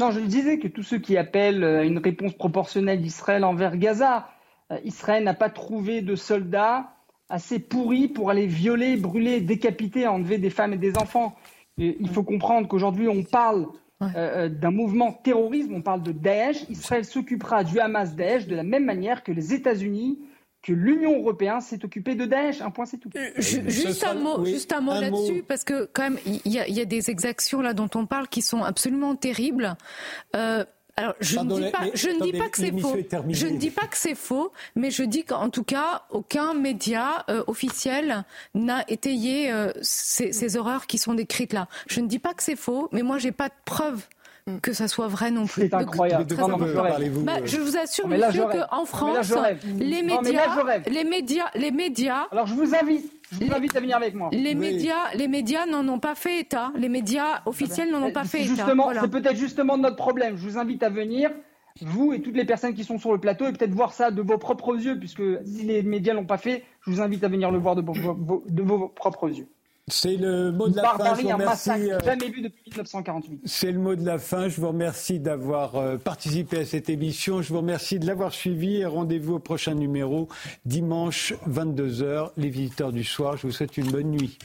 F: non, je le disais que tous ceux qui appellent à une réponse proportionnelle d'Israël envers Gaza, euh, Israël n'a pas trouvé de soldats assez pourris pour aller violer, brûler, décapiter, enlever des femmes et des enfants. il faut comprendre qu'aujourd'hui, on parle euh, euh, d'un mouvement terrorisme, on parle de Daesh. Israël s'occupera du Hamas Daesh de la même manière que les États-Unis que l'Union européenne s'est occupée de Daesh. Un point, c'est tout.
H: juste, un mot, juste un mot là-dessus, parce que quand même, il y, y, a des exactions là dont on parle qui sont absolument terribles. Euh, alors, je ne dis pas, je ne dis pas que c'est faux. Je ne dis pas que c'est faux, mais je dis qu'en tout cas, aucun média euh, officiel n'a étayé euh, ces, ces, horreurs qui sont décrites là. Je ne dis pas que c'est faux, mais moi, j'ai pas de preuves. Que ça soit vrai non plus.
F: C'est incroyable.
H: Bah, je vous assure, monsieur, qu'en France, les médias, les médias, les médias.
F: Alors je vous invite. Je vous invite à venir avec moi.
H: Les médias, les médias n'en ont pas fait état. Les médias officiels n'en ont pas fait
F: état. C'est peut-être justement notre problème. Je vous invite à venir vous et toutes les personnes qui sont sur le plateau, et peut-être voir ça de vos propres yeux, puisque si les médias l'ont pas fait, je vous invite à venir le voir de vos propres yeux.
A: C'est le mot de la fin.
F: Je vous remercie. Euh, jamais vu depuis 1948.
A: C'est le mot de la fin. Je vous remercie d'avoir euh, participé à cette émission. Je vous remercie de l'avoir suivi et rendez-vous au prochain numéro dimanche 22h. Les visiteurs du soir. Je vous souhaite une bonne nuit.